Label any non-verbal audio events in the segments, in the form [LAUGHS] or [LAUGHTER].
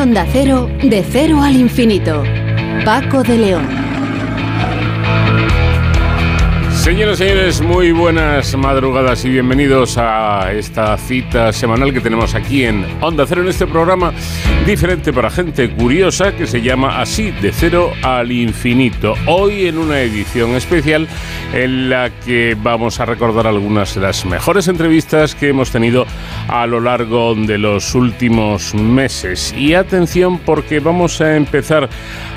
Onda Cero, de cero al infinito. Paco de León. Señoras y señores, muy buenas madrugadas y bienvenidos a esta cita semanal que tenemos aquí en Onda Cero, en este programa diferente para gente curiosa que se llama así, de cero al infinito. Hoy en una edición especial en la que vamos a recordar algunas de las mejores entrevistas que hemos tenido a lo largo de los últimos meses. Y atención porque vamos a empezar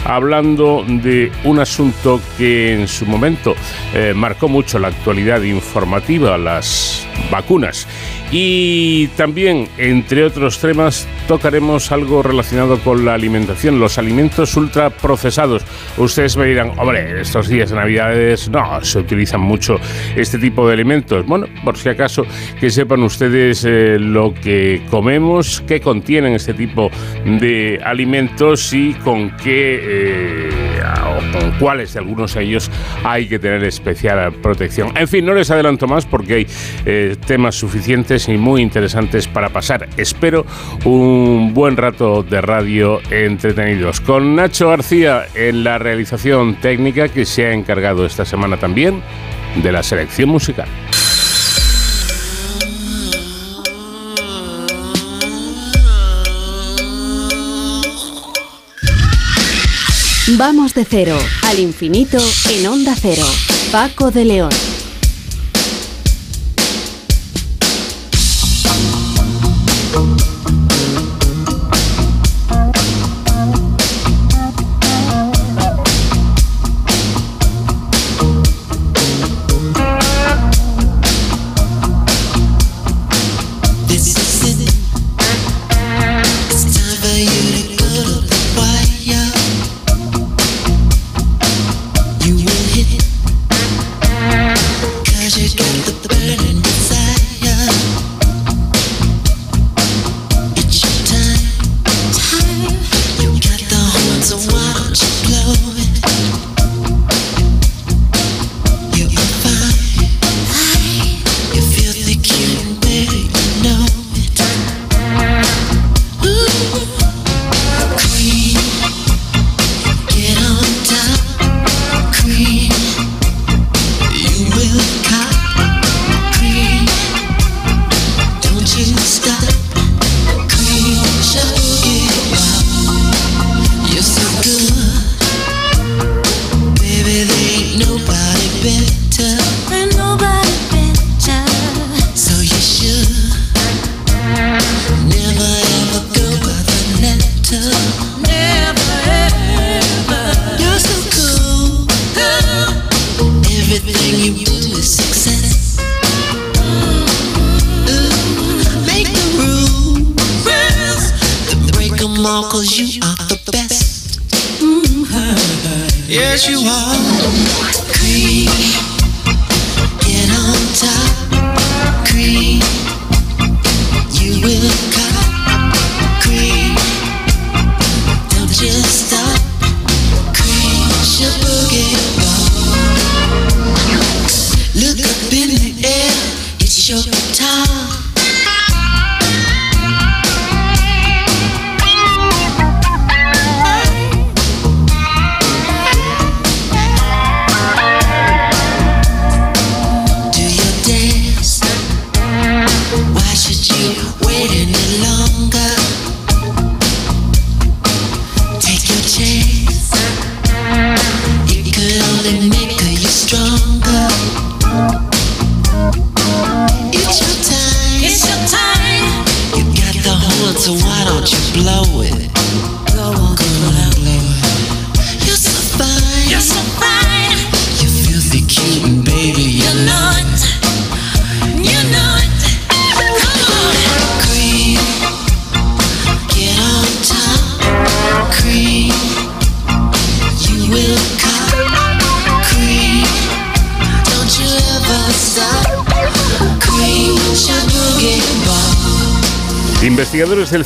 hablando de un asunto que en su momento eh, marcó mucho la actualidad informativa, las vacunas. Y también, entre otros temas, tocaremos algo relacionado con la alimentación, los alimentos ultraprocesados. Ustedes me dirán, hombre, estos días de Navidades no se utilizan mucho este tipo de alimentos. Bueno, por si acaso, que sepan ustedes eh, lo que comemos, qué contienen este tipo de alimentos y con qué eh, o con cuáles de algunos de ellos hay que tener especial protección. En fin, no les adelanto más porque hay eh, temas suficientes y muy interesantes para pasar. Espero un buen rato de radio entretenidos. Con Nacho García en la realización técnica que se ha encargado esta semana también de la selección musical. Vamos de cero al infinito en onda cero. Paco de León.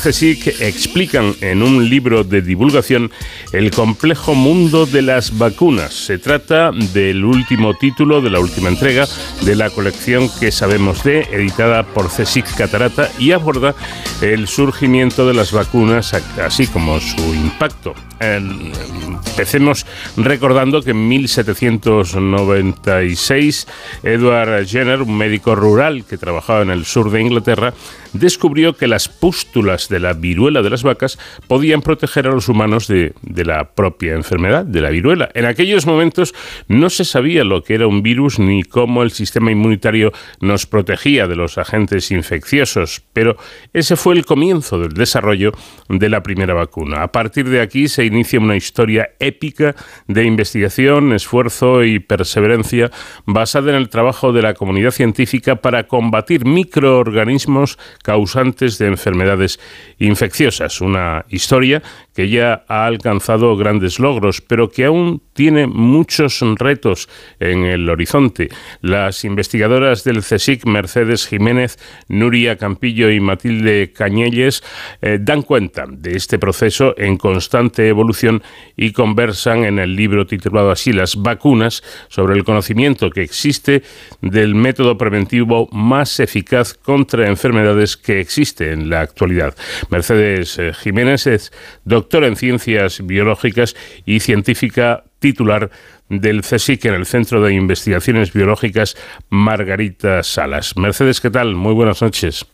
CSIC explican en un libro de divulgación el complejo mundo de las vacunas. Se trata del último título de la última entrega de la colección que sabemos de, editada por CSIC Catarata, y aborda el surgimiento de las vacunas, así como su impacto. Empecemos recordando que en 1796 Edward Jenner, un médico rural que trabajaba en el sur de Inglaterra, descubrió que las pústulas de la viruela de las vacas podían proteger a los humanos de, la propia enfermedad, de la viruela. En aquellos momentos no se sabía lo que era un virus ni cómo el sistema inmunitario nos protegía de los agentes infecciosos, pero ese fue el comienzo del desarrollo de la primera vacuna. A partir de aquí se inicia una historia épica de investigación, esfuerzo y perseverancia basada en el trabajo de la comunidad científica para combatir microorganismos causantes de enfermedades infecciosas. Una historia que ya ha alcanzado grandes logros, pero que aún tiene muchos retos en el horizonte. Las investigadoras del CSIC, Mercedes Jiménez, Nuria Campillo y Matilde Cañelles, eh, dan cuenta de este proceso en constante evolución y conversan en el libro titulado así Las vacunas sobre el conocimiento que existe del método preventivo más eficaz contra enfermedades que existe en la actualidad. Mercedes eh, Jiménez es doctora en ciencias biológicas y científica titular del CSIC en el Centro de Investigaciones Biológicas Margarita Salas. Mercedes, ¿qué tal? Muy buenas noches.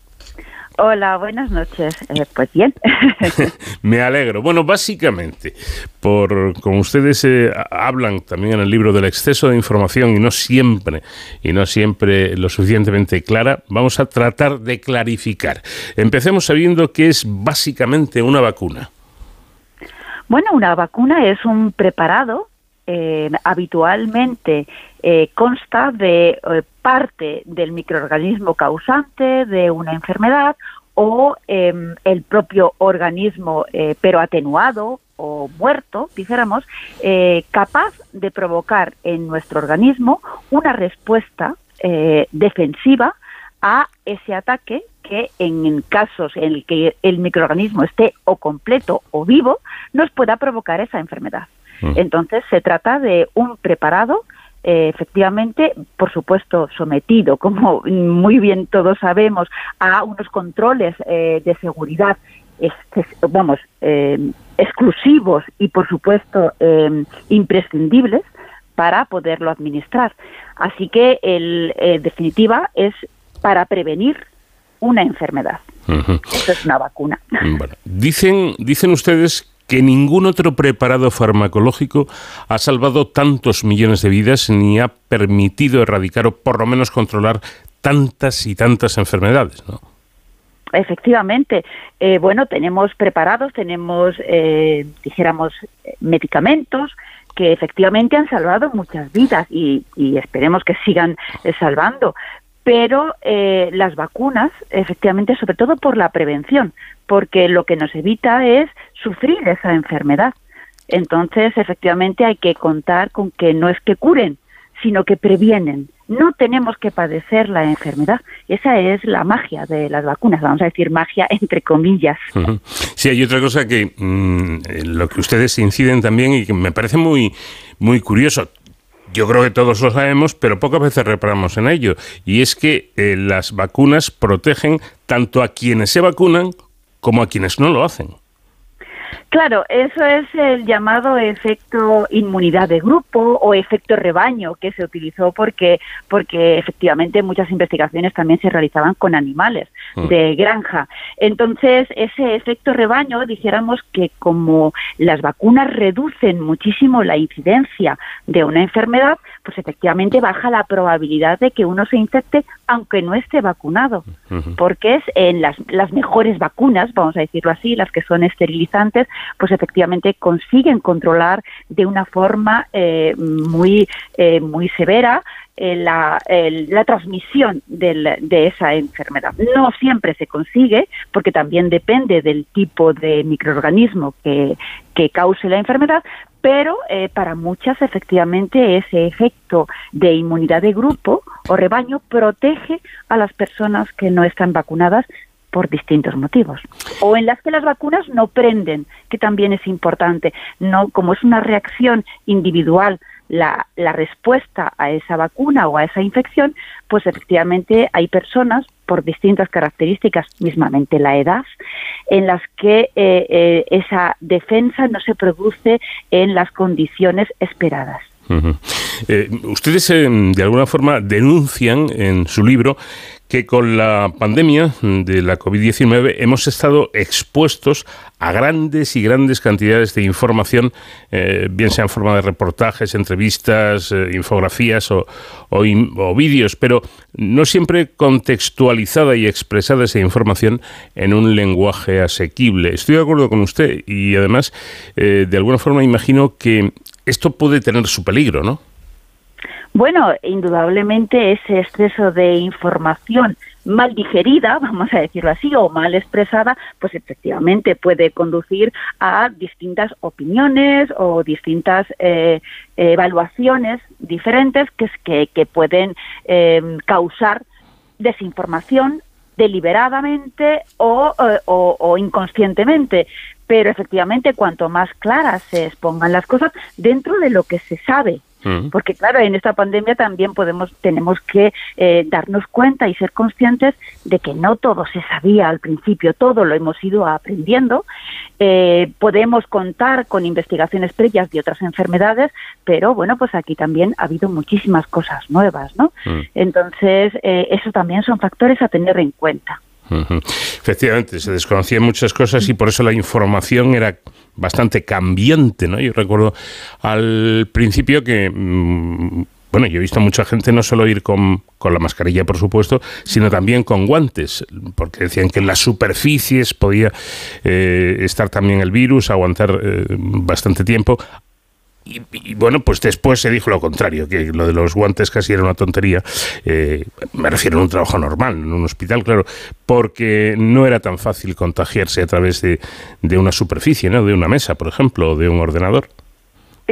Hola, buenas noches. Eh, pues bien. [LAUGHS] Me alegro. Bueno, básicamente, por como ustedes eh, hablan también en el libro del exceso de información y no siempre y no siempre lo suficientemente clara, vamos a tratar de clarificar. Empecemos sabiendo que es básicamente una vacuna. Bueno, una vacuna es un preparado eh, habitualmente eh, consta de eh, parte del microorganismo causante de una enfermedad o em, el propio organismo pero atenuado o muerto, dijéramos, capaz de provocar en nuestro organismo una respuesta defensiva a ese ataque que en casos en el que el microorganismo esté o completo o vivo nos pueda provocar esa enfermedad. Entonces se trata de un preparado eh, efectivamente, por supuesto, sometido, [LAUGHS] como muy bien todos sabemos, a unos controles eh, de seguridad, vamos, eh, exclusivos y, por supuesto, imprescindibles para poderlo administrar. Así que, el, en definitiva, es para prevenir una enfermedad. Eso es una vacuna. Dicen, dicen ustedes que ningún otro preparado farmacológico ha salvado tantos millones de vidas ni ha permitido erradicar o por lo menos controlar tantas y tantas enfermedades, ¿no? Efectivamente, eh, bueno, tenemos preparados, tenemos, eh, dijéramos, medicamentos que efectivamente han salvado muchas vidas y, y esperemos que sigan eh, salvando pero eh, las vacunas, efectivamente, sobre todo por la prevención, porque lo que nos evita es sufrir esa enfermedad. Entonces, efectivamente, hay que contar con que no es que curen, sino que previenen. No tenemos que padecer la enfermedad. Esa es la magia de las vacunas, vamos a decir magia entre comillas. Sí, hay otra cosa que mm, lo que ustedes inciden también y que me parece muy muy curioso. Yo creo que todos lo sabemos, pero pocas veces reparamos en ello. Y es que eh, las vacunas protegen tanto a quienes se vacunan como a quienes no lo hacen. Claro, eso es el llamado efecto inmunidad de grupo o efecto rebaño que se utilizó porque porque efectivamente muchas investigaciones también se realizaban con animales mm. de granja. Entonces, ese efecto rebaño, dijéramos que como las vacunas reducen muchísimo la incidencia de una enfermedad, pues efectivamente baja la probabilidad de que uno se infecte aunque no esté vacunado, porque es en las, las mejores vacunas, vamos a decirlo así, las que son esterilizantes, pues efectivamente consiguen controlar de una forma eh, muy, eh, muy severa eh, la, la, transmisión de esa enfermedad. No siempre se consigue, porque también depende del tipo de microorganismo que, que cause la enfermedad, pero para muchas efectivamente ese efecto de inmunidad de grupo o rebaño protege a las personas que no están vacunadas por distintos motivos. O en las que las vacunas no prenden, que también es importante. No, como es una reacción individual la, la, respuesta a esa vacuna o a esa infección, pues efectivamente hay personas por distintas características, mismamente la edad, en las que eh, eh, esa defensa no se produce en las condiciones esperadas. Eh, ustedes de alguna forma denuncian en su libro que con la pandemia de la COVID-19 hemos estado expuestos a grandes y grandes cantidades de información, eh, bien sea en forma de reportajes, entrevistas, eh, infografías o, vídeos, pero no siempre contextualizada y expresada esa información en un lenguaje asequible. Estoy de acuerdo con usted y además, eh, de alguna forma, imagino que esto puede tener su peligro, ¿no? Bueno, indudablemente ese exceso de información mal digerida, [LAUGHS] vamos a decirlo así, o mal expresada, pues efectivamente puede conducir a distintas opiniones o distintas eh, evaluaciones diferentes que, que, pueden em, causar desinformación deliberadamente eh, o, inconscientemente. Pero efectivamente cuanto más claras se expongan las cosas dentro de lo que se sabe Mm. Porque claro, en esta pandemia también podemos, tenemos que eh, darnos cuenta y ser conscientes de que no todo se sabía al principio, todo lo hemos ido aprendiendo. Eh, podemos contar con investigaciones previas de otras enfermedades, pero bueno, pues aquí también ha habido muchísimas cosas nuevas, ¿no? Mm. Entonces, eh, eso también son factores a tener en cuenta. Efectivamente, se desconocían muchas cosas y por eso la información era bastante cambiante, ¿no? Yo recuerdo al principio que... Mm, bueno, yo he visto a mucha gente no solo ir con, la mascarilla, por supuesto, sino también con guantes, porque decían que en las superficies podía eh, estar también el virus, aguantar eh, bastante tiempo. Y, bueno, pues después se dijo lo contrario, que lo de los guantes casi era una tontería. Eh, me refiero a un trabajo normal, en un hospital, claro, porque no era tan fácil contagiarse a través de, de una superficie, ¿no? de una mesa, por ejemplo, o de un ordenador.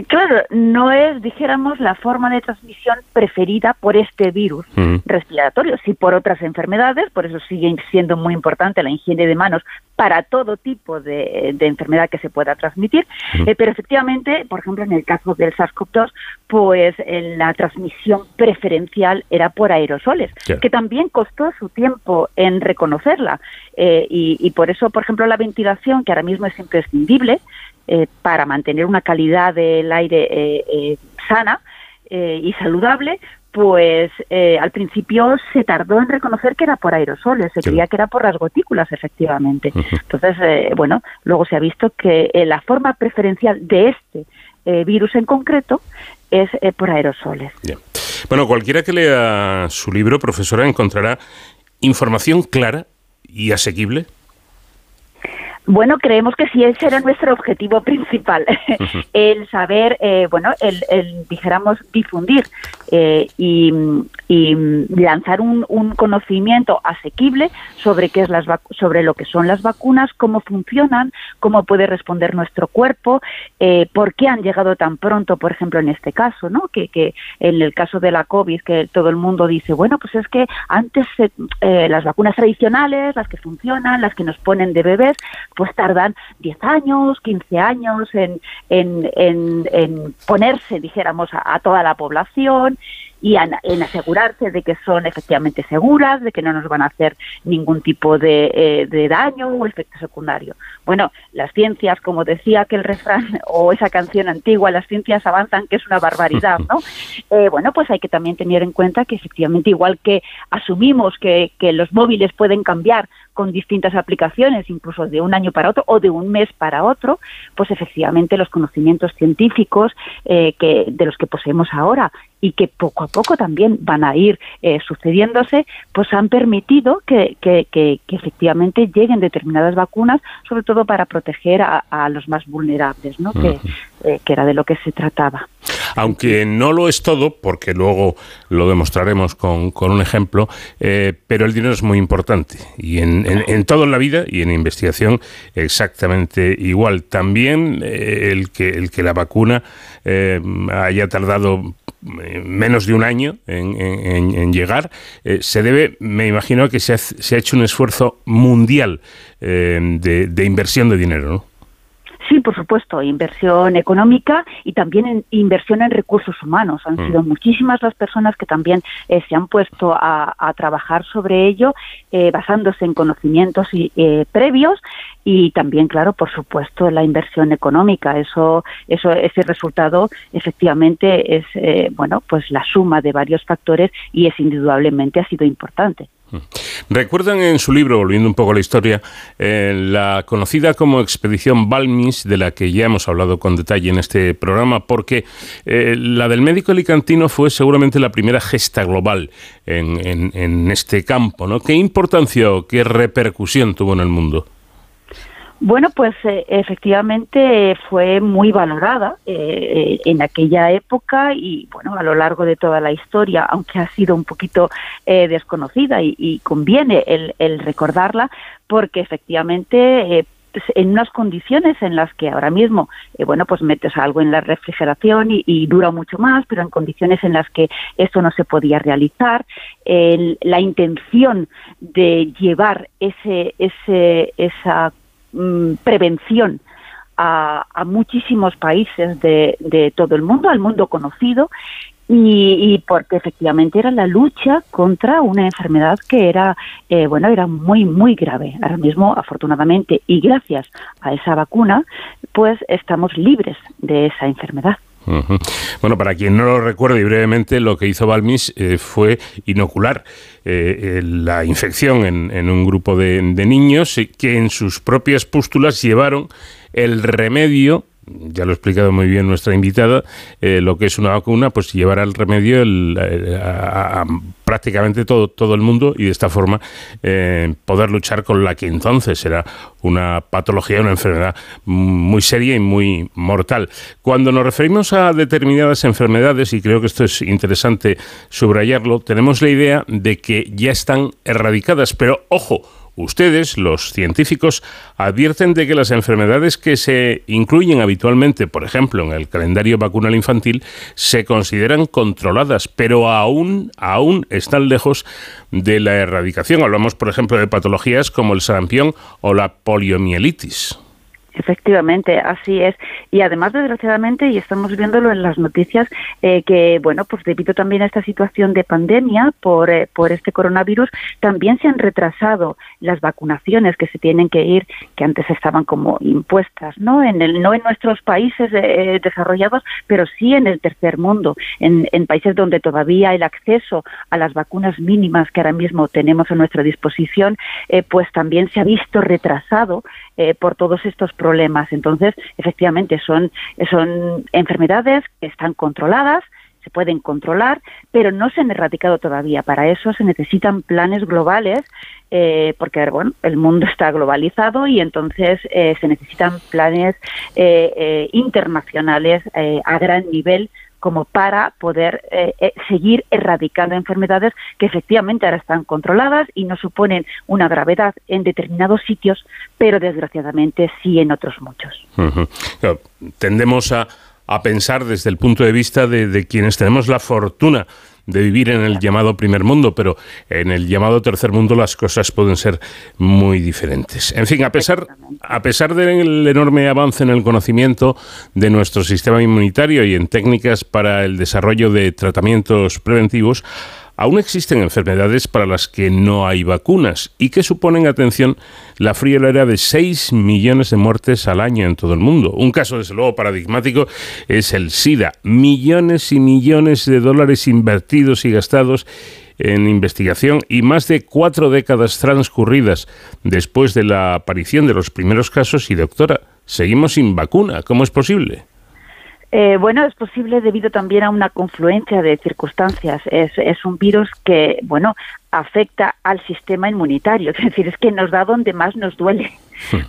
Claro, no es, dijéramos, la forma de transmisión preferida por este virus respiratorio, sí por otras enfermedades, por eso sigue siendo muy importante la higiene de manos para todo tipo de, enfermedad que se pueda transmitir, eh, pero efectivamente, por ejemplo, en el caso del SARS-CoV-2, pues la transmisión preferencial era por aerosoles, que también costó su tiempo en reconocerla, eh, y, y por eso, por ejemplo, la ventilación, que ahora mismo es imprescindible, eh, para mantener una calidad del aire eh, eh, sana y saludable, pues al principio se tardó en reconocer que era por aerosoles, se creía que era por las gotículas, efectivamente. Entonces, bueno, luego se ha visto que la forma preferencial de este virus en concreto es por aerosoles. Bueno, cualquiera que lea su libro, profesora, encontrará información clara y asequible bueno, creemos que sí, ese era nuestro objetivo principal, [LAUGHS] el saber, eh, bueno, el, el, dijéramos, difundir eh, y, lanzar un, conocimiento asequible sobre qué es las sobre lo que son las vacunas, cómo funcionan, cómo puede responder nuestro cuerpo, eh, por qué han llegado tan pronto, por ejemplo, en este caso, ¿no? Que, que en el caso de la COVID, que todo el mundo dice, bueno, pues es que antes las vacunas tradicionales, las que funcionan, las que nos ponen de bebés, pues tardan 10 años, 15 años en, en, en, ponerse, dijéramos, a, toda la población y en asegurarse de que son efectivamente seguras, de que no nos van a hacer ningún tipo de, eh, de, daño o efecto secundario. Bueno, las ciencias, como decía aquel refrán [LAUGHS] o esa canción antigua, las ciencias avanzan, que es una barbaridad, ¿no? [LAUGHS] Eh, bueno, pues hay que también tener en cuenta que efectivamente, igual que asumimos que, que los móviles pueden cambiar con distintas aplicaciones, incluso de un año para otro o de un mes para otro, pues efectivamente los conocimientos científicos eh, que, de los que poseemos ahora y que poco a poco también van a ir eh, sucediéndose, pues han permitido que, que, que, efectivamente lleguen determinadas vacunas, sobre todo para proteger a, a los más vulnerables, ¿no? que, eh, que era de lo que se trataba. Aunque no lo es todo, porque luego lo demostraremos con, con un ejemplo, eh, pero el dinero es muy importante y en, en, todo en la vida y en investigación exactamente igual. También el, que, el que la vacuna haya tardado menos de un año en, llegar, se debe, me imagino, que se ha, hecho un esfuerzo mundial de, de inversión de dinero, ¿no? Sí, por supuesto, inversión económica y también inversión en recursos humanos. Han mm. sido muchísimas las personas que también eh, se han puesto a, trabajar sobre ello, eh, basándose en conocimientos y, eh, previos y también, claro, por supuesto, la inversión económica. Eso, eso, ese resultado, efectivamente, es bueno, pues la suma de varios factores y es indudablemente ha sido importante. Recuerdan en su libro, volviendo un poco a la historia, eh, la conocida como expedición Balmis, de la que ya hemos hablado con detalle en este programa, porque eh, la del médico alicantino fue seguramente la primera gesta global en, en este campo. ¿no? ¿Qué importancia o qué repercusión tuvo en el mundo? Bueno, pues eh, efectivamente fue muy valorada eh, eh, en aquella época y bueno, a lo largo de toda la historia, aunque ha sido un poquito desconocida y, conviene el, recordarla porque efectivamente pues, en unas condiciones en las que ahora mismo, bueno, pues metes algo en la refrigeración y, dura mucho más, pero en condiciones en las que eso no se podía realizar, la intención de llevar ese, ese, esa Mm, prevención a, muchísimos países de, todo el mundo, al mundo conocido, y, porque efectivamente era la lucha contra una enfermedad que era, eh, bueno, era muy, muy grave. Ahora mismo, afortunadamente, y gracias a esa vacuna, pues estamos libres de esa enfermedad. Bueno, para quien no lo recuerde brevemente, lo que hizo Balmis eh, fue inocular eh, la infección en, un grupo de, niños que en sus propias pústulas llevaron el remedio ya lo ha explicado muy bien nuestra invitada, eh, lo que es una vacuna, pues llevará el remedio a, prácticamente todo, todo el mundo y de esta forma eh, poder luchar con la que entonces era una patología, una enfermedad muy seria y muy mortal. Cuando nos referimos a determinadas enfermedades, y creo que esto es interesante subrayarlo, tenemos la idea de que ya están erradicadas, pero ojo, Ustedes, los científicos, advierten de que las enfermedades que se incluyen habitualmente, por ejemplo, en el calendario vacunal infantil, se consideran controladas, pero aún, aún están lejos de la erradicación. Hablamos, por ejemplo, de patologías como el sarampión o la poliomielitis. Efectivamente, así es. Y además, desgraciadamente, y estamos viéndolo en las noticias, eh, que, bueno, pues debido también a esta situación de pandemia por, eh, por este coronavirus, también se han retrasado las vacunaciones que se tienen que ir, que antes estaban como impuestas, ¿no? En el, no en nuestros países eh, desarrollados, pero sí en el tercer mundo, en, en países donde todavía el acceso a las vacunas mínimas que ahora mismo tenemos a nuestra disposición, pues también se ha visto retrasado por todos estos problemas. Entonces, efectivamente, son, son enfermedades que están controladas, se pueden controlar, pero no se han erradicado todavía. Para eso se necesitan planes globales, eh, porque el mundo está globalizado y entonces eh, se necesitan planes eh, internacionales a gran nivel como para poder eh, eh, seguir erradicando enfermedades que efectivamente ahora están controladas y no suponen una gravedad en determinados sitios, pero desgraciadamente sí en otros muchos. tendemos a, pensar desde el punto de vista de quienes tenemos la fortuna de vivir en el llamado primer mundo, pero en el llamado tercer mundo las cosas pueden ser muy diferentes. En fin, a pesar, a pesar del enorme avance en el conocimiento de nuestro sistema inmunitario y en técnicas para el desarrollo de tratamientos preventivos, Aún existen enfermedades para las que no hay vacunas y que suponen, atención, la friolera de 6 millones de muertes al año en todo el mundo. Un caso, desde luego, paradigmático es el SIDA. Millones y millones de dólares invertidos y gastados en investigación y más de cuatro décadas transcurridas después de la aparición de los primeros casos y doctora, seguimos sin vacuna. ¿Cómo es posible? Eh, bueno, es posible debido también a una confluencia de circunstancias. Es, es, un virus que, bueno, afecta al sistema inmunitario, [LAUGHS] es decir, es que nos da donde más nos duele.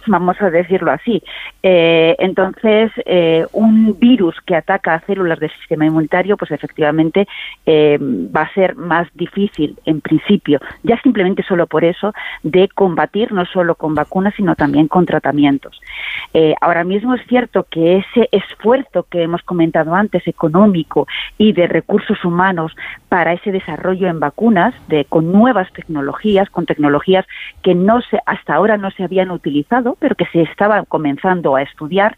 Vamos a decirlo así. Eh, entonces, eh, un virus que ataca a células del sistema inmunitario, pues efectivamente eh, va a ser más difícil, en principio, ya simplemente solo por eso, de combatir no solo con vacunas, sino también con tratamientos. ahora mismo es cierto que ese esfuerzo que hemos comentado antes, económico y de recursos humanos para ese desarrollo en vacunas, de, con nuevas tecnologías, con tecnologías que no se, hasta ahora no se habían utilizado, pero que se estaban comenzando a estudiar,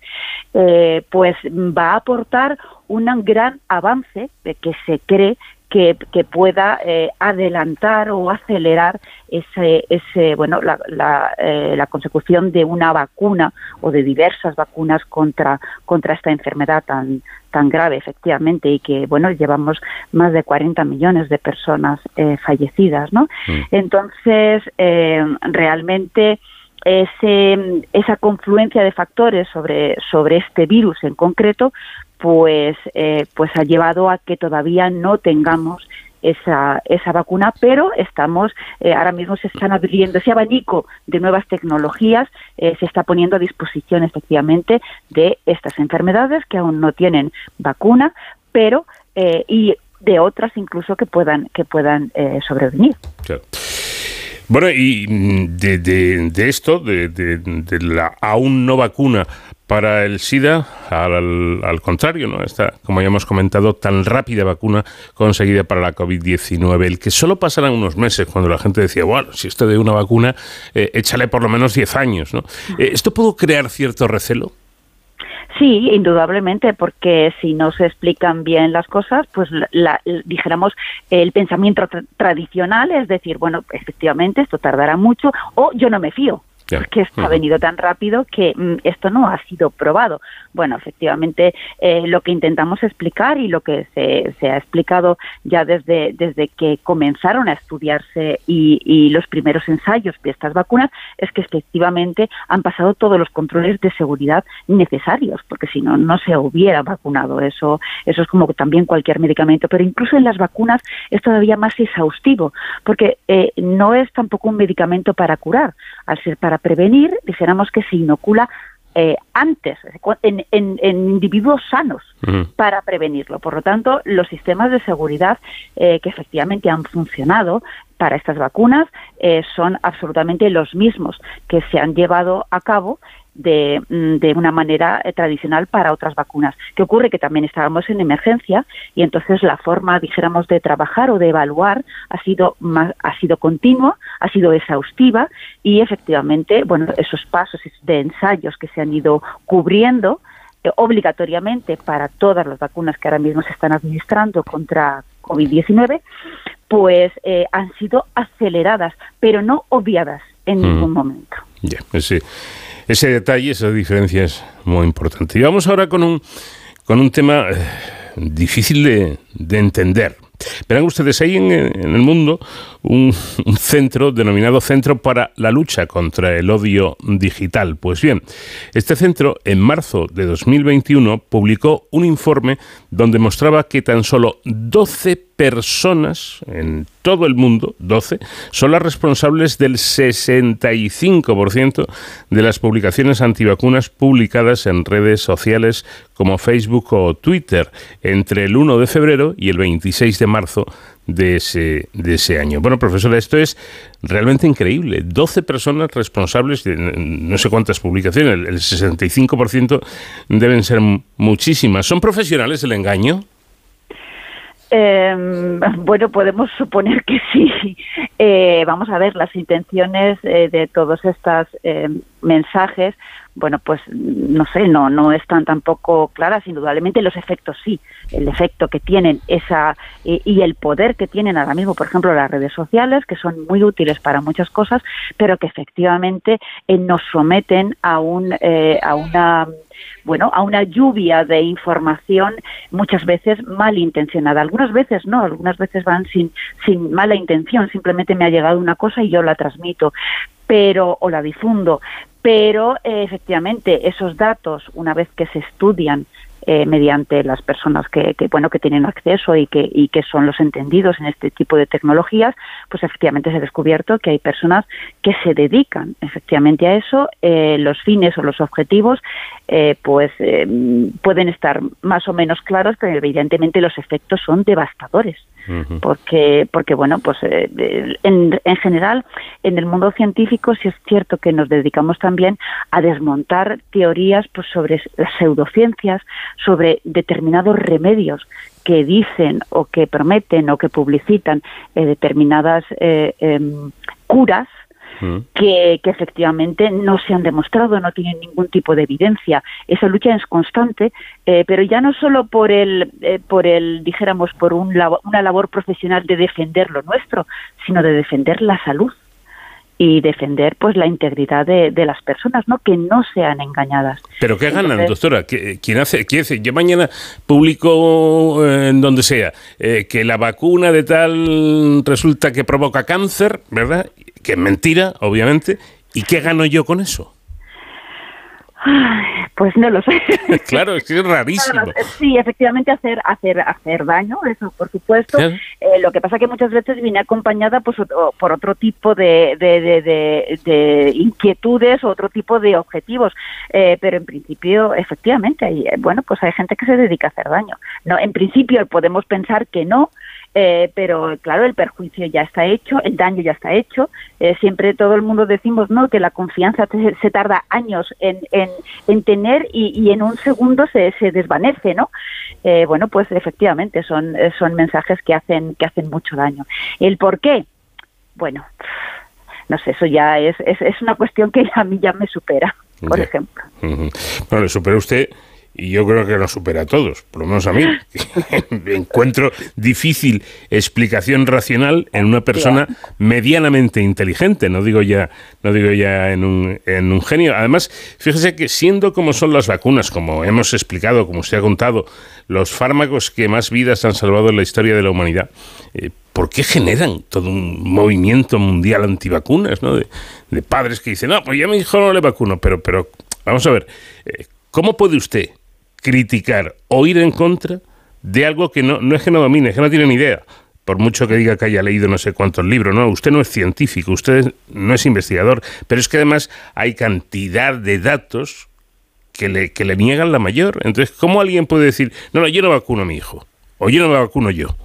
eh, pues va a aportar un gran avance que se cree que, pueda eh, adelantar o acelerar ese, ese bueno, la, la, eh, la, consecución de una vacuna o de diversas vacunas contra, contra esta enfermedad tan, tan grave, efectivamente, y que, bueno, llevamos más de 40 millones de personas eh, fallecidas, ¿no? Mm. Entonces, realmente ese, esa confluencia de factores sobre, sobre este virus en concreto, pues, eh, pues ha llevado a que todavía no tengamos esa, esa vacuna, pero estamos, eh, ahora mismo se están abriendo ese abanico de nuevas tecnologías, eh, se está poniendo a disposición efectivamente de estas enfermedades que aún no tienen vacuna, pero y de otras incluso que puedan que puedan sobrevenir. Bueno, y mm, de, esto, de, la aún no vacuna para el SIDA, al, contrario, ¿no? Esta, como ya hemos comentado, tan rápida vacuna conseguida para la COVID-19, el que solo pasarán unos meses cuando la gente decía, bueno, si esto de una vacuna, eh, échale por lo menos 10 años, ¿no? Eh, ¿Esto pudo crear cierto recelo? Sí, indudablemente, porque si no se explican bien las cosas, pues la, dijéramos el pensamiento tradicional es decir, bueno, efectivamente esto tardará mucho o yo no me fío que esto ha venido tan rápido que mm, esto no ha sido probado. Bueno, efectivamente, eh, lo que intentamos explicar y lo que se, ha explicado ya desde, desde que comenzaron a estudiarse y, los primeros ensayos de estas vacunas es que efectivamente han pasado todos los controles de seguridad necesarios, porque si no, no se hubiera vacunado. Eso, eso es como también cualquier medicamento, pero incluso en las vacunas es todavía más exhaustivo, porque eh, no es tampoco un medicamento para curar, al ser para prevenir, dijéramos que se inocula eh, antes, en, individuos sanos, para prevenirlo. Por lo tanto, los sistemas de seguridad eh, que efectivamente han funcionado para estas vacunas eh, son absolutamente los mismos que se han llevado a cabo de, mm, de una manera eh, tradicional para otras vacunas. ¿Qué ocurre? Que también estábamos en emergencia y entonces la forma, dijéramos, de trabajar o de evaluar ha sido, más, ha sido continua, ha sido exhaustiva y efectivamente, bueno, esos pasos de ensayos que se han ido cubriendo eh, obligatoriamente para todas las vacunas que ahora mismo se están administrando contra COVID-19, pues eh, han sido aceleradas, pero no obviadas en mm. ningún momento. Ya, sí. Ese detalle, esa diferencia es muy importante. Y vamos ahora con un, con un tema eh, difícil de, de entender. Verán ustedes, hay en, el mundo [LAUGHS] un, centro denominado Centro para la Lucha contra el Odio Digital. Pues bien, este centro en marzo de 2021 publicó un informe donde mostraba que tan solo 12 personas en todo el mundo, 12, son las responsables del 65% de las publicaciones antivacunas publicadas en redes sociales como Facebook o Twitter entre el 1 de febrero y el 26 de marzo de ese, de ese año. Bueno, profesora, esto es realmente increíble. 12 personas responsables de no sé cuántas publicaciones, el 65% deben ser muchísimas. ¿Son profesionales del engaño? Eh, bueno, podemos suponer que sí. [LAUGHS] Eh, vamos a ver, las intenciones eh, de todos estos eh, mensajes, bueno, pues no sé, no, no están tampoco claras. Indudablemente los efectos sí, el efecto que tienen esa y el poder que tienen ahora mismo, por ejemplo, las redes sociales, que son muy útiles para muchas cosas, pero que efectivamente nos someten a un a una bueno, a una lluvia de información muchas veces malintencionada. Algunas veces no, algunas veces van sin, sin mala intención, simplemente me ha llegado una cosa y yo la transmito. pero o la difundo, pero efectivamente esos datos, una vez que se estudian eh, mediante las personas que, bueno que tienen acceso y que y que son los entendidos en este tipo de tecnologías pues efectivamente se ha descubierto que hay personas que se dedican efectivamente a eso eh, los fines o los objetivos eh, pues pueden estar más o menos claros pero evidentemente los efectos son devastadores porque porque bueno pues en, en general en el mundo científico sí es cierto que nos dedicamos también a desmontar teorías pues sobre las pseudociencias sobre determinados remedios que dicen o que prometen o que publicitan eh, determinadas eh, em, curas mm. que, efectivamente no se han demostrado, no tienen ningún tipo de evidencia. Esa lucha es constante, eh, pero ya no solo por el, por el dijéramos, por un, una labor profesional de defender lo nuestro, sino de defender la salud y defender pues la integridad de, las personas, ¿no? Que no sean engañadas. Pero qué ganan, doctora. ¿Quién hace? ¿Quién hace? Yo mañana publico eh, en donde sea eh, que la vacuna de tal resulta que provoca cáncer, ¿verdad? Que es mentira, obviamente. ¿Y qué gano yo con eso? pues no lo sé. [LAUGHS] claro, es que es rarísimo. sí, efectivamente hacer hacer hacer daño, eso por supuesto. Eh, lo que pasa que muchas veces viene acompañada pues por otro tipo de, de, de, inquietudes, otro tipo de objetivos. Eh, pero en principio, efectivamente, hay, bueno, pues hay gente que se dedica a hacer daño. No, en principio podemos pensar que no, eh, pero claro, el perjuicio ya está hecho, el daño ya está hecho. Eh, siempre todo el mundo decimos no que la confianza se tarda años en, en, tener y, en un segundo se, se desvanece, ¿no? Eh, bueno, pues efectivamente son, son mensajes que hacen, que hacen mucho daño. ¿El por qué? Bueno, no sé, eso ya es, es, es una cuestión que a mí ya me supera, por ejemplo. Bueno, le supera usted y yo creo que lo supera a todos, por lo menos a mí. [LAUGHS] Encuentro difícil explicación racional en una persona medianamente inteligente, no digo ya, no digo ya en un, en un genio. Además, fíjese que siendo como son las vacunas, como hemos explicado, como usted ha contado, los fármacos que más vidas han salvado en la historia de la humanidad, eh, ¿por qué generan todo un movimiento mundial antivacunas? ¿no? De, padres que dicen, no, pues ya mi hijo no le vacuno, pero, pero vamos a ver, eh, ¿cómo puede usted criticar o ir en contra de algo que no, no es que no domine, es que no tiene ni idea. Por mucho que diga que haya leído no sé cuántos libros, no, usted no es científico, usted no es investigador, pero es que además hay cantidad de datos que le, que le niegan la mayor. Entonces, ¿cómo alguien puede decir, no, no, yo no vacuno a mi hijo, o yo no me vacuno yo?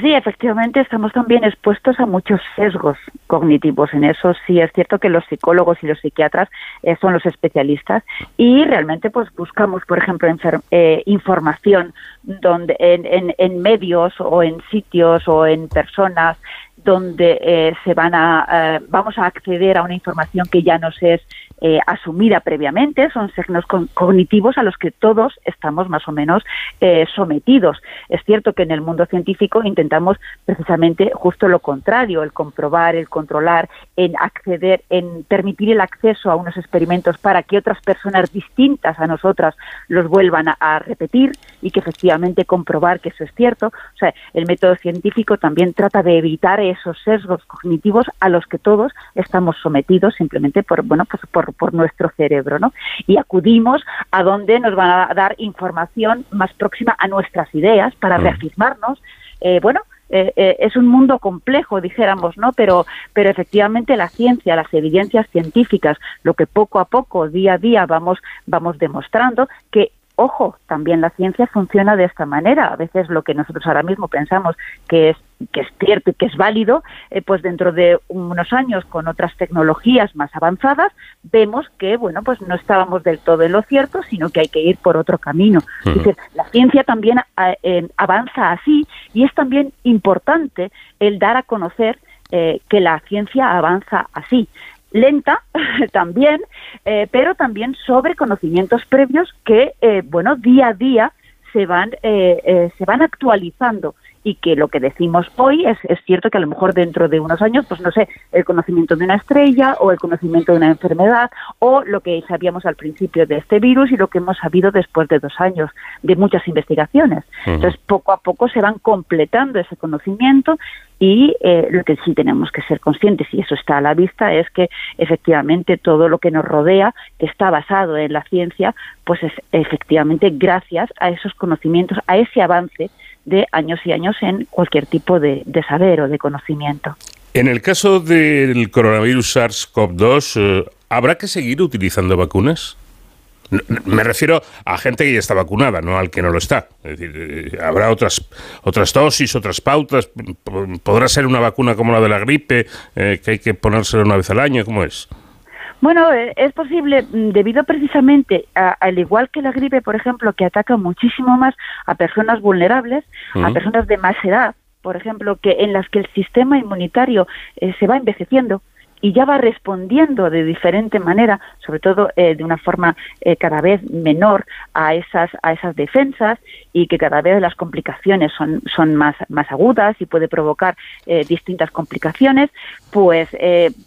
Sí, efectivamente estamos también expuestos a muchos sesgos cognitivos. En eso sí es cierto que los psicólogos y los psiquiatras eh, son los especialistas y realmente pues buscamos, por ejemplo, eh, información donde en, en, medios o en sitios o en personas donde eh, se van a vamos a acceder a una información que ya nos es eh, asumida previamente, son signos cognitivos a los que todos estamos más o menos eh, sometidos. Es cierto que en el mundo científico intentamos precisamente justo lo contrario, el comprobar, el controlar, en acceder, en permitir el acceso a unos experimentos para que otras personas distintas a nosotras los vuelvan a, repetir y que efectivamente comprobar que eso es cierto. O sea, el método científico también trata de evitar esos sesgos cognitivos a los que todos estamos sometidos simplemente por, bueno, pues por por, nuestro cerebro, ¿no? Y acudimos a donde nos van a dar información más próxima a nuestras ideas para reafirmarnos. Eh, bueno, eh, eh, es un mundo complejo, dijéramos, ¿no? Pero, pero efectivamente la ciencia, las evidencias científicas, lo que poco a poco, día a día, vamos, vamos demostrando que ojo, también la ciencia funciona de esta manera. A veces lo que nosotros ahora mismo pensamos que es que es cierto y que es válido, eh, pues dentro de unos años con otras tecnologías más avanzadas vemos que bueno pues no estábamos del todo en lo cierto, sino que hay que ir por otro camino. la ciencia también eh, avanza así y es también importante el dar a conocer eh, que la ciencia avanza así lenta [LAUGHS] también, eh, pero también sobre conocimientos previos que, eh, bueno, día a día se van, eh, se van actualizando y que lo que decimos hoy es, es cierto que a lo mejor dentro de unos años, pues no sé, el conocimiento de una estrella o el conocimiento de una enfermedad o lo que sabíamos al principio de este virus y lo que hemos sabido después de dos años de muchas investigaciones. Entonces, poco a poco se van completando ese conocimiento y eh, lo que sí tenemos que ser conscientes, y eso está a la vista, es que efectivamente todo lo que nos rodea, que está basado en la ciencia, pues es efectivamente gracias a esos conocimientos, a ese avance de años y años en cualquier tipo de, saber o de conocimiento. En el caso del coronavirus SARS-CoV-2, eh, ¿habrá que seguir utilizando vacunas? Me refiero a gente que ya está vacunada, no al que no lo está. Es decir, eh, habrá otras otras dosis, otras pautas. ¿Podrá ser una vacuna como la de la gripe, eh, que hay que ponérsela una vez al año? ¿Cómo es? Bueno, es posible mm, debido precisamente, al igual que la gripe, por ejemplo, que ataca muchísimo más a personas vulnerables, a personas de más edad, por ejemplo, que en las que el sistema inmunitario eh, se va envejeciendo y ya va respondiendo de diferente manera, sobre todo eh, de una forma eh, cada vez menor a esas a esas defensas y que cada vez las complicaciones son son más más agudas y puede provocar distintas complicaciones, pues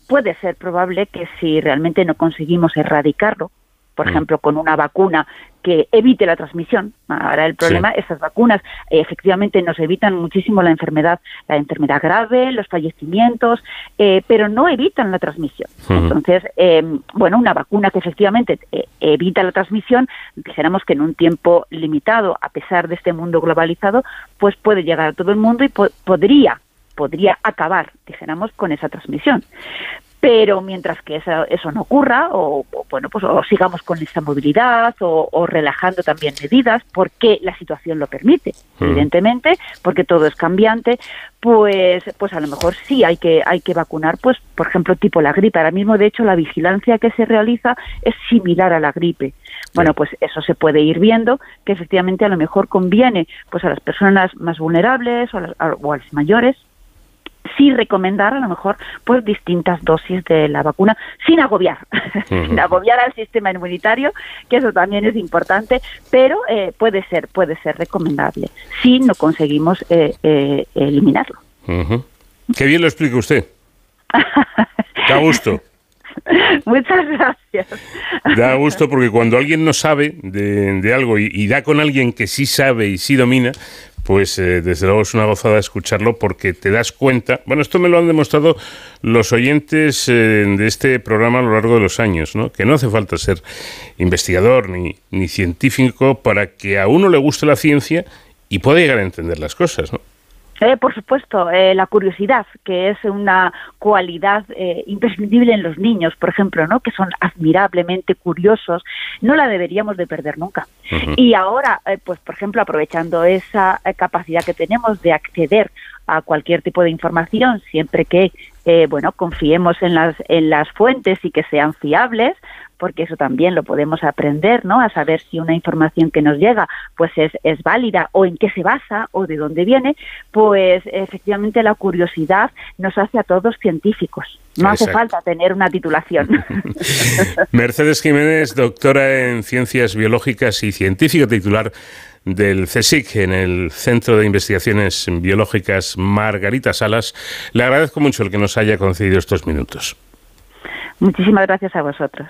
puede ser probable que si realmente no conseguimos erradicarlo por mm. ejemplo, con una vacuna que evite la transmisión. Ahora el problema, esas vacunas eh, efectivamente nos evitan muchísimo la enfermedad, la enfermedad grave, los fallecimientos, eh, pero no evitan la transmisión. Entonces, em, bueno, una vacuna que efectivamente eh, evita la transmisión, dijéramos que en un tiempo limitado, a pesar de este mundo globalizado, pues puede llegar a todo el mundo y podría podría acabar, dijéramos, con esa transmisión pero mientras que eso, no ocurra o, bueno pues o sigamos con esa movilidad o, relajando también medidas porque la situación lo permite mm. evidentemente porque todo es cambiante pues pues a lo mejor sí hay que hay que vacunar pues por ejemplo tipo la gripe. Ahora mismo de hecho la vigilancia que se realiza es similar a la gripe. Bueno pues eso se puede ir viendo que efectivamente a lo mejor conviene pues a las personas más vulnerables o a los mayores sí recomendar a lo mejor pues distintas dosis de la vacuna sin agobiar, [LAUGHS] sin agobiar al sistema inmunitario, que eso también es importante, pero eh, puede ser puede ser recomendable si no conseguimos eh, eh, eliminarlo. Qué bien lo explica usted. [LAUGHS] Da gusto. Muchas gracias. Da gusto porque cuando alguien no sabe de, algo y, da con alguien que sí sabe y sí domina, pues eh, desde luego es una gozada escucharlo porque te das cuenta, bueno, esto me lo han demostrado los oyentes eh, de este programa a lo largo de los años, ¿no? que no hace falta ser investigador ni, ni científico para que a uno le guste la ciencia y pueda llegar a entender las cosas. ¿no? Eh, por supuesto, eh, la curiosidad, que es una cualidad eh, imprescindible en los niños, por ejemplo, ¿no? que son admirablemente curiosos, no la deberíamos de perder nunca. Y ahora, eh, pues, por ejemplo, aprovechando esa capacidad que tenemos de acceder a cualquier tipo de información, siempre que bueno confiemos en las en las fuentes y que sean fiables, porque eso también lo podemos aprender, ¿no? A saber si una información que nos llega pues es, es válida o en qué se basa o de dónde viene, pues efectivamente la curiosidad nos hace a todos científicos. No hace falta tener una titulación. [LAUGHS] Mercedes Jiménez, doctora en Ciencias Biológicas y científica titular del CSIC en el Centro de Investigaciones Biológicas Margarita Salas. Le agradezco mucho el que nos haya concedido estos minutos. Muchísimas gracias a vosotros.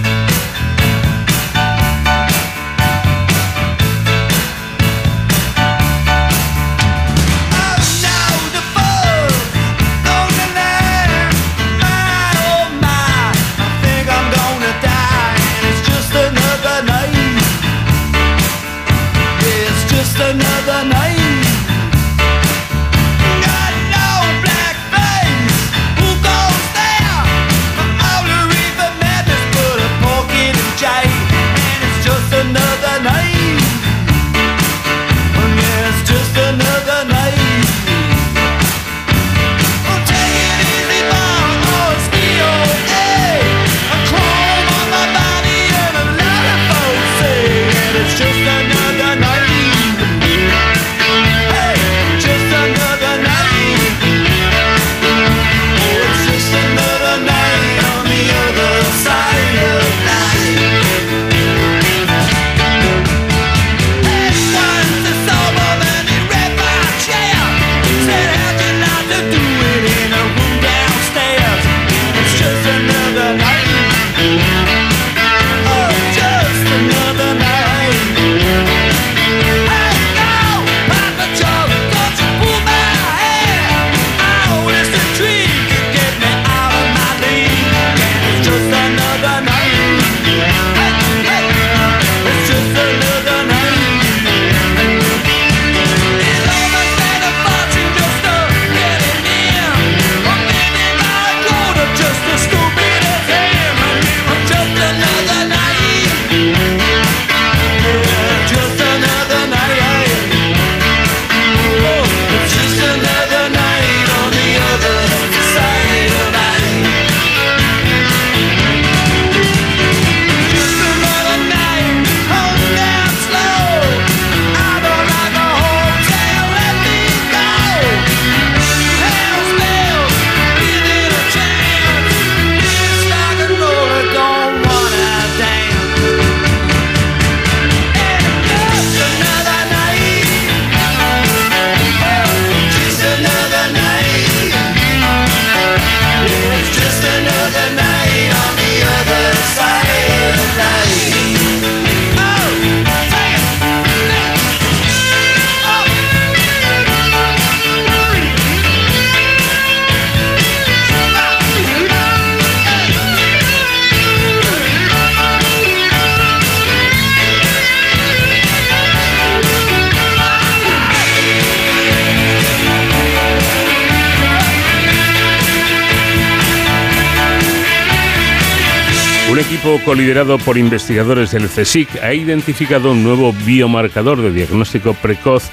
equipo coliderado por investigadores del CSIC ha identificado un nuevo biomarcador de diagnóstico precoz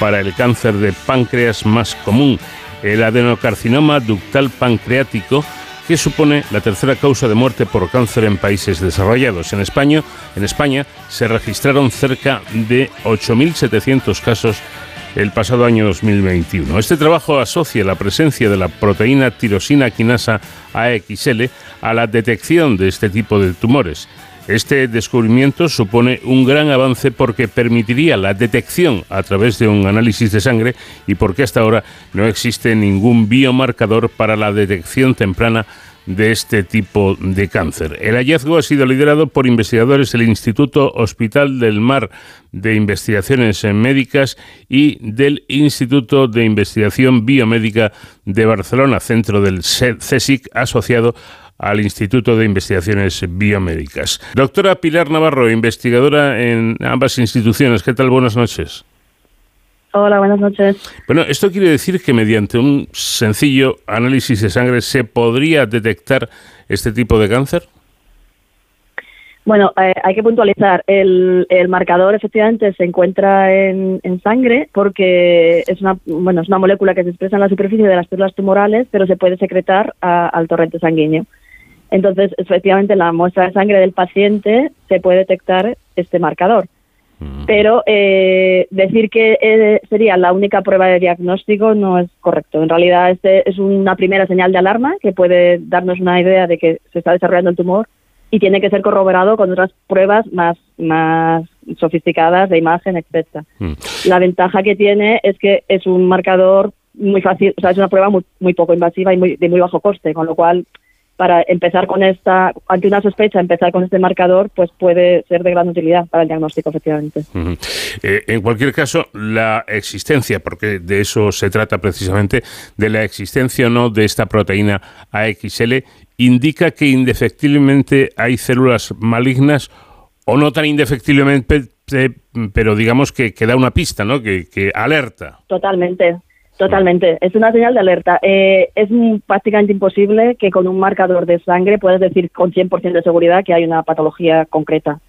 para el cáncer de páncreas más común, el adenocarcinoma ductal pancreático, que supone la tercera causa de muerte por cáncer en países desarrollados. En España, en España se registraron cerca de 8.700 casos el pasado año 2021. Este trabajo asocia la presencia de la proteína tirosina quinasa AXL a la detección de este tipo de tumores. Este descubrimiento supone un gran avance porque permitiría la detección a través de un análisis de sangre y porque hasta ahora no existe ningún biomarcador para la detección temprana de este tipo de cáncer. El hallazgo ha sido liderado por investigadores del Instituto Hospital del Mar de Investigaciones Médicas y del Instituto de Investigación Biomédica de Barcelona, centro del CSIC asociado al Instituto de Investigaciones Biomédicas. Doctora Pilar Navarro, investigadora en ambas instituciones, ¿qué tal? Buenas noches. Hola, buenas noches. Bueno, esto quiere decir que mediante un sencillo análisis de sangre se podría detectar este tipo de cáncer. Bueno, eh, hay que puntualizar. El, marcador efectivamente se encuentra en, sangre porque es una, bueno, es una molécula que se expresa en la superficie de las células tumorales, pero se puede secretar al torrente sanguíneo. Entonces, efectivamente, en la muestra de sangre del paciente se puede detectar este marcador. Pero eh, decir que eh, sería la única prueba de diagnóstico no es correcto. En realidad, este es una primera señal de alarma que puede darnos una idea de que se está desarrollando el tumor y tiene que ser corroborado con otras pruebas más, más sofisticadas de imagen, etcétera. Mm. La ventaja que tiene es que es un marcador muy fácil, o sea, es una prueba muy, muy poco invasiva y muy, de muy bajo coste, con lo cual para empezar con esta, ante una sospecha, empezar con este marcador, pues puede ser de gran utilidad para el diagnóstico, efectivamente. Eh, en cualquier caso, la existencia, porque de eso se trata precisamente, de la existencia o no de esta proteína AXL, indica que indefectiblemente hay células malignas o no tan indefectiblemente, pero digamos que, que da una pista, ¿no? que, que alerta. Totalmente. Totalmente, es una señal de alerta. Eh, es prácticamente imposible que con un marcador de sangre puedas decir con 100% de seguridad que hay una patología concreta.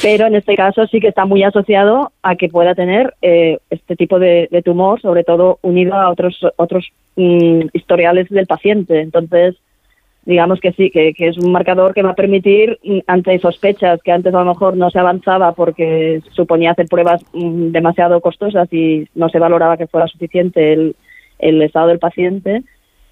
Pero en este caso sí que está muy asociado a que pueda tener eh, este tipo de, tumor, sobre todo unido a otros otros mm, historiales del paciente. Entonces, digamos que sí, que, es un marcador que va a permitir, mm, ante sospechas que antes a lo mejor no se avanzaba porque suponía hacer pruebas mm, demasiado costosas y no se valoraba que fuera suficiente el, el estado del paciente,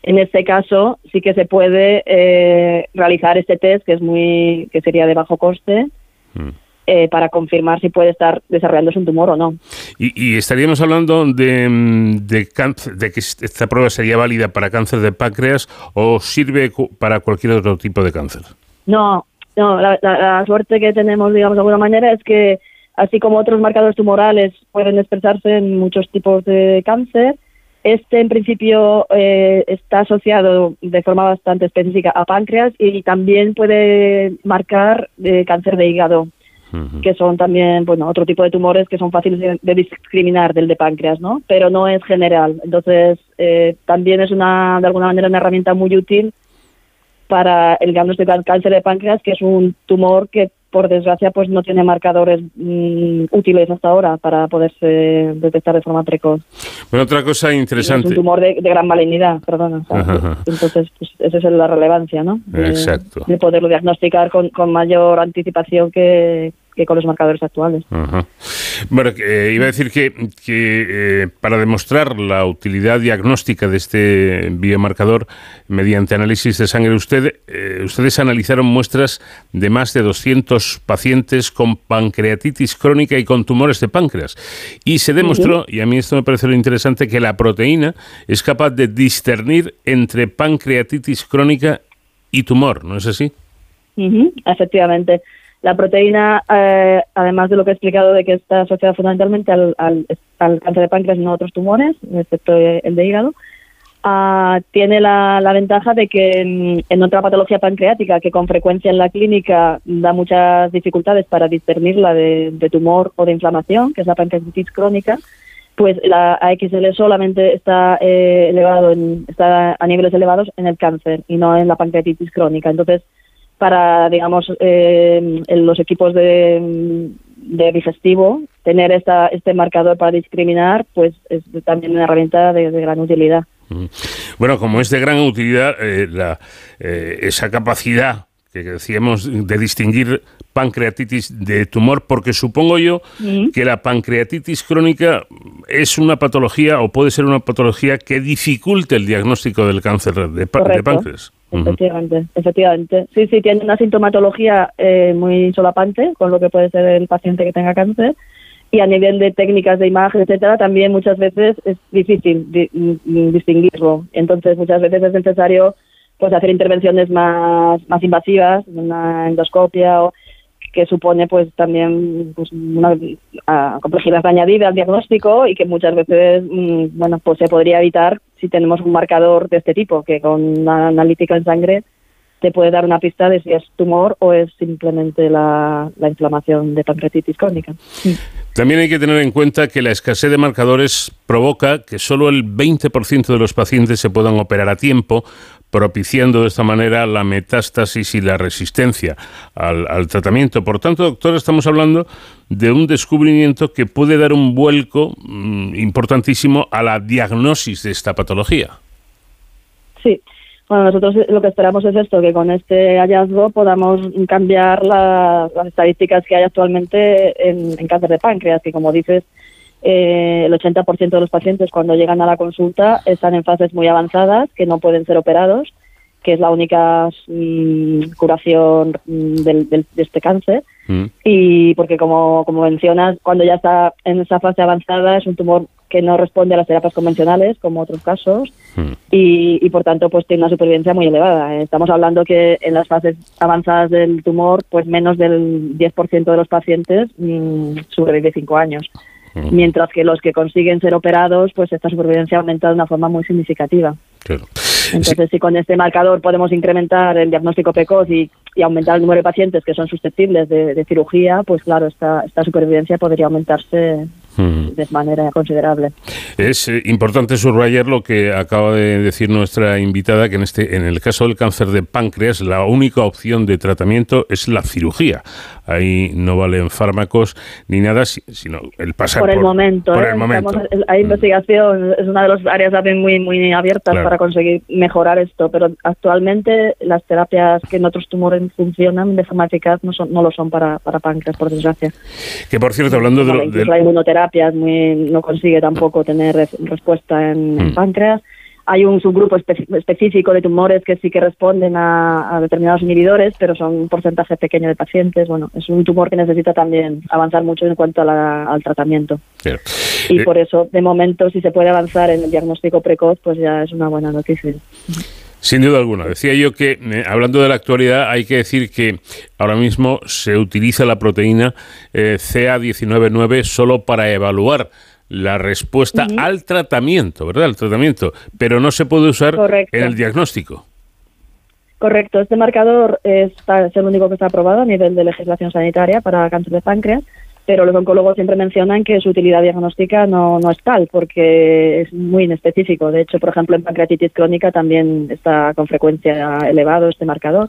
en este caso sí que se puede eh, realizar este test que es muy que sería de bajo coste. Mm. Eh, para confirmar si puede estar desarrollándose un tumor o no. Y, estaríamos hablando de, mm, de, cáncer, de que esta prueba sería válida para cáncer de páncreas o sirve para cualquier otro tipo de cáncer. No, no, la, suerte que tenemos, digamos, de alguna manera es que así como otros marcadores tumorales pueden expresarse en muchos tipos de cáncer, este en principio eh, está asociado de forma bastante específica a páncreas y también puede marcar eh, cáncer de hígado que son también, bueno, otro tipo de tumores que son fáciles de, discriminar del de páncreas, ¿no? Pero no es general. Entonces, eh, también es una, de alguna manera, una herramienta muy útil para el diagnóstico del cáncer de páncreas, que es un tumor que por desgracia pues no tiene marcadores mm, útiles hasta ahora para poderse detectar de forma precoz. Bueno, otra cosa interesante. Es un tumor de, gran malignidad, perdona. Entonces, pues, esa es la relevancia, ¿no? Exacto. De poderlo diagnosticar con, con mayor anticipación que, que con los marcadores actuales. Bueno, eh, iba a decir que, que eh, para demostrar la utilidad diagnóstica de este biomarcador mediante análisis de sangre, usted, eh, ustedes analizaron muestras de más de 200 pacientes con pancreatitis crónica y con tumores de páncreas. Y se demostró, y a mí esto me parece lo interesante, que la proteína es capaz de discernir entre pancreatitis crónica y tumor, ¿no es así? Efectivamente. La proteína, eh, además de lo que he explicado de que está asociada fundamentalmente al, cáncer de páncreas y no a otros tumores, excepto el de hígado, ah, tiene la, ventaja de que en, otra patología pancreática que con frecuencia en la clínica da muchas dificultades para discernirla de, tumor o de inflamación, que es la pancreatitis crónica, pues la AXL solamente está eh, elevado está a niveles elevados en el cáncer y no en la pancreatitis crónica. Entonces, para, digamos, eh, en los equipos de, de digestivo, tener esta, este marcador para discriminar, pues es también una herramienta de, gran utilidad. Bueno, como es de gran utilidad, eh, la, eh, esa capacidad que decíamos de distinguir pancreatitis de tumor, porque supongo yo que la pancreatitis crónica es una patología o puede ser una patología que dificulte el diagnóstico del cáncer de, páncreas. Efectivamente, efectivamente. Sí, sí, tiene una sintomatología eh, muy solapante con lo que puede ser el paciente que tenga cáncer y a nivel de técnicas de imagen, etcétera, también muchas veces es difícil mm, distinguirlo. Entonces, muchas veces es necesario pues hacer intervenciones más, más invasivas, una endoscopia o que supone pues también pues, una complejidad añadida al diagnóstico y que muchas veces mm, bueno pues se podría evitar si tenemos un marcador de este tipo que con una analítica en sangre te puede dar una pista de si es tumor o es simplemente la, la inflamación de pancreatitis crónica. También hay que tener en cuenta que la escasez de marcadores provoca que solo el 20% de los pacientes se puedan operar a tiempo, propiciando de esta manera la metástasis y la resistencia al, tratamiento. Por tanto, doctor, estamos hablando de un descubrimiento que puede dar un vuelco mm, importantísimo a la diagnosis de esta patología. Sí, bueno, nosotros lo que esperamos es esto, que con este hallazgo podamos cambiar las estadísticas que hay actualmente en, cáncer de páncreas, que como dices, eh, el 80% de los pacientes cuando llegan a la consulta están en fases muy avanzadas que no pueden ser operados, que es la única mm, curación mm, de este cáncer. Mm. Y porque como, como mencionas, cuando ya está en esa fase avanzada es un tumor que no responde a las terapias convencionales, como otros casos, y, por tanto pues tiene una supervivencia muy elevada. Estamos hablando que en las fases avanzadas del tumor, pues menos del 10% de los pacientes sobrevive cinco años. Mientras que los que consiguen ser operados, pues esta supervivencia aumenta de una forma muy significativa. Entonces, si con este marcador podemos incrementar el diagnóstico precoz y, aumentar el número de pacientes que son susceptibles de, de cirugía, pues claro, esta, esta supervivencia podría aumentarse de manera considerable. Es eh, importante subrayar lo que acaba de decir nuestra invitada, que en, este, en el caso del cáncer de páncreas, la única opción de tratamiento es la cirugía. Ahí no valen fármacos ni nada, sino el pasar por, el momento. Por el ¿eh? momento. hay mm. investigación, es una de las áreas también muy, muy abiertas para conseguir mejorar esto, pero actualmente las terapias que en otros tumores funcionan de forma eficaz no, son, no lo son para, para páncreas, por desgracia. Que por cierto, hablando de, la inmunoterapia, no consigue tampoco tener respuesta en, mm. páncreas. Hay un subgrupo específico de tumores que sí que responden a, determinados inhibidores, pero son un porcentaje pequeño de pacientes. Bueno, es un tumor que necesita también avanzar mucho en cuanto al tratamiento. Y eh, por eso, de momento, si se puede avanzar en el diagnóstico precoz, pues ya es una buena noticia. Sin duda alguna. Decía yo que, eh, hablando de la actualidad, hay que decir que ahora mismo se utiliza la proteína eh, CA199 solo para evaluar la respuesta al tratamiento, ¿verdad? Al tratamiento, pero no se puede usar en el diagnóstico. Correcto. Este marcador es, es el único que está aprobado a nivel de legislación sanitaria para cáncer de páncreas pero los oncólogos siempre mencionan que su utilidad diagnóstica no, no es tal, porque es muy inespecífico. De hecho, por ejemplo, en pancreatitis crónica también está con frecuencia elevado este marcador.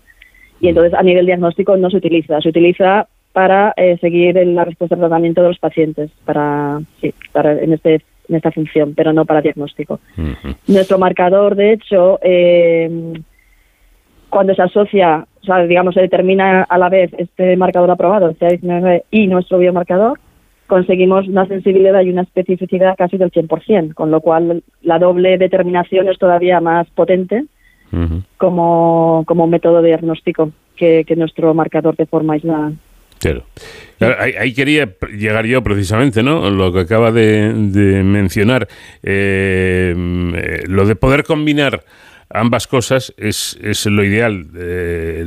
Y mm. entonces, a nivel diagnóstico no se utiliza. Se utiliza para eh, seguir la respuesta al tratamiento de los pacientes, para, sí, para en, este, en esta función, pero no para diagnóstico. Nuestro marcador, de hecho, eh, cuando se asocia, o sea, digamos, se determina a la vez este marcador aprobado, el CA19 y nuestro biomarcador, conseguimos una sensibilidad y una especificidad casi del 100%, con lo cual la doble determinación es todavía más potente como, como método diagnóstico que, nuestro marcador de forma aislada. Claro. ahí, quería llegar yo precisamente, ¿no? Lo que acaba de, mencionar, eh, eh, lo de poder combinar ambas cosas es, es lo ideal. Eh,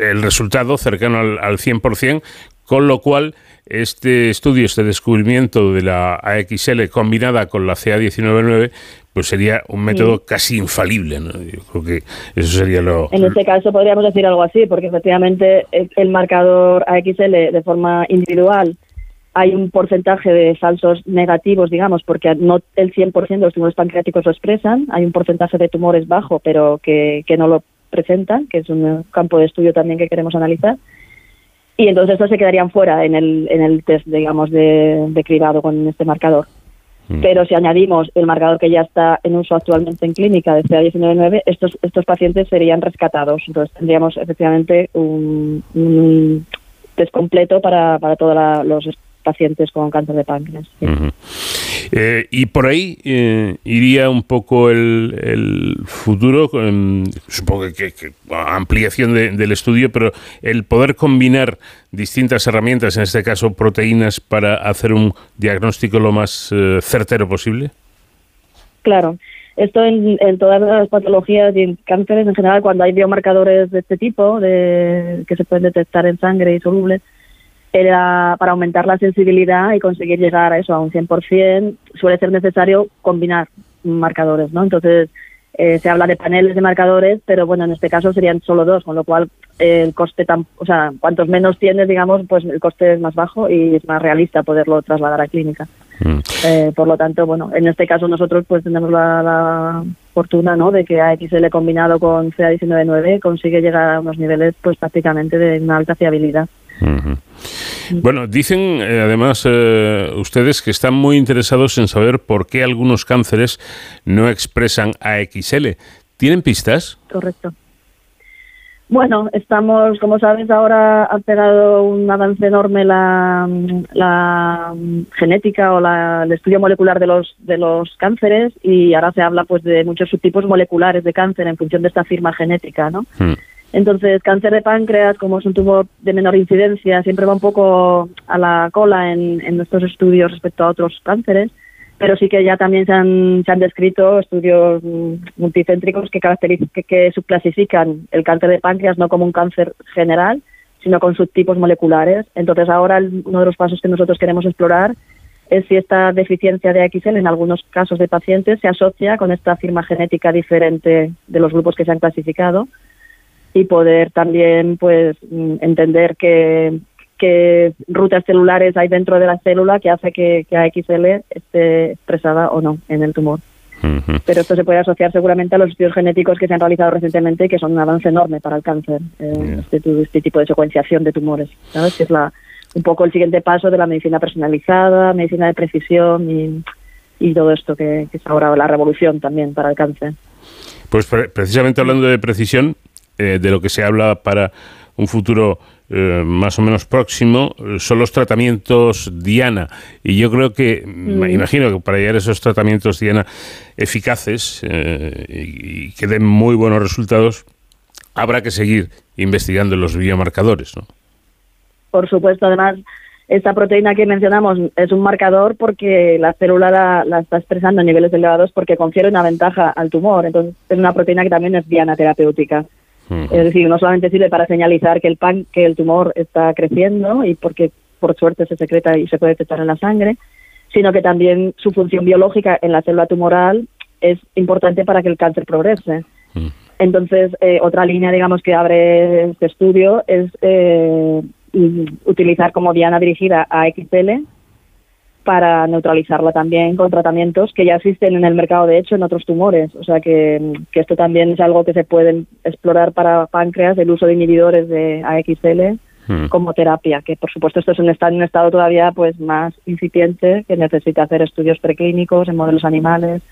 el, resultado cercano al, al 100%, con lo cual este estudio, este descubrimiento de la AXL combinada con la CA199, pues sería un método casi infalible. ¿no? Yo creo que eso sería lo... En este caso podríamos decir algo así, porque efectivamente el marcador AXL de forma individual hay un porcentaje de falsos negativos, digamos, porque no el 100% de los tumores pancreáticos lo expresan, hay un porcentaje de tumores bajo, pero que, que no lo presentan, que es un campo de estudio también que queremos analizar. Y entonces estos se quedarían fuera en el, en el test, digamos, de, de cribado con este marcador. Mm. Pero si añadimos el marcador que ya está en uso actualmente en clínica de CA19-9, estos, estos pacientes serían rescatados. Entonces tendríamos efectivamente un, un test completo para, para todos los pacientes con cáncer de páncreas. Eh, y por ahí eh, iría un poco el, futuro, supongo que, ampliación del estudio, pero el poder combinar distintas herramientas, en este caso proteínas, para hacer un diagnóstico lo más eh, certero posible. Claro. Esto en, todas las patologías y en cánceres en general, cuando hay biomarcadores de este tipo, de, que se pueden detectar en sangre y solubles, era para aumentar la sensibilidad y conseguir llegar a eso, a un 100%, suele ser necesario combinar marcadores, ¿no? Entonces, eh, se habla de paneles de marcadores, pero bueno, en este caso serían solo dos, con lo cual eh, el coste, tan, o sea, cuantos menos tienes, digamos, pues el coste es más bajo y es más realista poderlo trasladar a clínica. Mm. Eh, por lo tanto, bueno, en este caso nosotros pues tenemos la, fortuna, ¿no?, de que AXL combinado con CA199 consigue llegar a unos niveles, pues prácticamente de una alta fiabilidad. Bueno, dicen eh, además eh, ustedes que están muy interesados en saber por qué algunos cánceres no expresan AXL. ¿Tienen pistas? Correcto. Bueno, estamos, como sabes, ahora ha pegado un avance enorme la, la genética o la, el estudio molecular de los de los cánceres y ahora se habla pues de muchos subtipos moleculares de cáncer en función de esta firma genética, ¿no? Hmm. Entonces, cáncer de páncreas, como es un tumor de menor incidencia, siempre va un poco a la cola en, nuestros estudios respecto a otros cánceres, pero sí que ya también se han, descrito estudios multicéntricos que, que, que subclasifican el cáncer de páncreas no como un cáncer general, sino con subtipos moleculares. Entonces, ahora uno de los pasos que nosotros queremos explorar es si esta deficiencia de XL en algunos casos de pacientes se asocia con esta firma genética diferente de los grupos que se han clasificado y poder también pues mm, entender qué, rutas celulares hay dentro de la célula que hace que, que AXL esté expresada o no en el tumor. Pero esto se puede asociar seguramente a los estudios genéticos que se han realizado recientemente, que son un avance enorme para el cáncer, eh, este, este, tipo de secuenciación de tumores, ¿sabes? Que es la, un poco el siguiente paso de la medicina personalizada, medicina de precisión y, y todo esto que, que es ahora la revolución también para el cáncer. Pues precisamente hablando de precisión, eh, de lo que se habla para un futuro eh, más o menos próximo eh, son los tratamientos Diana. Y yo creo que, me imagino que para llegar a esos tratamientos Diana eficaces y, que den muy buenos resultados, habrá que seguir investigando los biomarcadores, ¿no? Por supuesto, además, esta proteína que mencionamos es un marcador porque la célula la, la, está expresando a niveles elevados porque confiere una ventaja al tumor. Entonces, es una proteína que también es diana terapéutica. Es decir, no solamente sirve para señalizar que el pan, que el tumor está creciendo y porque por suerte se secreta y se puede detectar en la sangre, sino que también su función biológica en la célula tumoral es importante para que el cáncer progrese. Entonces, eh, otra línea, digamos, que abre este estudio es eh, utilizar como diana dirigida a XL para neutralizarla también con tratamientos que ya existen en el mercado, de hecho, en otros tumores. O sea que, esto también es algo que se puede explorar para páncreas, el uso de inhibidores de AXL hmm. como terapia, que por supuesto esto es un, está en un estado todavía pues más incipiente, que necesita hacer estudios preclínicos en modelos animales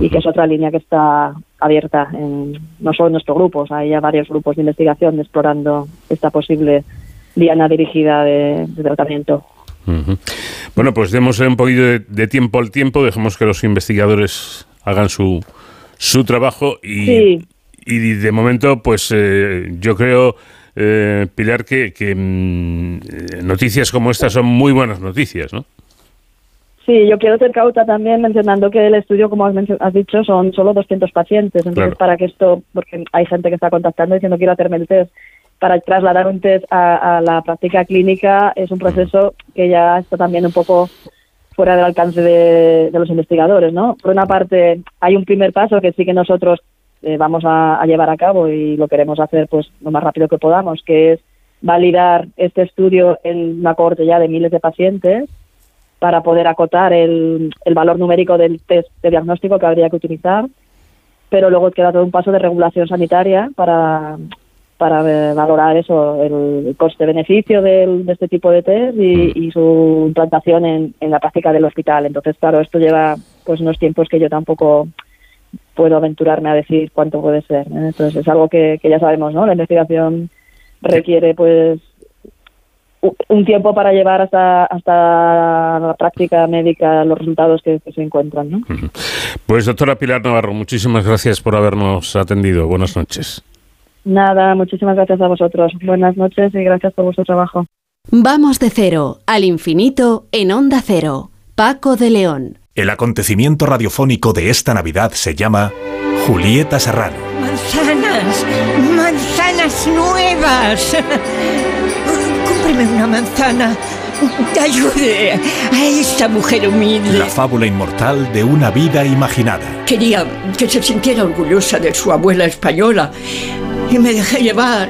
y que es otra línea que está abierta, en, no solo en nuestro grupo, hay ya varios grupos de investigación explorando esta posible diana dirigida de tratamiento. Bueno, pues demos un poquito de, tiempo al tiempo, dejemos que los investigadores hagan su, su trabajo y, y de momento, pues eh, yo creo, eh, Pilar, que, mm, eh, noticias como estas son muy buenas noticias, ¿no? Sí, yo quiero ser cauta también mencionando que el estudio, como has, dicho, son solo 200 pacientes. Entonces, para que esto, porque hay gente que está contactando diciendo quiero hacerme el test, para trasladar un test a, la práctica clínica es un proceso que ya está también un poco fuera del alcance de, los investigadores, ¿no? Por una parte, hay un primer paso que sí que nosotros eh, vamos a, llevar a cabo y lo queremos hacer pues lo más rápido que podamos, que es validar este estudio en una cohorte ya de miles de pacientes para poder acotar el, el valor numérico del test de diagnóstico que habría que utilizar pero luego queda todo un paso de regulación sanitaria para, para valorar eso, el coste-beneficio de este tipo de test y, su implantación en, en, la práctica del hospital. Entonces, claro, esto lleva pues unos tiempos que yo tampoco puedo aventurarme a decir cuánto puede ser. ¿eh? Entonces, es algo que, que ya sabemos, ¿no? La investigación requiere pues un tiempo para llevar hasta, hasta la práctica médica los resultados que, se encuentran. ¿no? Pues doctora Pilar Navarro, muchísimas gracias por habernos atendido. Buenas noches. Nada, muchísimas gracias a vosotros. Buenas noches y gracias por vuestro trabajo. Vamos de cero al infinito en onda cero. Paco de León. El acontecimiento radiofónico de esta Navidad se llama Julieta Serrano. Manzanas, manzanas nuevas [LAUGHS] una manzana. Ayude a esta mujer humilde. La fábula inmortal de una vida imaginada. Quería que se sintiera orgullosa de su abuela española y me dejé llevar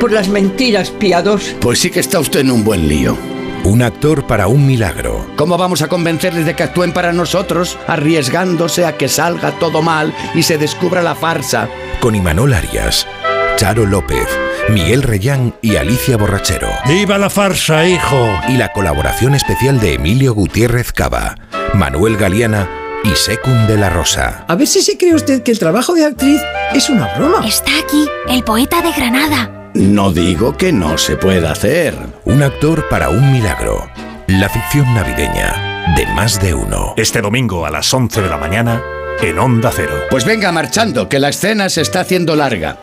por las mentiras piadosas. Pues sí que está usted en un buen lío. Un actor para un milagro. ¿Cómo vamos a convencerles de que actúen para nosotros, arriesgándose a que salga todo mal y se descubra la farsa? Con Imanol Arias, Charo López, Miguel Reyán y Alicia Borrachero. ¡Viva la farsa, hijo! Y la colaboración especial de Emilio Gutiérrez Cava, Manuel Galeana y Secund de la Rosa. A ver si se cree usted que el trabajo de actriz es una broma. Está aquí, el poeta de Granada. No digo que no se pueda hacer. Un actor para un milagro. La ficción navideña de más de uno. Este domingo a las 11 de la mañana en Onda Cero. Pues venga marchando, que la escena se está haciendo larga.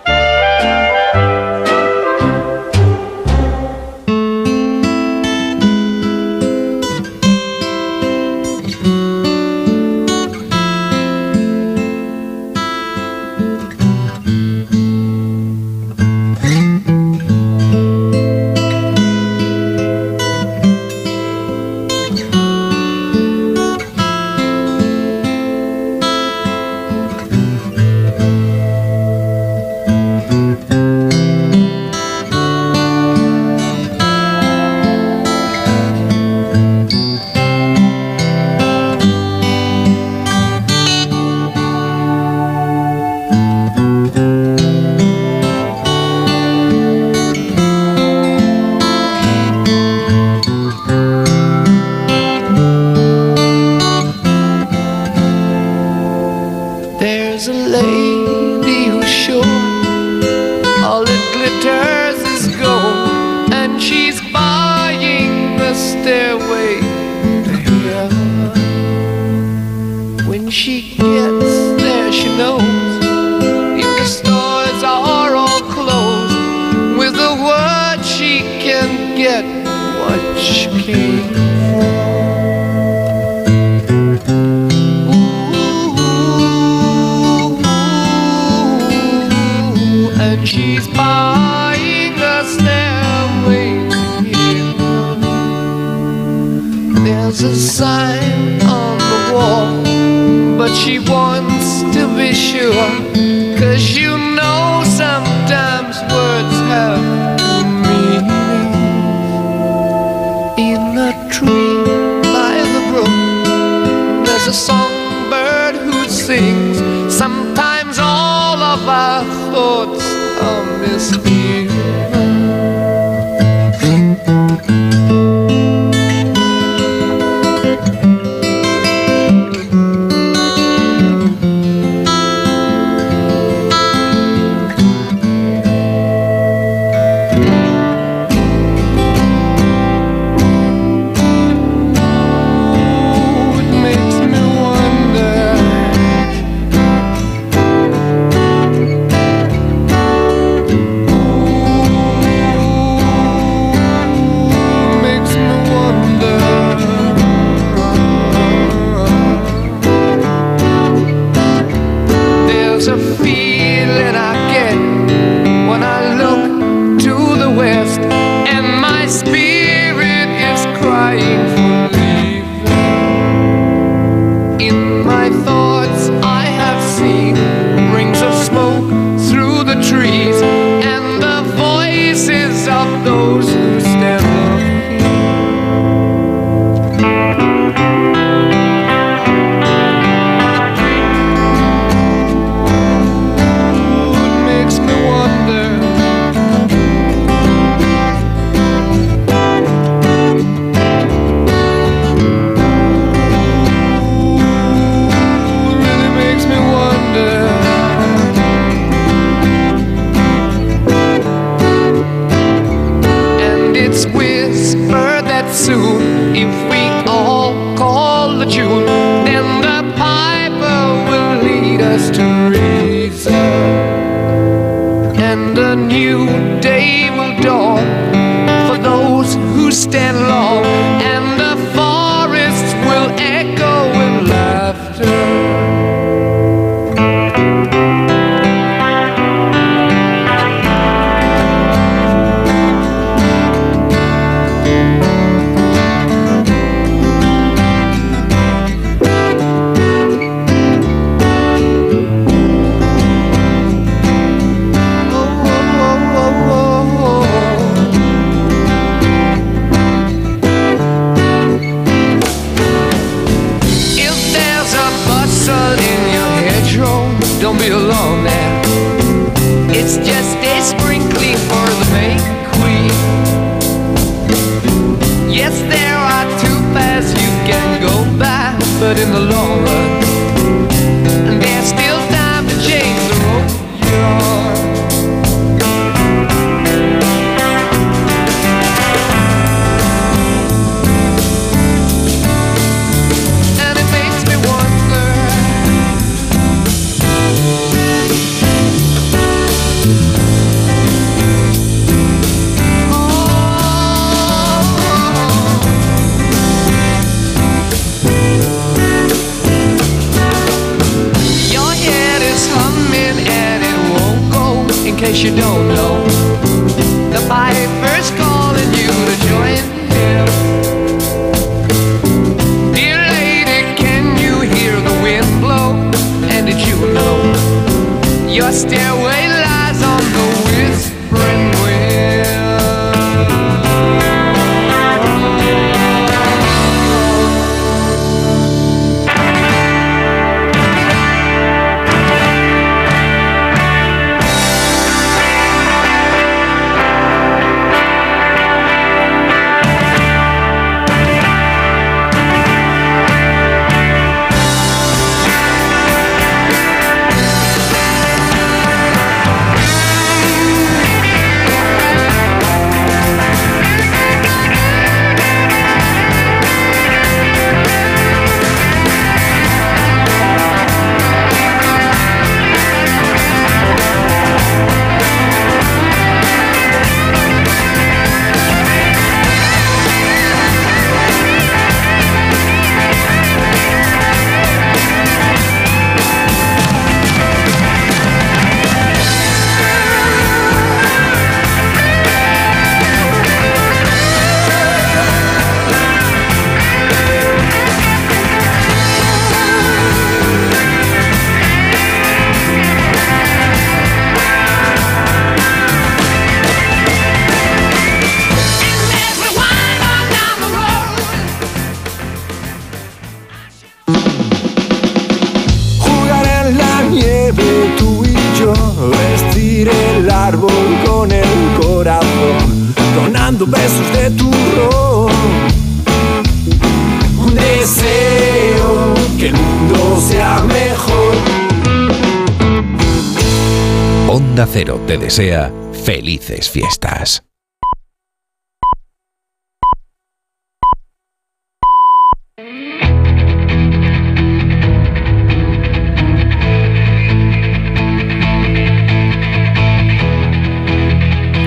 Felices fiestas.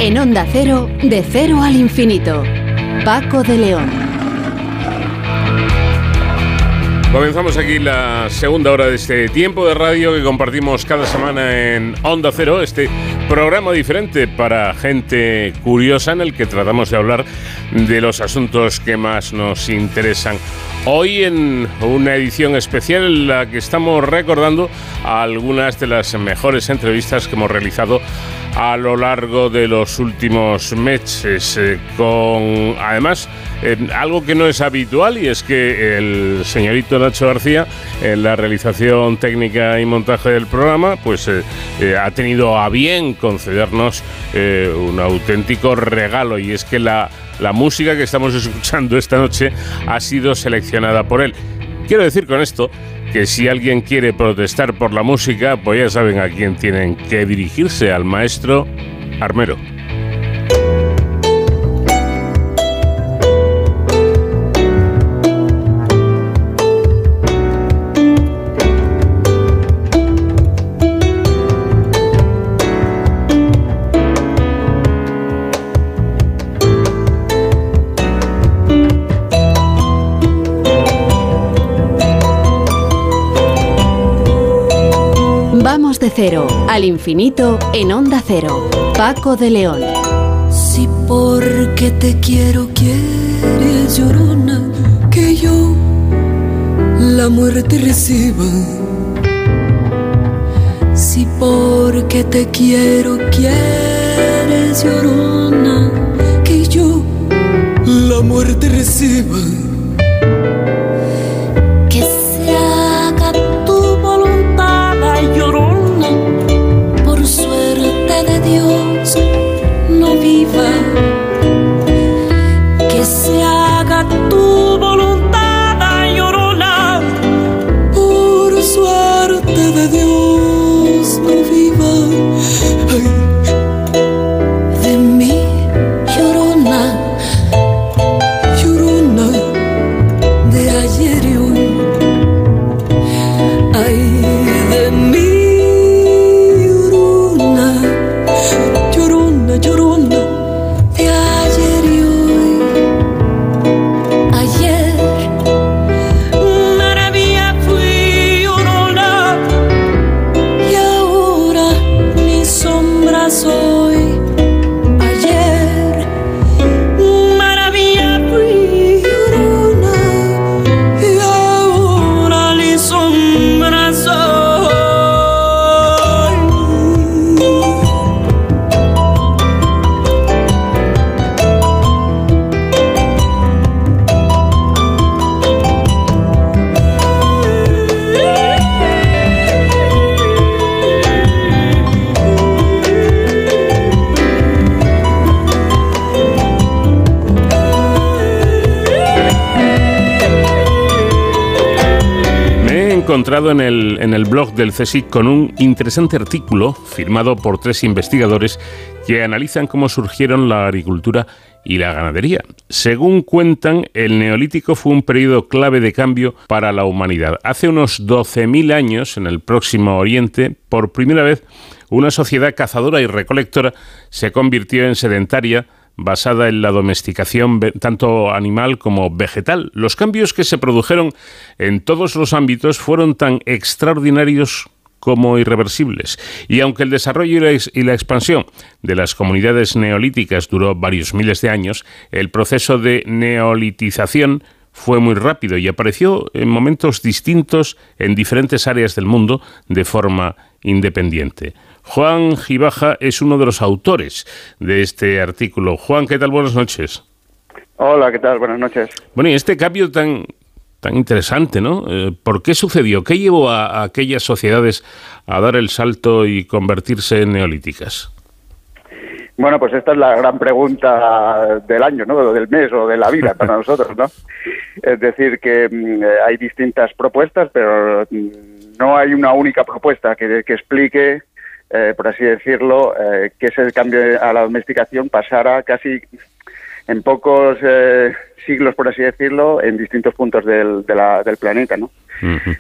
En Onda Cero, de cero al infinito. Paco de León. Comenzamos aquí la segunda hora de este tiempo de radio que compartimos cada semana en Onda Cero, este programa diferente para gente curiosa en el que tratamos de hablar de los asuntos que más nos interesan. Hoy en una edición especial en la que estamos recordando algunas de las mejores entrevistas que hemos realizado a lo largo de los últimos meses, eh, con además eh, algo que no es habitual y es que el señorito Nacho García, en la realización técnica y montaje del programa, pues eh, eh, ha tenido a bien concedernos eh, un auténtico regalo y es que la, la música que estamos [LAUGHS] escuchando esta noche ha sido seleccionada por él. Quiero decir con esto que si alguien quiere protestar por la música, pues ya saben a quién tienen que dirigirse, al maestro Armero. Cero al infinito en Onda Cero. Paco de León. Si porque te quiero quieres llorona que yo la muerte reciba. Si porque te quiero quieres llorona que yo la muerte reciba. En el, en el blog del CSIC con un interesante artículo firmado por tres investigadores que analizan cómo surgieron la agricultura y la ganadería. Según cuentan, el neolítico fue un periodo clave de cambio para la humanidad. Hace unos 12.000 años, en el próximo Oriente, por primera vez, una sociedad cazadora y recolectora se convirtió en sedentaria basada en la domesticación tanto animal como vegetal. Los cambios que se produjeron en todos los ámbitos fueron tan extraordinarios como irreversibles. Y aunque el desarrollo y la expansión de las comunidades neolíticas duró varios miles de años, el proceso de neolitización fue muy rápido y apareció en momentos distintos en diferentes áreas del mundo de forma independiente. Juan Gibaja es uno de los autores de este artículo. Juan, ¿qué tal? Buenas noches. Hola, ¿qué tal? Buenas noches. Bueno, y este cambio tan, tan interesante, ¿no? Eh, ¿Por qué sucedió? ¿Qué llevó a, a aquellas sociedades a dar el salto y convertirse en neolíticas? Bueno, pues esta es la gran pregunta del año, ¿no? Del mes o de la vida para [LAUGHS] nosotros, ¿no? Es decir, que mm, eh, hay distintas propuestas, pero mm, no hay una única propuesta que, que explique, eh, por así decirlo, eh, que ese cambio a la domesticación pasara casi en pocos eh, siglos, por así decirlo, en distintos puntos del, de la- del planeta, ¿no?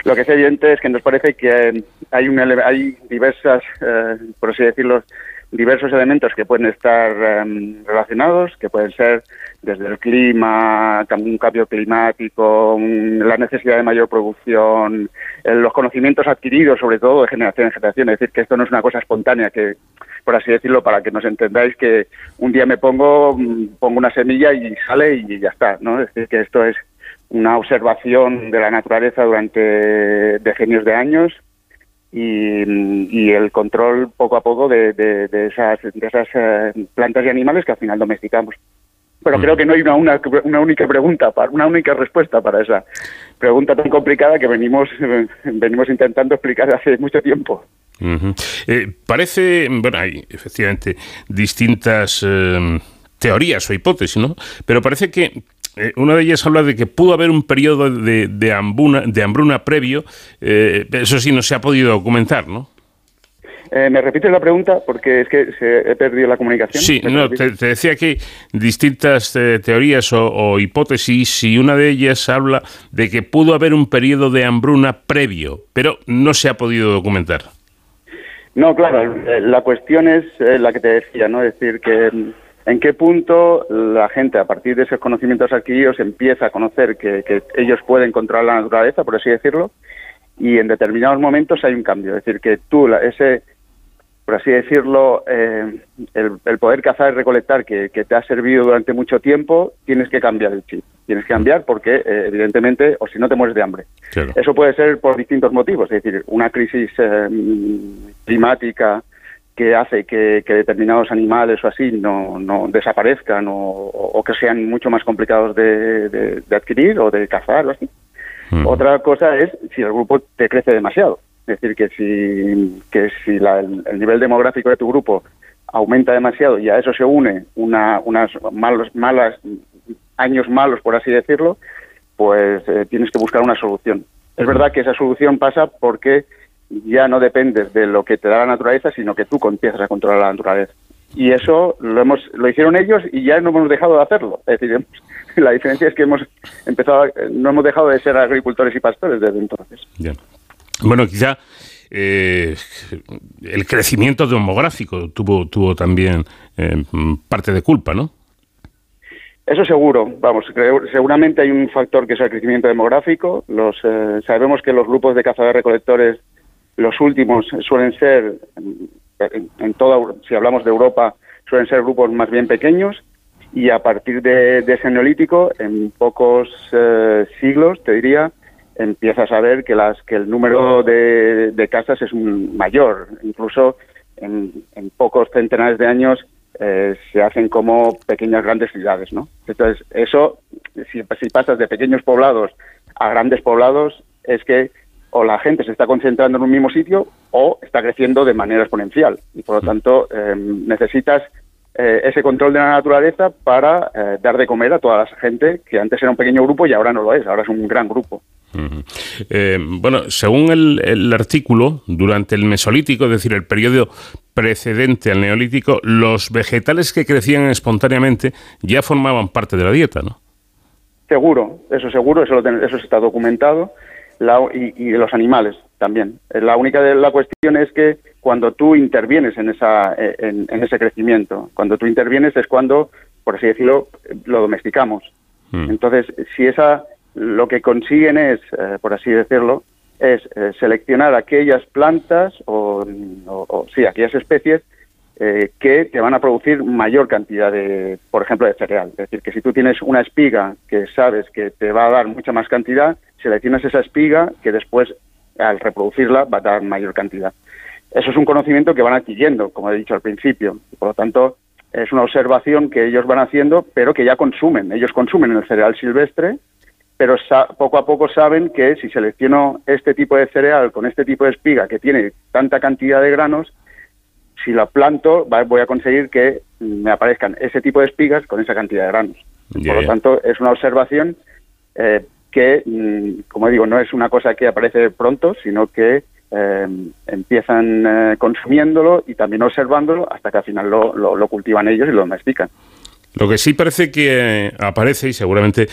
Lo que es evidente es que nos parece que hay, un hay diversas, eh, por así decirlo, diversos elementos que pueden estar em, relacionados, que pueden ser desde el clima, un cambio climático, la necesidad de mayor producción, los conocimientos adquiridos, sobre todo de generación en generación. Es decir, que esto no es una cosa espontánea, que, por así decirlo, para que nos entendáis que un día me pongo, mm, pongo una semilla y sale y ya está, ¿no? Es decir, que esto es una observación de la naturaleza durante decenios de años y, y el control poco a poco de, de- de esas, de esas eh, plantas y animales que al final domesticamos. Pero creo que no hay una, una, una única pregunta, para, una única respuesta para esa pregunta tan complicada que venimos, venimos intentando explicar hace mucho tiempo. Eh, parece, bueno, hay efectivamente distintas eh, teorías o hipótesis, ¿no? Pero parece que eh, una de ellas habla de que pudo haber un periodo de, de, hambruna, de hambruna previo, eh, eso sí no se ha podido documentar, ¿no? Eh, ¿Me repites la pregunta? Porque es que se, he perdido la comunicación. Sí, ¿Me no, te, te decía que distintas eh, teorías o, o hipótesis y una de ellas habla de que pudo haber un periodo de hambruna previo, pero no se ha podido documentar. No, claro, eh, la cuestión es eh, la que te decía, ¿no? Es decir, que en qué punto la gente, a partir de esos conocimientos adquiridos, empieza a conocer que, que ellos pueden controlar la naturaleza, por así decirlo, y en determinados momentos hay un cambio. Es decir, que tú, ese, por así decirlo, eh, el, el poder cazar y recolectar que, que te ha servido durante mucho tiempo, tienes que cambiar el chip. Tienes que cambiar porque, eh, evidentemente, o si no te mueres de hambre. Eso puede ser por distintos motivos, es decir, una crisis eh, climática que hace que, que determinados animales o así no, no desaparezcan o, o que sean mucho más complicados de, de- de adquirir o de cazar o así. Otra cosa es si el grupo te crece demasiado. Es decir, que si, que si la- el, el nivel demográfico de tu grupo aumenta demasiado y a eso se une una, unas malos, malas años malos, por así decirlo, pues eh, tienes que buscar una solución. Es verdad que esa solución pasa porque ya no dependes de lo que te da la naturaleza, sino que tú empiezas a controlar la naturaleza. Y eso lo hemos lo hicieron ellos y ya no hemos dejado de hacerlo. Es decir, hemos- [LAUGHS] la diferencia es que hemos empezado, no hemos dejado de ser agricultores y pastores desde entonces. Ya. Bueno, quizá eh, el crecimiento demográfico tuvo, tuvo también eh, parte de culpa, ¿no? Eso seguro, vamos, creo- seguramente hay un factor que es el crecimiento demográfico. Los, eh, sabemos que los grupos de cazadores-recolectores, los últimos, suelen ser, en, toda, si hablamos de Europa, suelen ser grupos más bien pequeños y a partir de, de ese neolítico, en pocos eh, siglos, te diría, empiezas a ver que, las, que el número de, de casas es mayor. Incluso en, en pocos centenares de años eh, se hacen como pequeñas grandes ciudades, ¿no? Entonces, eso, si, si pasas de pequeños poblados a grandes poblados, es que o la gente se está concentrando en un mismo sitio o está creciendo de manera exponencial. Y por lo tanto, eh, necesitas eh, ese control de la naturaleza para eh, dar de comer a toda la gente que antes era un pequeño grupo y ahora no lo es, ahora es un gran grupo. Eh, bueno, según el, el artículo, durante el Mesolítico, es decir, el periodo precedente al Neolítico, los vegetales que crecían espontáneamente ya formaban parte de la dieta, ¿no? Seguro, eso seguro, eso, lo ten- eso está documentado. La- y, y de los animales también. Eh, La única de la cuestión es que cuando tú intervienes en, esa, eh, en, en ese crecimiento, cuando tú intervienes es cuando, por así decirlo, lo domesticamos. Entonces, si esa lo que consiguen es, eh, por así decirlo, es eh, seleccionar aquellas plantas o, o- o, sí, aquellas especies eh, que te van a producir mayor cantidad de, por ejemplo, de cereal. Es decir, que si tú tienes una espiga que sabes que te va a dar mucha más cantidad, seleccionas esa espiga que después, al reproducirla, va a dar mayor cantidad. Eso es un conocimiento que van adquiriendo, como he dicho al principio. por lo tanto, es una observación que ellos van haciendo, pero que ya consumen. Ellos consumen el cereal silvestre, pero poco a poco saben que si selecciono este tipo de cereal con este tipo de espiga que tiene tanta cantidad de granos, si la planto voy a conseguir que me aparezcan ese tipo de espigas con esa cantidad de granos. Por lo tanto, es una observación eh, que, mm, como digo, no es una cosa que aparece pronto, sino que eh, empiezan eh, consumiéndolo y también observándolo hasta que al final lo, lo- lo cultivan ellos y lo domestican. Lo que sí parece que aparece, y seguramente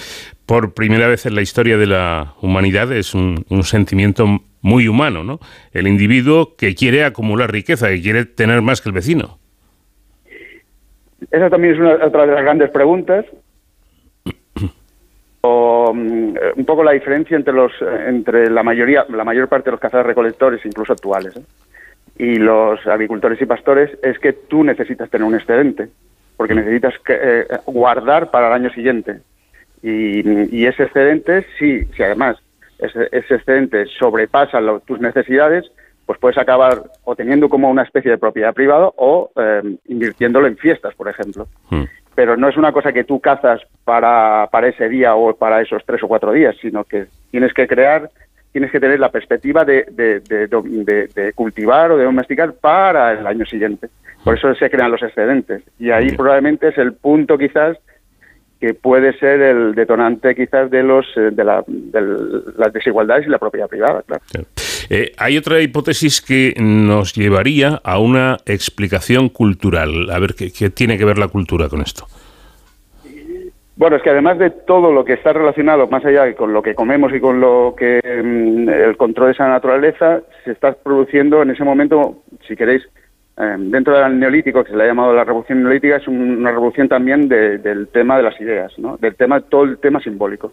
por primera vez en la historia de la humanidad, es un, un sentimiento muy humano, ¿no? El individuo que quiere acumular riqueza, que quiere tener más que el vecino. Esa también es una, otra de las grandes preguntas. [COUGHS] O, mm, eh, un poco la diferencia entre los eh, entre la mayoría la mayor parte de los cazadores recolectores incluso actuales ¿eh? y los agricultores y pastores es que tú necesitas tener un excedente porque necesitas que, eh, guardar para el año siguiente y, y ese excedente si si además ese, ese excedente sobrepasa lo- tus necesidades pues puedes acabar o teniendo como una especie de propiedad privada o eh, invirtiéndolo en fiestas por ejemplo pero no es una cosa que tú cazas para, para ese día o para esos tres o cuatro días, sino que tienes que crear, tienes que tener la perspectiva de, de, de- de- de cultivar o de domesticar para el año siguiente. Por eso se crean los excedentes. Y ahí probablemente es el punto quizás que puede ser el detonante quizás de los eh, de, la- de las desigualdades y la propiedad privada, claro. Eh, hay otra hipótesis que nos llevaría a una explicación cultural. A ver, ¿qué, qué tiene que ver la cultura con esto? Bueno, es que además de todo lo que está relacionado, más allá de con lo que comemos y con lo que mm, el control de esa naturaleza, se está produciendo en ese momento, si queréis, eh, dentro del neolítico, que se le ha llamado la revolución neolítica, es un- una revolución también de- del tema de las ideas, ¿no? del tema, todo el tema simbólico.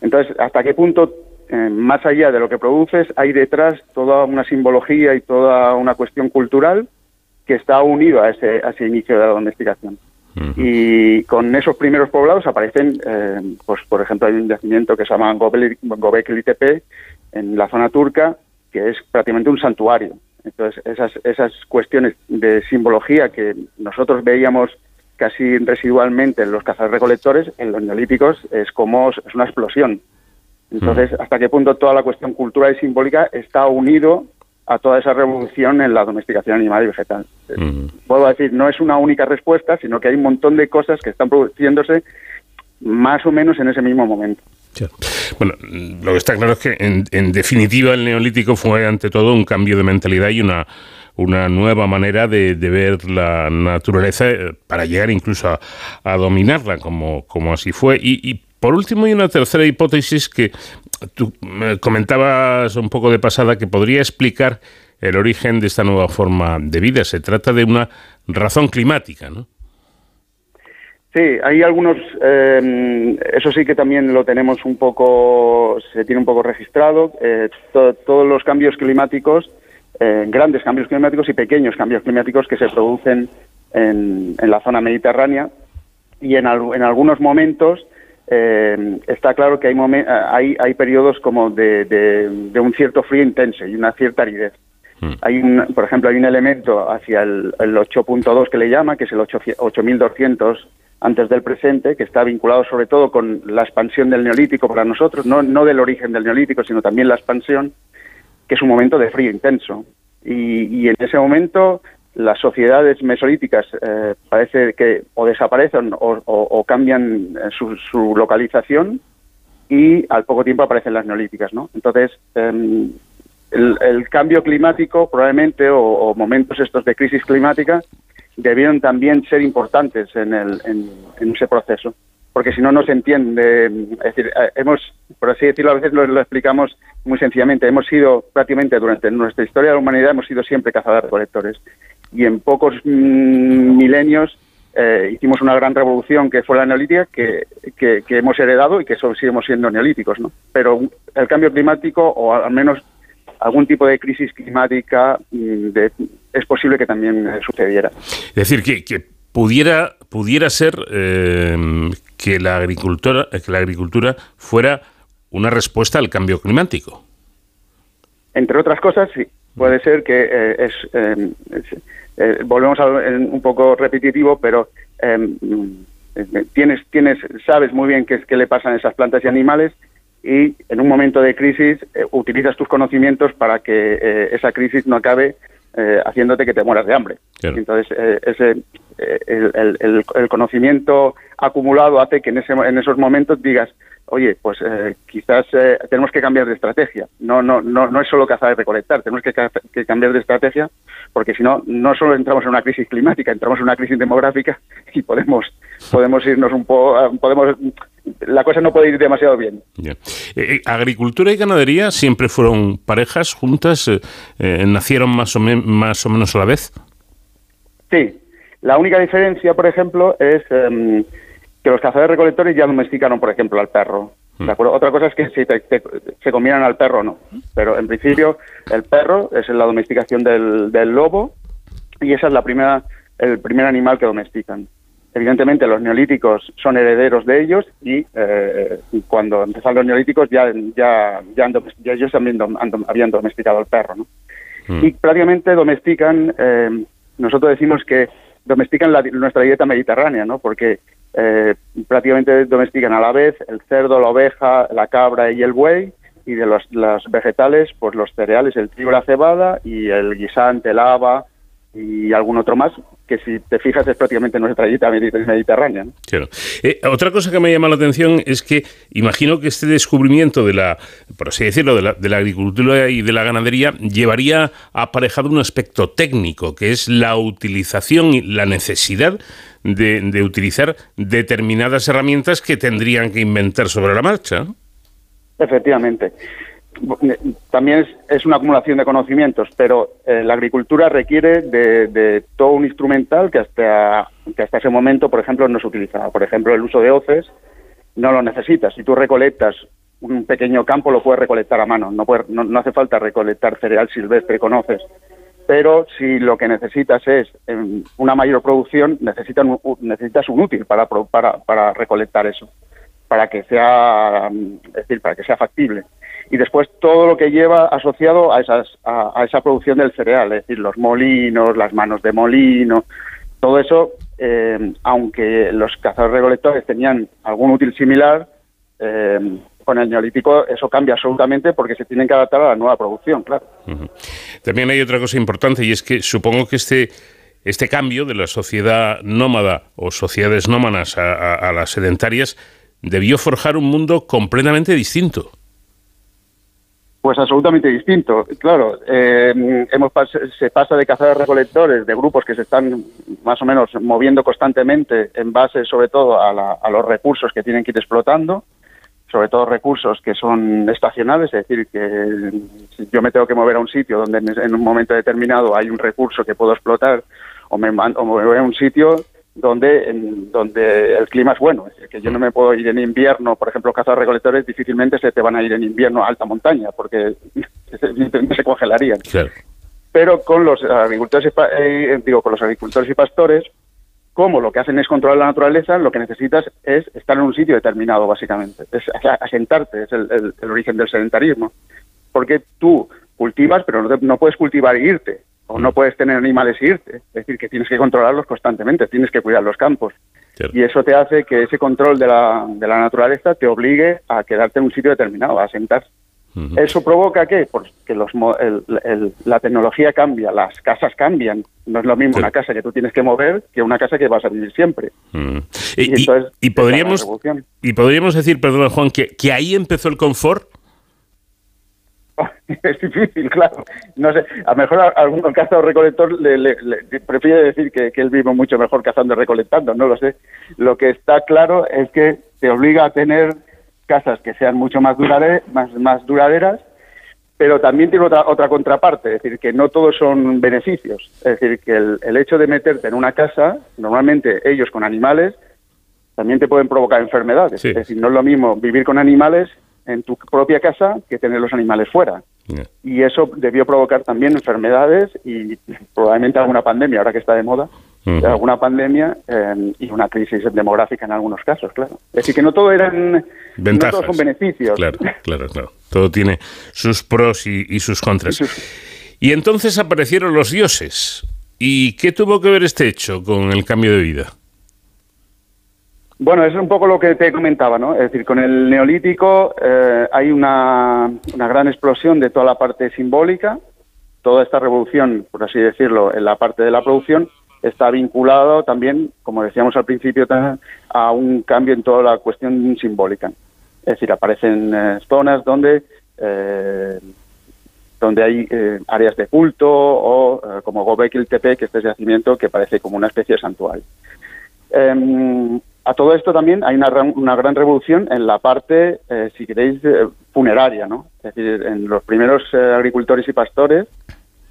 Entonces, ¿hasta qué punto eh, más allá de lo que produces, hay detrás toda una simbología y toda una cuestión cultural que está unido a ese, a ese inicio de la domesticación. Y con esos primeros poblados aparecen, eh, pues por ejemplo, hay un yacimiento que se llama Gobekli Tepe en la zona turca, que es prácticamente un santuario. Entonces, esas, esas cuestiones de simbología que nosotros veíamos casi residualmente en los cazadores-recolectores, en los neolíticos es como es una explosión. Entonces, hasta qué punto toda la cuestión cultural y simbólica está unido a toda esa revolución en la domesticación animal y vegetal. Puedo decir, no es una única respuesta, sino que hay un montón de cosas que están produciéndose más o menos en ese mismo momento. Bueno, lo que está claro es que en, en, definitiva el neolítico fue ante todo un cambio de mentalidad y una, una nueva manera de, ver la naturaleza eh, para llegar incluso a, dominarla, como, como así fue. Y, y, por último hay una tercera hipótesis que tú me comentabas un poco de pasada que podría explicar el origen de esta nueva forma de vida. Se trata de una razón climática, ¿no? Sí, hay algunos, eh, eso sí que también lo tenemos un poco, se tiene un poco registrado, eh, to, todos los cambios climáticos, eh, grandes cambios climáticos y pequeños cambios climáticos que se producen en, en la zona mediterránea y en, al, en algunos momentos eh, está claro que hay, hay, hay periodos como de, de, de, un cierto frío intenso y una cierta aridez. Mm. Hay un, por ejemplo, hay un elemento hacia el, el 8.2 que le llama, que es el 8200 antes del presente, que está vinculado sobre todo con la expansión del neolítico para nosotros, no, no del origen del neolítico, sino también la expansión, que es un momento de frío intenso. Y, en ese momento las sociedades mesolíticas eh, parece que o desaparecen o, cambian su, su, localización y al poco tiempo aparecen las neolíticas, ¿no? Entonces, eh, el, el, cambio climático probablemente o, o, momentos estos de crisis climática debieron también ser importantes en, el, en, ese proceso, porque si no, no se entiende. Es decir, eh, hemos, por así decirlo, a veces lo, explicamos muy sencillamente, hemos sido prácticamente durante nuestra historia de la humanidad, hemos sido siempre cazadores-recolectores. Y en pocos mmm, milenios eh, hicimos una gran revolución que fue la neolítica, que, que, que hemos heredado y que seguimos siendo neolíticos. ¿no? Pero el cambio climático, o al menos algún tipo de crisis climática mm, de, es posible que también eh, sucediera. Es decir, que, que pudiera, pudiera ser eh, que, la agricultura, que la agricultura fuera una respuesta al cambio climático. Entre otras cosas, sí. Puede ser que eh, es, eh, es, volvemos a un poco repetitivo, pero em, tienes, tienes, sabes muy bien qué, qué le pasan a esas plantas y animales y en un momento de crisis eh, utilizas tus conocimientos para que eh, esa crisis no acabe eh, haciéndote que te mueras de hambre. Claro. Entonces, eh, ese, el, el, el, conocimiento acumulado hace que en, ese, en esos momentos digas, oye, pues quizás tenemos que cambiar de estrategia. No, no, no, no es solo cazar y recolectar, tenemos que, que cambiar de estrategia porque si no, no solo entramos en una crisis climática, entramos en una crisis demográfica y podemos, podemos irnos un poco, podemos la cosa no puede ir demasiado bien. Yeah. Eh, agricultura y ganadería siempre fueron parejas juntas, eh, eh, nacieron más o, más o menos a la vez. Sí, la única diferencia, por ejemplo, es eh, que los cazadores recolectores ya domesticaron, por ejemplo, al perro. ¿De acuerdo? Otra cosa es que si te, te, se combinan al perro o no. Pero en principio el perro es la domesticación del, del lobo y esa es la primera, el primer animal que domestican. Evidentemente los neolíticos son herederos de ellos y eh, cuando empezaron los neolíticos ya, ya, ya, han, ya ellos también dom, han, habían domesticado al perro. ¿no? Mm. Y prácticamente domestican, eh, nosotros decimos que domestican la, nuestra dieta mediterránea, ¿no? porque eh, prácticamente domestican a la vez el cerdo, la oveja, la cabra y el buey, y de los, vegetales, pues los cereales, el trigo, la cebada y el guisante, el haba y algún otro más, que si te fijas es prácticamente nuestra dieta mediterránea. ¿no? Claro. Eh, otra cosa que me llama la atención es que imagino que este descubrimiento de la, por así decirlo, de la, de la agricultura y de la ganadería llevaría aparejado un aspecto técnico, que es la utilización y la necesidad de, de, utilizar determinadas herramientas que tendrían que inventar sobre la marcha. Efectivamente. También es, es una acumulación de conocimientos, pero eh, la agricultura requiere de, de, todo un instrumental que hasta, que hasta ese momento, por ejemplo, no se utilizaba. Por ejemplo, el uso de hoces no lo necesitas. Si tú recolectas un pequeño campo lo puedes recolectar a mano, no, puede- no, no hace falta recolectar cereal silvestre, conoces. Pero si lo que necesitas es em, una mayor producción, necesitan un- necesitas un útil para, para, para recolectar eso, para que sea, mm, es decir, para que sea factible. Y después todo lo que lleva asociado a, esas, a, esa producción del cereal, es decir, los molinos, las manos de molino, todo eso, eh, aunque los cazadores recolectores tenían algún útil similar, eh, con el neolítico eso cambia absolutamente porque se tienen que adaptar a la nueva producción, claro. También hay otra cosa importante y es que supongo que este, este cambio de la sociedad nómada o sociedades nómadas a las sedentarias debió forjar un mundo completamente distinto. Pues absolutamente distinto. Claro, eh, hemos se pasa de cazadores recolectores, de grupos que se están más o menos moviendo constantemente en base sobre todo a, la- a los recursos que tienen que ir explotando, sobre todo recursos que son estacionales, es decir, que si yo me tengo que mover a un sitio donde en un momento determinado hay un recurso que puedo explotar o me, o me voy a un sitio donde en- donde el clima es bueno, es decir, que yo no me puedo ir en invierno, por ejemplo, cazadores recolectores difícilmente se te van a ir en invierno a alta montaña porque [LAUGHS] se, se congelarían Claro. pero con los agricultores y, eh, digo con los agricultores y pastores como lo que hacen es controlar la naturaleza lo que necesitas es estar en un sitio determinado básicamente. Es asentarte es el, el- el origen del sedentarismo. Porque tú cultivas pero no, te- no puedes cultivar e irte o no puedes tener animales e irte es decir que tienes que controlarlos constantemente tienes que cuidar los campos y eso te hace que ese control de la, de la naturaleza te obligue a quedarte en un sitio determinado a asentarse ¿Eso provoca qué? Pues que los, mo- el- el- la tecnología cambia, las casas cambian. No es lo mismo una casa que tú tienes que mover que una casa que vas a vivir siempre. Y, Y, y- entonces, y podríamos, y podríamos decir, perdona Juan, que, que ahí empezó el confort. [LAUGHS] es difícil, claro. No sé, a lo mejor a- algún cazador recolector le, le- le- prefiere decir que, que él vive mucho mejor cazando y recolectando, no lo sé. Lo que está claro es que te obliga a tener casas que sean mucho más, durade- más, más duraderas, pero también tiene otra, otra contraparte, es decir, que no todos son beneficios. Es decir, que el, el hecho de meterte en una casa, normalmente ellos con animales, también te pueden provocar enfermedades. Es decir, no es lo mismo vivir con animales en tu propia casa que tener los animales fuera. Y eso debió provocar también enfermedades y probablemente alguna pandemia, ahora que está de moda, alguna pandemia eh, y una crisis demográfica en algunos casos, claro. Es decir, que no todo eran, no Ventajas. todos son beneficios. Claro, claro, claro. Todo tiene sus pros y, y sus contras. Y entonces aparecieron los dioses. ¿Y qué tuvo que ver este hecho con el cambio de vida? Bueno, eso es un poco lo que te comentaba, ¿no? Es decir, con el neolítico eh, hay una, gran explosión de toda la parte simbólica. Toda esta revolución, por así decirlo, en la parte de la producción está vinculado también, como decíamos al principio, a un cambio en toda la cuestión simbólica. Es decir, aparecen eh, zonas donde eh, donde hay áreas de culto o como Gobekli Tepe, que este es yacimiento que parece como una especie de santuario. Em, a todo esto también hay una, gran- revolución en la parte, eh, si queréis, eh, funeraria, ¿no? Es decir, en los primeros eh, agricultores y pastores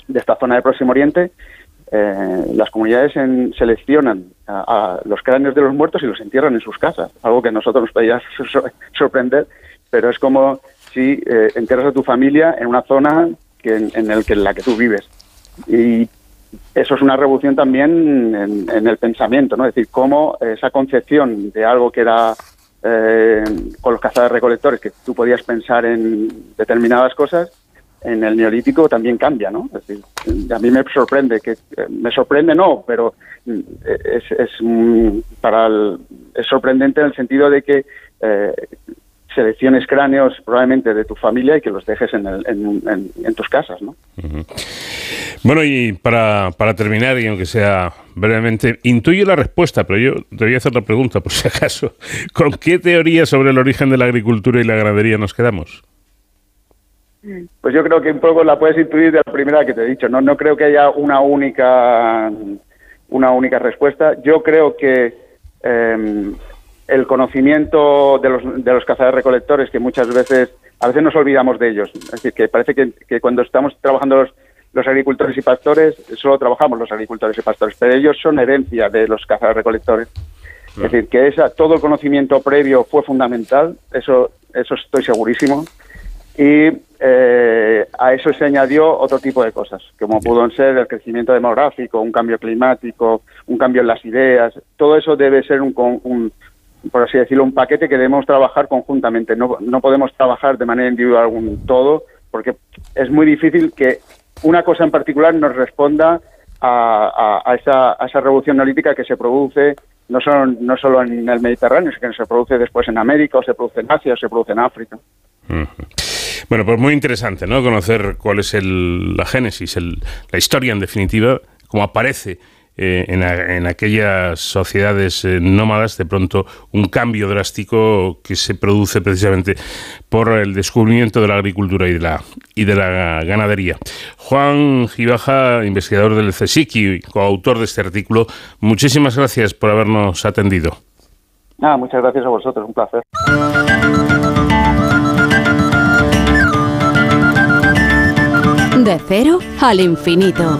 de esta zona de Próximo Oriente, eh, las comunidades en- seleccionan a, los cráneos de los muertos y los entierran en sus casas, algo que a nosotros nos podría [LAUGHS] sor- sorprender, pero es como si eh, entierras a tu familia en una zona que, en, en la que tú vives. Y eso es una revolución también en, el pensamiento, ¿no? Es decir, cómo esa concepción de algo que era eh, con los cazadores recolectores, que tú podías pensar en determinadas cosas, en el neolítico también cambia, ¿no? Es decir, a mí me sorprende, que eh, me sorprende no, pero mm, es, es, para el- es sorprendente en el sentido de que eh, selecciones cráneos probablemente de tu familia y que los dejes en, el- en- en- en tus casas, ¿no? Bueno, y para, para terminar, y aunque sea brevemente, intuyo la respuesta, pero yo te voy a hacer la pregunta por si acaso. [LAUGHS] ¿Con qué teoría sobre el origen de la agricultura y la ganadería nos quedamos? Pues yo creo que un poco la puedes intuir de la primera que te he dicho. No, no creo que haya una única, una única respuesta. Yo creo que eh, el conocimiento de los, de los cazadores recolectores, que muchas veces, a veces nos olvidamos de ellos. Es decir, que parece que, que cuando estamos trabajando los, los agricultores y pastores, solo trabajamos los agricultores y pastores, pero ellos son herencia de los cazadores recolectores. Es decir, que esa, todo el conocimiento previo fue fundamental, eso eso estoy segurísimo. Y eh, a eso se añadió otro tipo de cosas, como pudo ser el crecimiento demográfico, un cambio climático, un cambio en las ideas. Todo eso debe ser un, un- por así decirlo, un paquete que debemos trabajar conjuntamente. No, no podemos trabajar de manera individual un todo, porque es muy difícil que una cosa en particular nos responda a, a- esa, esa revolución neolítica que se produce no solo, no solo en el Mediterráneo, sino que se produce después en América, o se produce en Asia, o se produce en África. Bueno, pues muy interesante, ¿no? Conocer cuál es el- la génesis, el- la historia en definitiva, cómo aparece eh, en, a- en aquellas sociedades eh, nómadas de pronto un cambio drástico que se produce precisamente por el descubrimiento de la agricultura y de la, y de la ganadería. Juan Gibaja, investigador del CSIC y coautor de este artículo, muchísimas gracias por habernos atendido. Nada, muchas gracias a vosotros, un placer. De cero al infinito.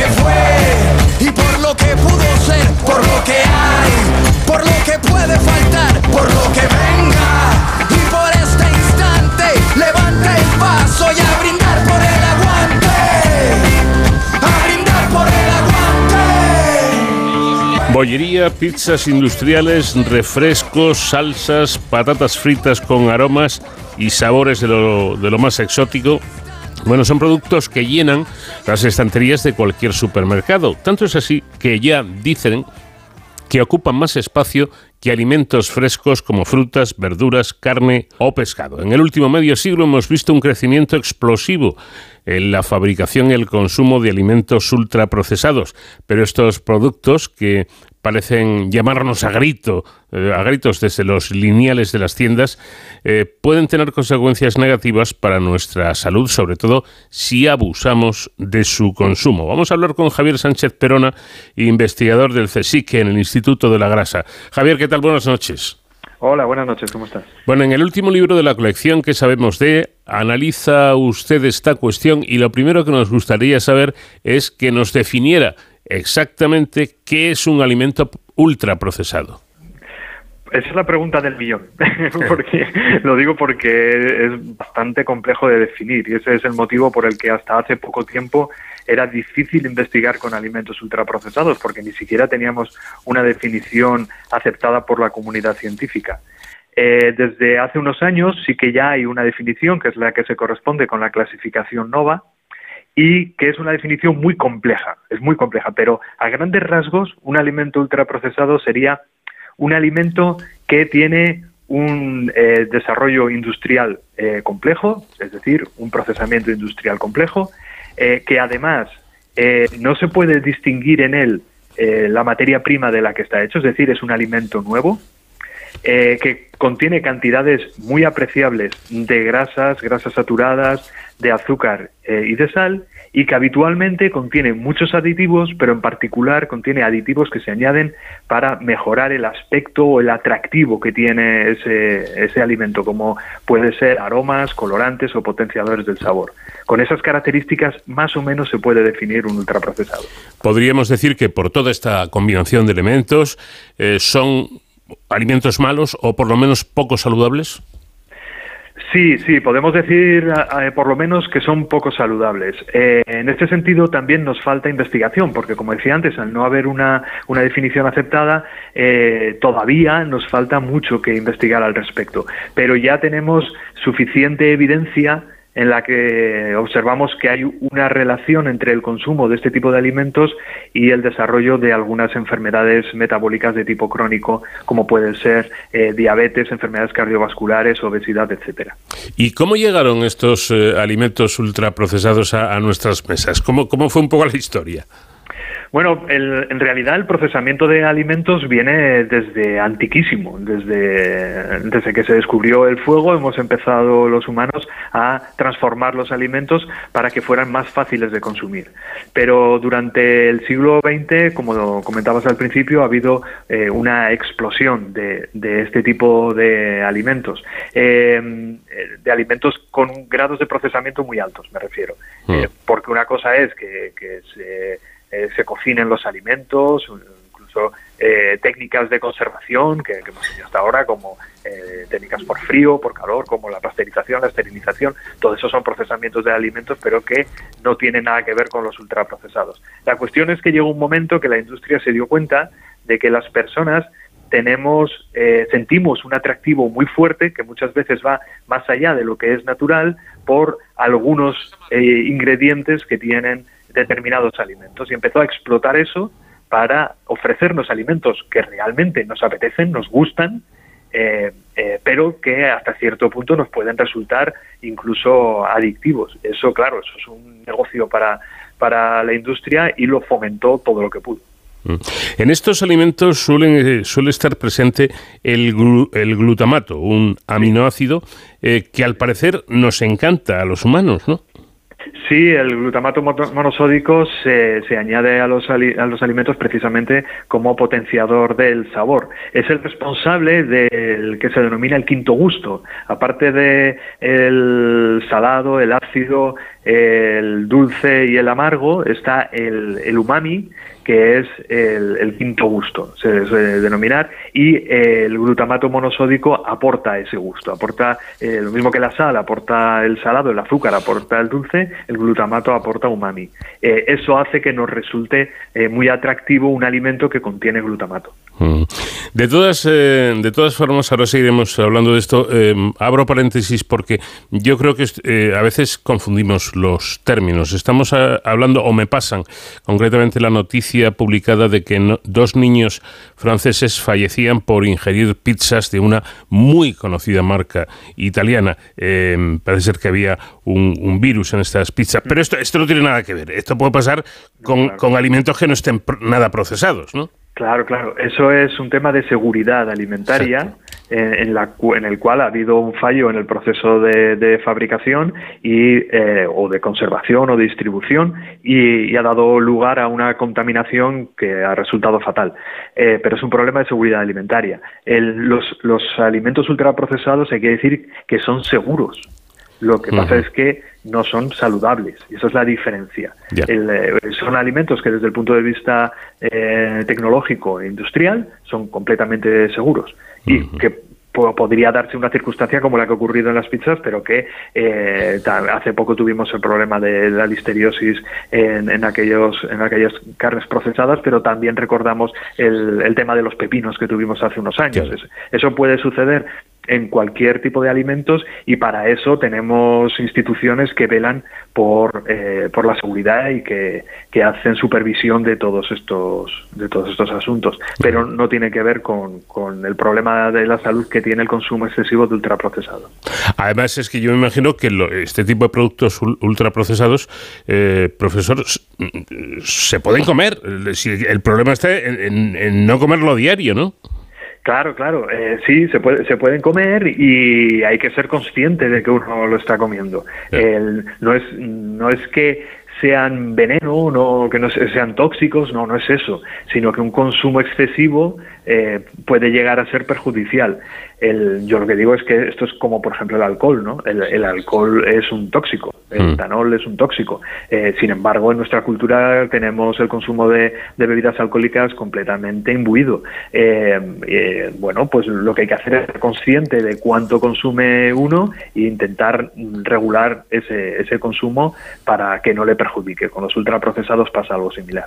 que fue y por lo que pudo ser, por lo que hay, por lo que puede faltar, por lo que venga y por este instante levanta el paso y a brindar por el aguante. A brindar por el aguante. Bollería, pizzas industriales, refrescos, salsas, patatas fritas con aromas y sabores de lo, de lo más exótico. Bueno, son productos que llenan las estanterías de cualquier supermercado. Tanto es así que ya dicen que ocupan más espacio que alimentos frescos como frutas, verduras, carne o pescado. En el último medio siglo hemos visto un crecimiento explosivo en la fabricación y el consumo de alimentos ultraprocesados, pero estos productos que parecen llamarnos a grito, eh, a gritos desde los lineales de las tiendas, eh, pueden tener consecuencias negativas para nuestra salud, sobre todo si abusamos de su consumo. Vamos a hablar con Javier Sánchez Perona, investigador del CSIC en el Instituto de la Grasa. Javier, ¿qué tal? Buenas noches. Hola, buenas noches, ¿cómo estás? Bueno, en el último libro de la colección que sabemos de, analiza usted esta cuestión y lo primero que nos gustaría saber es que nos definiera exactamente qué es un alimento ultraprocesado. Esa es la pregunta del millón, [LAUGHS] porque lo digo porque es bastante complejo de definir y ese es el motivo por el que hasta hace poco tiempo era difícil investigar con alimentos ultraprocesados porque ni siquiera teníamos una definición aceptada por la comunidad científica. Eh, desde hace unos años sí que ya hay una definición que es la que se corresponde con la clasificación NOVA y que es una definición muy compleja, es muy compleja, pero a grandes rasgos un alimento ultraprocesado sería un alimento que tiene un eh, desarrollo industrial eh, complejo, es decir, un procesamiento industrial complejo, eh, que además no se puede distinguir en él la materia prima de la que está hecho, es decir, es un alimento nuevo, que contiene cantidades muy apreciables de grasas, grasas saturadas, de azúcar eh, y de sal, y que habitualmente contiene muchos aditivos, pero en particular contiene aditivos que se añaden para mejorar el aspecto o el atractivo que tiene ese, ese alimento, como puede ser aromas, colorantes o potenciadores del sabor. Con esas características más o menos se puede definir un ultraprocesado. Podríamos decir que por toda esta combinación de elementos eh, son alimentos malos o por lo menos poco saludables. Sí, sí, podemos decir por lo menos que son poco saludables. Eh, en este sentido también nos falta investigación, porque como decía antes, al no haber una, una definición aceptada, eh, todavía nos falta mucho que investigar al respecto. Pero ya tenemos suficiente evidencia en la que observamos que hay una relación entre el consumo de este tipo de alimentos y el desarrollo de algunas enfermedades metabólicas de tipo crónico, como pueden ser eh, diabetes, enfermedades cardiovasculares, obesidad, etcétera. ¿Y cómo llegaron estos eh, alimentos ultraprocesados a, a nuestras mesas? ¿Cómo, ¿Cómo fue un poco la historia? Bueno, el- en realidad el procesamiento de alimentos viene desde antiquísimo, desde, desde que se descubrió el fuego hemos empezado los humanos a transformar los alimentos para que fueran más fáciles de consumir. Pero durante el siglo XX, como comentabas al principio, ha habido eh, una explosión de, de este tipo de alimentos, eh, de alimentos con grados de procesamiento muy altos, me refiero. Eh, porque una cosa es que, que se, eh, se cocinen los alimentos, incluso eh, técnicas de conservación que, hemos tenido hasta ahora, como eh, técnicas por frío, por calor, como la pasteurización, la esterilización, todo eso son procesamientos de alimentos, pero que no tienen nada que ver con los ultraprocesados. La cuestión es que llegó un momento que la industria se dio cuenta de que las personas tenemos, eh, sentimos un atractivo muy fuerte que muchas veces va más allá de lo que es natural por algunos eh, ingredientes que tienen determinados alimentos y empezó a explotar eso para ofrecernos alimentos que realmente nos apetecen, nos gustan, eh, eh, pero que hasta cierto punto nos pueden resultar incluso adictivos. Eso, claro, eso es un negocio para, para la industria y lo fomentó todo lo que pudo. Mm. En estos alimentos suelen, eh, suele estar presente el, glu- el glutamato, un aminoácido eh, que al parecer nos encanta a los humanos, ¿no? Sí, el glutamato mono- monosódico se, se añade a los, a los alimentos precisamente como potenciador del sabor. Es el responsable del que se denomina el quinto gusto. Aparte de el salado, el ácido, el dulce y el amargo, está el, el umami, que es el, quinto gusto, se suele denominar, y el glutamato monosódico aporta ese gusto, aporta eh, lo mismo que la sal, aporta el salado, el azúcar aporta el dulce, el glutamato aporta umami. Eh, eso hace que nos resulte eh, muy atractivo un alimento que contiene glutamato. Mm. De todas, eh, de todas formas, ahora seguiremos hablando de esto. Eh, abro paréntesis porque yo creo que eh, a veces confundimos los términos. Estamos ah, hablando, o me pasan, concretamente la noticia publicada de que no- dos niños franceses fallecían por ingerir pizzas de una muy conocida marca italiana. Eh, parece ser que había un, un virus en estas pizzas. Pero esto, esto no tiene nada que ver. Esto puede pasar con, con alimentos que no estén pr- nada procesados, ¿no? Claro, claro. Eso es un tema de seguridad alimentaria en, la, en el cual ha habido un fallo en el proceso de, de fabricación y, eh, o de conservación o de distribución y, y ha dado lugar a una contaminación que ha resultado fatal. Eh, pero es un problema de seguridad alimentaria. El- los, los alimentos ultraprocesados hay que decir que son seguros. Lo que pasa es que no son saludables y esa es la diferencia. El, eh, son alimentos que desde el punto de vista eh, tecnológico e industrial son completamente seguros y que po- podría darse una circunstancia como la que ha ocurrido en las pizzas, pero que eh, hace poco tuvimos el problema de la listeriosis en, en aquellos en aquellas carnes procesadas, pero también recordamos el, el tema de los pepinos que tuvimos hace unos años. Eso puede suceder en cualquier tipo de alimentos y para eso tenemos instituciones que velan por, eh, por la seguridad y que, que hacen supervisión de todos estos de todos estos asuntos pero no tiene que ver con, con el problema de la salud que tiene el consumo excesivo de ultraprocesado Además es que yo me imagino que lo- este tipo de productos ul- ultraprocesados, eh, profesor, mm, se pueden comer. El- problema está en, en- no comerlo diario, ¿no? Claro, claro, eh, sí, se, puede, se pueden comer y hay que ser consciente de que uno lo está comiendo. El- no, es, no es que sean veneno, no, que no se- sean tóxicos, no, no es eso, sino que un consumo excesivo eh, puede llegar a ser perjudicial. El, yo lo que digo es que esto es como, por ejemplo, el alcohol, ¿no? El, el alcohol es un tóxico, el Mm. etanol es un tóxico. Eh, sin embargo, en nuestra cultura tenemos el consumo de, de bebidas alcohólicas completamente imbuido. Eh, eh, bueno, pues lo que hay que hacer es ser consciente de cuánto consume uno e intentar regular ese, ese consumo para que no le perjudique. Con los ultraprocesados pasa algo similar.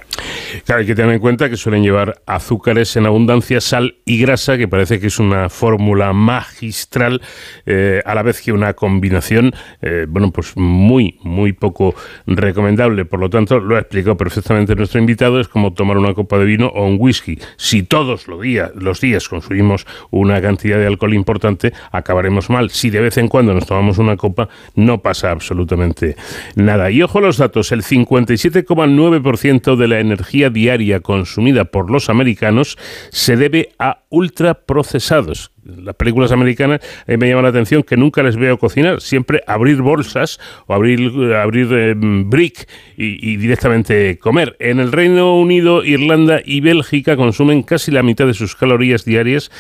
Claro, hay que tener en cuenta que suelen llevar azúcares en abundancia, sal y grasa, que parece que es una fórmula magistral, eh, a la vez que una combinación, eh, bueno, pues muy, muy poco recomendable. Por lo tanto, lo ha explicado perfectamente nuestro invitado, es como tomar una copa de vino o un whisky. Si todos los días, los días consumimos una cantidad de alcohol importante, acabaremos mal. Si de vez en cuando nos tomamos una copa, no pasa absolutamente nada. Y ojo a los datos, el 57,9% de la energía diaria consumida por los americanos se debe a ultraprocesados. Las películas americanas me llama la atención que nunca les veo cocinar, siempre abrir bolsas o abrir, abrir eh, brick y, y directamente comer. En el Reino Unido, Irlanda y Bélgica consumen casi la mitad de sus calorías diarias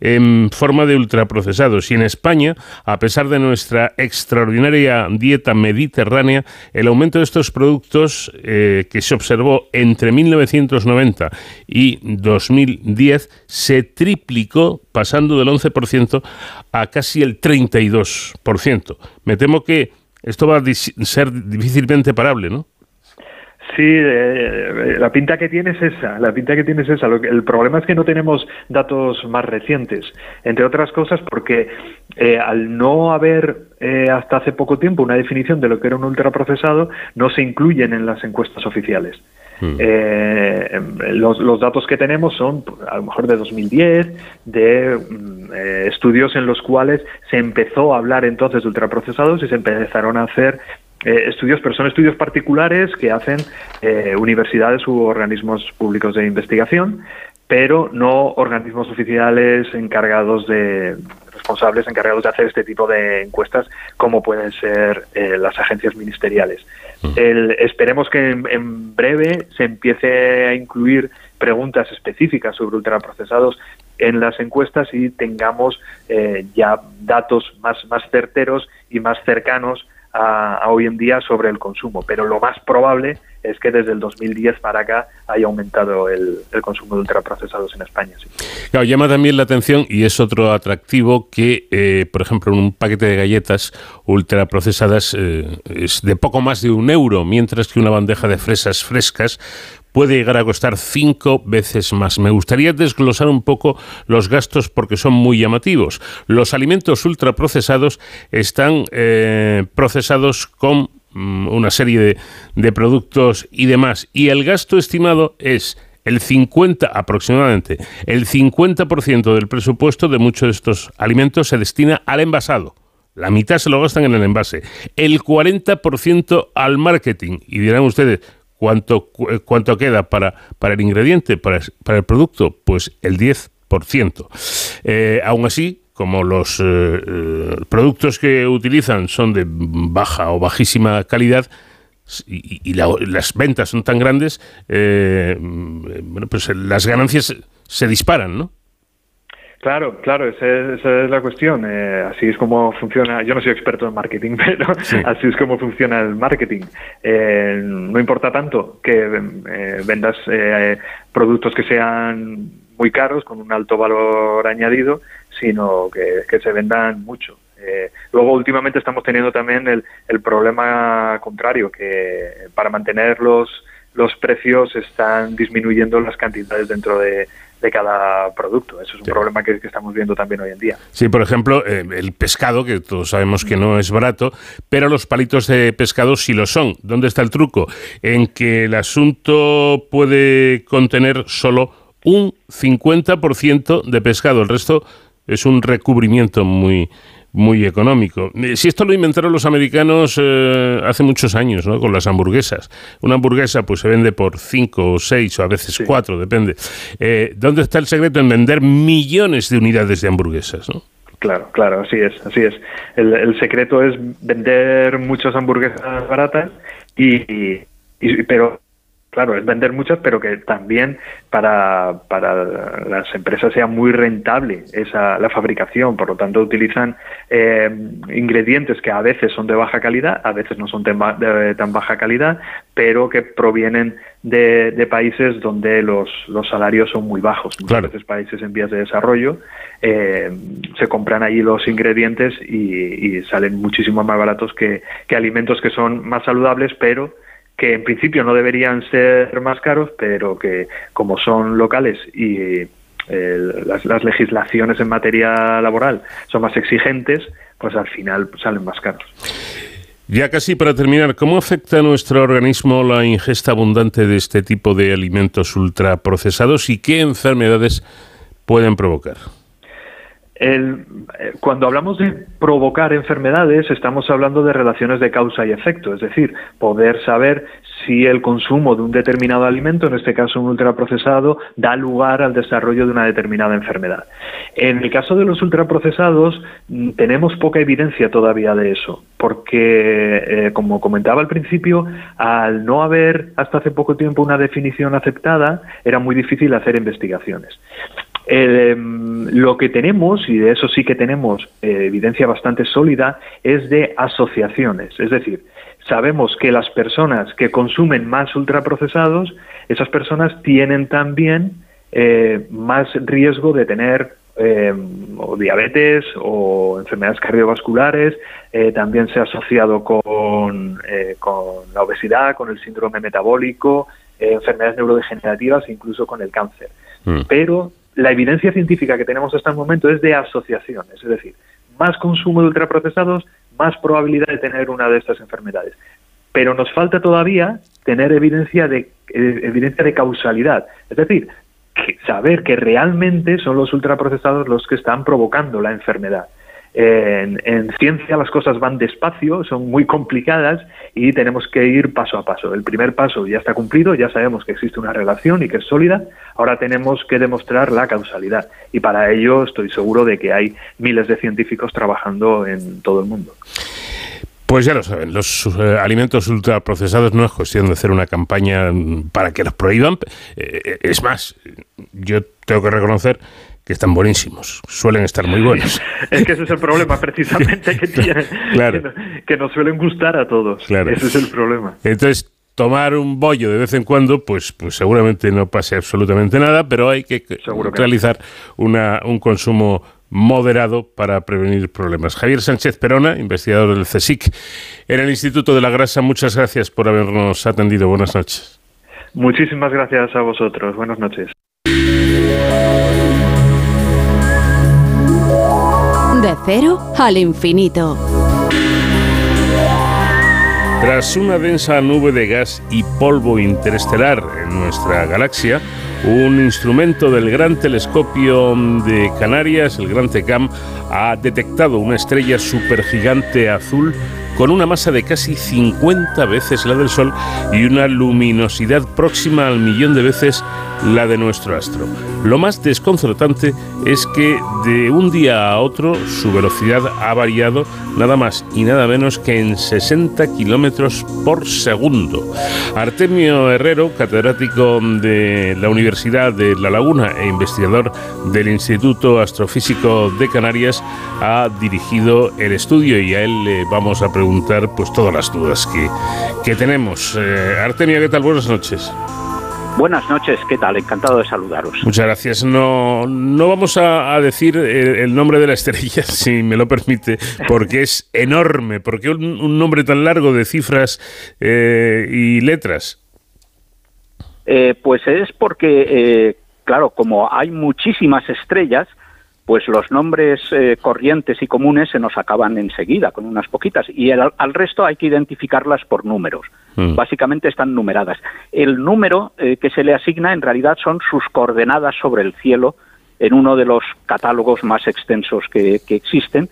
en forma de ultraprocesados. Y en España, a pesar de nuestra extraordinaria dieta mediterránea, el aumento de estos productos eh, que se observó entre 1990 y 2010 se triplicó pasando del 11% a casi el 32%. Me temo que esto va a ser difícilmente parable, ¿no? Sí, eh, la pinta que tiene es esa, la pinta que tiene es esa. El problema es que no tenemos datos más recientes, entre otras cosas porque eh, al no haber eh, hasta hace poco tiempo una definición de lo que era un ultraprocesado, no se incluyen en las encuestas oficiales. Eh, los, datos que tenemos son a lo mejor de 2010, de mm, eh, estudios en los cuales se empezó a hablar entonces de ultraprocesados y se empezaron a hacer eh, estudios, pero son estudios particulares que hacen universidades u organismos públicos de investigación, pero no organismos oficiales encargados de responsables encargados de hacer este tipo de encuestas como pueden ser las agencias ministeriales. El- esperemos que en, breve se empiece a incluir preguntas específicas sobre ultraprocesados en las encuestas y tengamos eh, ya datos más, más certeros y más cercanos a, hoy en día sobre el consumo. Pero lo más probable es que desde el 2010 para acá haya aumentado el, consumo de ultraprocesados en España. Claro, llama también la atención y es otro atractivo que, eh, por ejemplo, un paquete de galletas ultraprocesadas eh, es de poco más de un euro, mientras que una bandeja de fresas frescas puede llegar a costar cinco veces más. Me gustaría desglosar un poco los gastos porque son muy llamativos. Los alimentos ultraprocesados están eh, procesados con mm, una serie de, de productos y demás. Y el gasto estimado es el 50 aproximadamente, el 50% del presupuesto de muchos de estos alimentos se destina al envasado. La mitad se lo gastan en el envase. El 40% al marketing. Y dirán ustedes, ¿cuánto, cu- eh, cuánto queda para, para el ingrediente, para, el producto? Pues el 10%. Eh, aún así, como los eh, eh, productos que utilizan son de baja o bajísima calidad, y, y la- las ventas son tan grandes, eh, mm, bueno, pues las ganancias se disparan, ¿no? Claro, claro, esa es, esa es la cuestión. Eh, así es como funciona. Yo no soy experto en marketing, [LAUGHS] pero así es como funciona el marketing. Eh, no importa tanto que eh, vendas eh, productos que sean muy caros, con un alto valor añadido, sino que, que se vendan mucho. Eh, luego, últimamente estamos teniendo también el, el problema contrario, que para mantener los, los precios están disminuyendo las cantidades dentro de, de cada producto. Eso es un problema que, que estamos viendo también hoy en día. Sí, por ejemplo, eh, el pescado, que todos sabemos que no es barato, pero los palitos de pescado sí lo son. ¿Dónde está el truco? En que el asunto puede contener solo un 50% de pescado. El resto es un recubrimiento muy, muy económico. Eh, Si esto lo inventaron los americanos eh, hace muchos años, ¿no? Con las hamburguesas. Una hamburguesa pues se vende por 5 o 6 o a veces 4, depende. Eh, ¿Dónde está el secreto en vender millones de unidades de hamburguesas, no? Claro, claro, así es, así es. El, el secreto es vender muchas hamburguesas baratas y- pero claro, es vender muchas, pero que también para, para las empresas sea muy rentable esa la fabricación. Por lo tanto, utilizan eh, ingredientes que a veces son de baja calidad, a veces no son de tan baja calidad, pero que provienen de, de países donde los, los salarios son muy bajos. Muchas veces países en vías de desarrollo eh, se compran allí los ingredientes y, y salen muchísimo más baratos que, que alimentos que son más saludables, pero que en principio no deberían ser más caros, pero que como son locales y eh, las, legislaciones en materia laboral son más exigentes, pues al final salen más caros. Ya casi para terminar, ¿cómo afecta a nuestro organismo la ingesta abundante de este tipo de alimentos ultraprocesados y qué enfermedades pueden provocar? Eh, cuando hablamos de provocar enfermedades, estamos hablando de relaciones de causa y efecto, es decir, poder saber si el consumo de un determinado alimento, en este caso un ultraprocesado, da lugar al desarrollo de una determinada enfermedad. En el caso de los ultraprocesados, mm, tenemos poca evidencia todavía de eso, porque, eh, como comentaba al principio, al no haber hasta hace poco tiempo una definición aceptada, era muy difícil hacer investigaciones. Eh, lo que tenemos, y de eso sí que tenemos eh, evidencia bastante sólida, es de asociaciones. Es decir, sabemos que las personas que consumen más ultraprocesados, esas personas tienen también eh, más riesgo de tener eh, o diabetes o enfermedades cardiovasculares, eh, también se ha asociado con, eh, con la obesidad, con el síndrome metabólico, enfermedades neurodegenerativas e incluso con el cáncer. Pero la evidencia científica que tenemos hasta el momento es de asociaciones, es decir, más consumo de ultraprocesados, más probabilidad de tener una de estas enfermedades. Pero nos falta todavía tener evidencia de eh, evidencia de causalidad, es decir, saber que realmente son los ultraprocesados los que están provocando la enfermedad. En, en ciencia las cosas van despacio, son muy complicadas y tenemos que ir paso a paso. El primer paso ya está cumplido, ya sabemos que existe una relación y que es sólida. Ahora tenemos que demostrar la causalidad y para ello estoy seguro de que hay miles de científicos trabajando en todo el mundo. Pues ya lo saben, los eh, alimentos ultraprocesados no es cuestión de hacer una campaña para que los prohíban. Eh, es más, yo tengo que reconocer que están buenísimos, suelen estar muy buenos. [LAUGHS] Es que ese es el problema [LAUGHS] precisamente que tienen, Claro. que, no- que nos suelen gustar a todos. Claro. Ese es el problema. Entonces, tomar un bollo de vez en cuando, pues, pues seguramente no pase absolutamente nada, pero hay que Seguro que realizar una, un consumo moderado para prevenir problemas. Javier Sánchez Perona, investigador del CSIC en el Instituto de la Grasa, muchas gracias por habernos atendido. Buenas noches. Muchísimas gracias a vosotros. Buenas noches. De cero al infinito. Tras una densa nube de gas y polvo interestelar en nuestra galaxia, un instrumento del Gran Telescopio de Canarias, el Gran TECAM, ha detectado una estrella supergigante azul con una masa de casi 50 veces la del Sol y una luminosidad próxima al millón de veces la de nuestro astro. Lo más desconcertante es que de un día a otro su velocidad ha variado nada más y nada menos que en 60 kilómetros por segundo. Artemio Herrero, catedrático de la Universidad de La Laguna e investigador del Instituto Astrofísico de Canarias, ha dirigido el estudio y a él le vamos a preguntar pues todas las dudas que, que tenemos. Eh, Artemio, ¿qué tal? Buenas noches. Buenas noches, ¿qué tal? Encantado de saludaros. Muchas gracias. No, no vamos a, a decir el, el nombre de la estrella, [LAUGHS] si me lo permite, porque es enorme. ¿Por qué un, un nombre tan largo de cifras eh, y letras? Eh, pues es porque, eh, claro, como hay muchísimas estrellas, pues los nombres eh, corrientes y comunes se nos acaban enseguida, con unas poquitas, y el- al resto hay que identificarlas por números. Mm. Básicamente están numeradas. El número eh, que se le asigna en realidad son sus coordenadas sobre el cielo en uno de los catálogos más extensos que, que existen.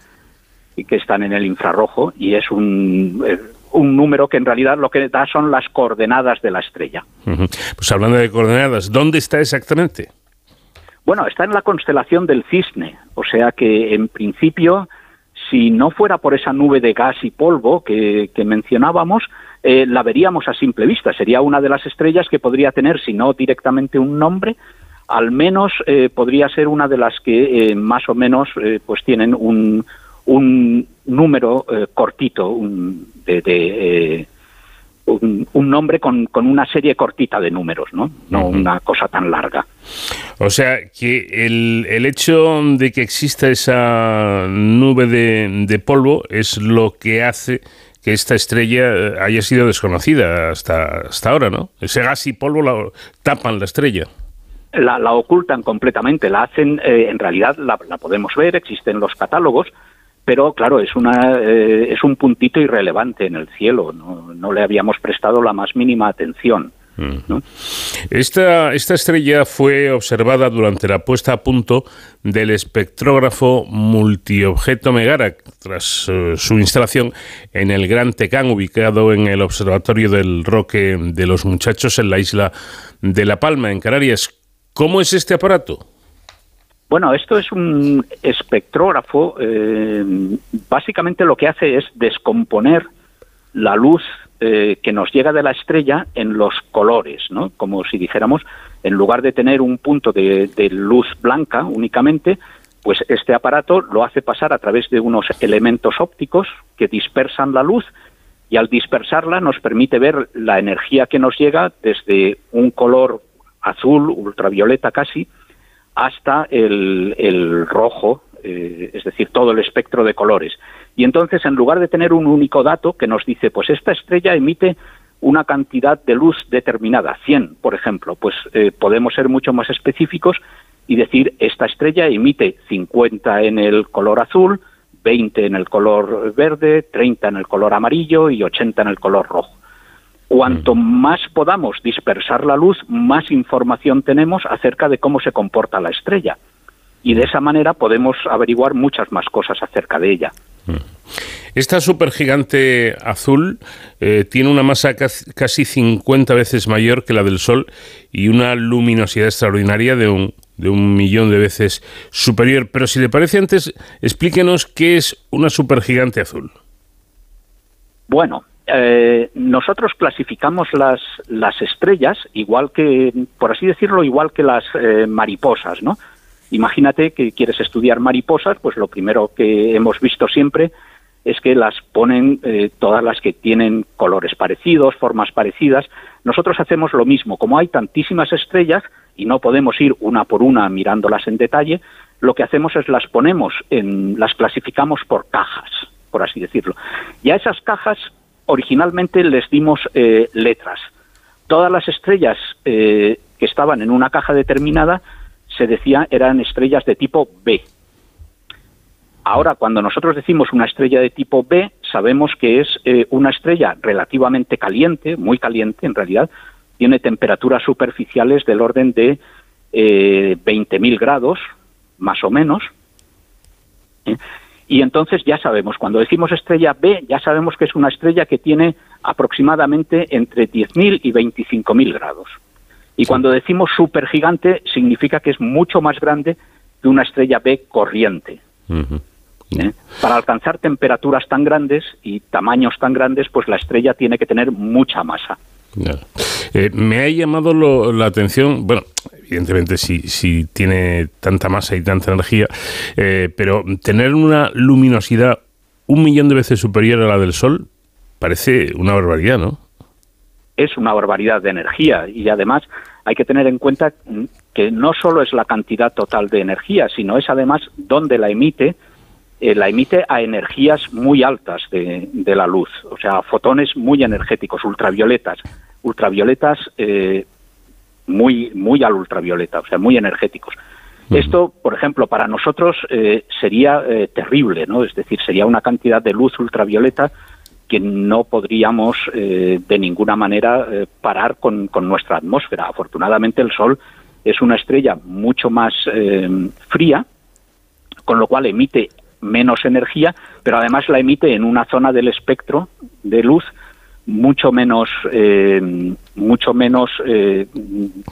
y que están en el infrarrojo y es un, eh, un número que en realidad lo que da son las coordenadas de la estrella. Pues hablando de coordenadas, ¿dónde está exactamente? Bueno, está en la constelación del cisne, o sea que en principio, si no fuera por esa nube de gas y polvo que, que mencionábamos, eh, la veríamos a simple vista. Sería una de las estrellas que podría tener, si no directamente un nombre, al menos eh, podría ser una de las que eh, más o menos eh, pues tienen un, un número eh, cortito, un, de, de, eh, un, un nombre con, con una serie cortita de números, ¿no? No una cosa tan larga. O sea, que el, el hecho de que exista esa nube de, de polvo es lo que hace que esta estrella eh, haya sido desconocida hasta, hasta ahora, ¿no? Ese gas y polvo la- tapan la estrella. la, la ocultan completamente, la hacen, eh, en realidad la, la podemos ver, existen los catálogos, pero claro, es, una, eh, es un puntito irrelevante en el cielo, no, no le habíamos prestado la más mínima atención. ¿no? Esta, esta estrella fue observada durante la puesta a punto del espectrógrafo multiobjeto Megara, tras eh, su instalación en el Gran Tecán, ubicado en el Observatorio del Roque de los Muchachos en la isla de La Palma, en Canarias. ¿Cómo es este aparato? Bueno, esto es un espectrógrafo, eh, básicamente lo que hace es descomponer la luz eh, que nos llega de la estrella en los colores, ¿no? Como si dijéramos, en lugar de tener un punto de, de luz blanca únicamente, pues este aparato lo hace pasar a través de unos elementos ópticos que dispersan la luz y al dispersarla nos permite ver la energía que nos llega desde un color azul, ultravioleta casi, hasta el, rojo, eh, es decir, todo el espectro de colores. Y entonces, en lugar de tener un único dato que nos dice, pues esta estrella emite una cantidad de luz determinada, 100, por ejemplo, pues eh, podemos ser mucho más específicos y decir, esta estrella emite 50 en el color azul, 20 en el color verde, 30 en el color amarillo y 80 en el color rojo. Cuanto más podamos dispersar la luz, más información tenemos acerca de cómo se comporta la estrella. Y de esa manera podemos averiguar muchas más cosas acerca de ella. Esta supergigante azul eh, tiene una masa casi- casi 50 veces mayor que la del Sol y una luminosidad extraordinaria de un, de un millón de veces superior. Pero si le parece antes, explíquenos qué es una supergigante azul. Bueno, eh, nosotros clasificamos las, las estrellas igual que, por así decirlo, igual que las eh, mariposas, ¿no? Imagínate que quieres estudiar mariposas, pues lo primero que hemos visto siempre es que las ponen eh, todas las que tienen colores parecidos, formas parecidas. Nosotros hacemos lo mismo. Como hay tantísimas estrellas y no podemos ir una por una mirándolas en detalle, lo que hacemos es las ponemos, en, las clasificamos por cajas, por así decirlo. Y a esas cajas originalmente les dimos eh, letras. Todas las estrellas eh, que estaban en una caja determinada se decía eran estrellas de tipo B. Ahora, cuando nosotros decimos una estrella de tipo B, sabemos que es eh, una estrella relativamente caliente, muy caliente en realidad, tiene temperaturas superficiales del orden de eh, 20.000 grados, más o menos. Y entonces ya sabemos, cuando decimos estrella B, ya sabemos que es una estrella que tiene aproximadamente entre 10.000 y 25.000 grados. Y cuando decimos supergigante, significa que es mucho más grande que una estrella B corriente. ¿eh? Para alcanzar temperaturas tan grandes y tamaños tan grandes, pues la estrella tiene que tener mucha masa. Eh, me ha llamado lo- la atención, bueno, evidentemente si, si tiene tanta masa y tanta energía, eh, pero tener una luminosidad un millón de veces superior a la del Sol parece una barbaridad, ¿no? es una barbaridad de energía y además hay que tener en cuenta mm, que no solo es la cantidad total de energía, sino es además dónde la emite, eh, la emite a energías muy altas de, de la luz, o sea, fotones muy energéticos, ultravioletas, ultravioletas eh, muy, muy al ultravioleta, o sea, muy energéticos. Esto, por ejemplo, para nosotros eh, sería terrible, ¿no? Es decir, sería una cantidad de luz ultravioleta que no podríamos de ninguna manera parar con, con nuestra atmósfera. Afortunadamente el Sol es una estrella mucho más fría, con lo cual emite menos energía, pero además la emite en una zona del espectro de luz mucho menos, eh, mucho menos eh,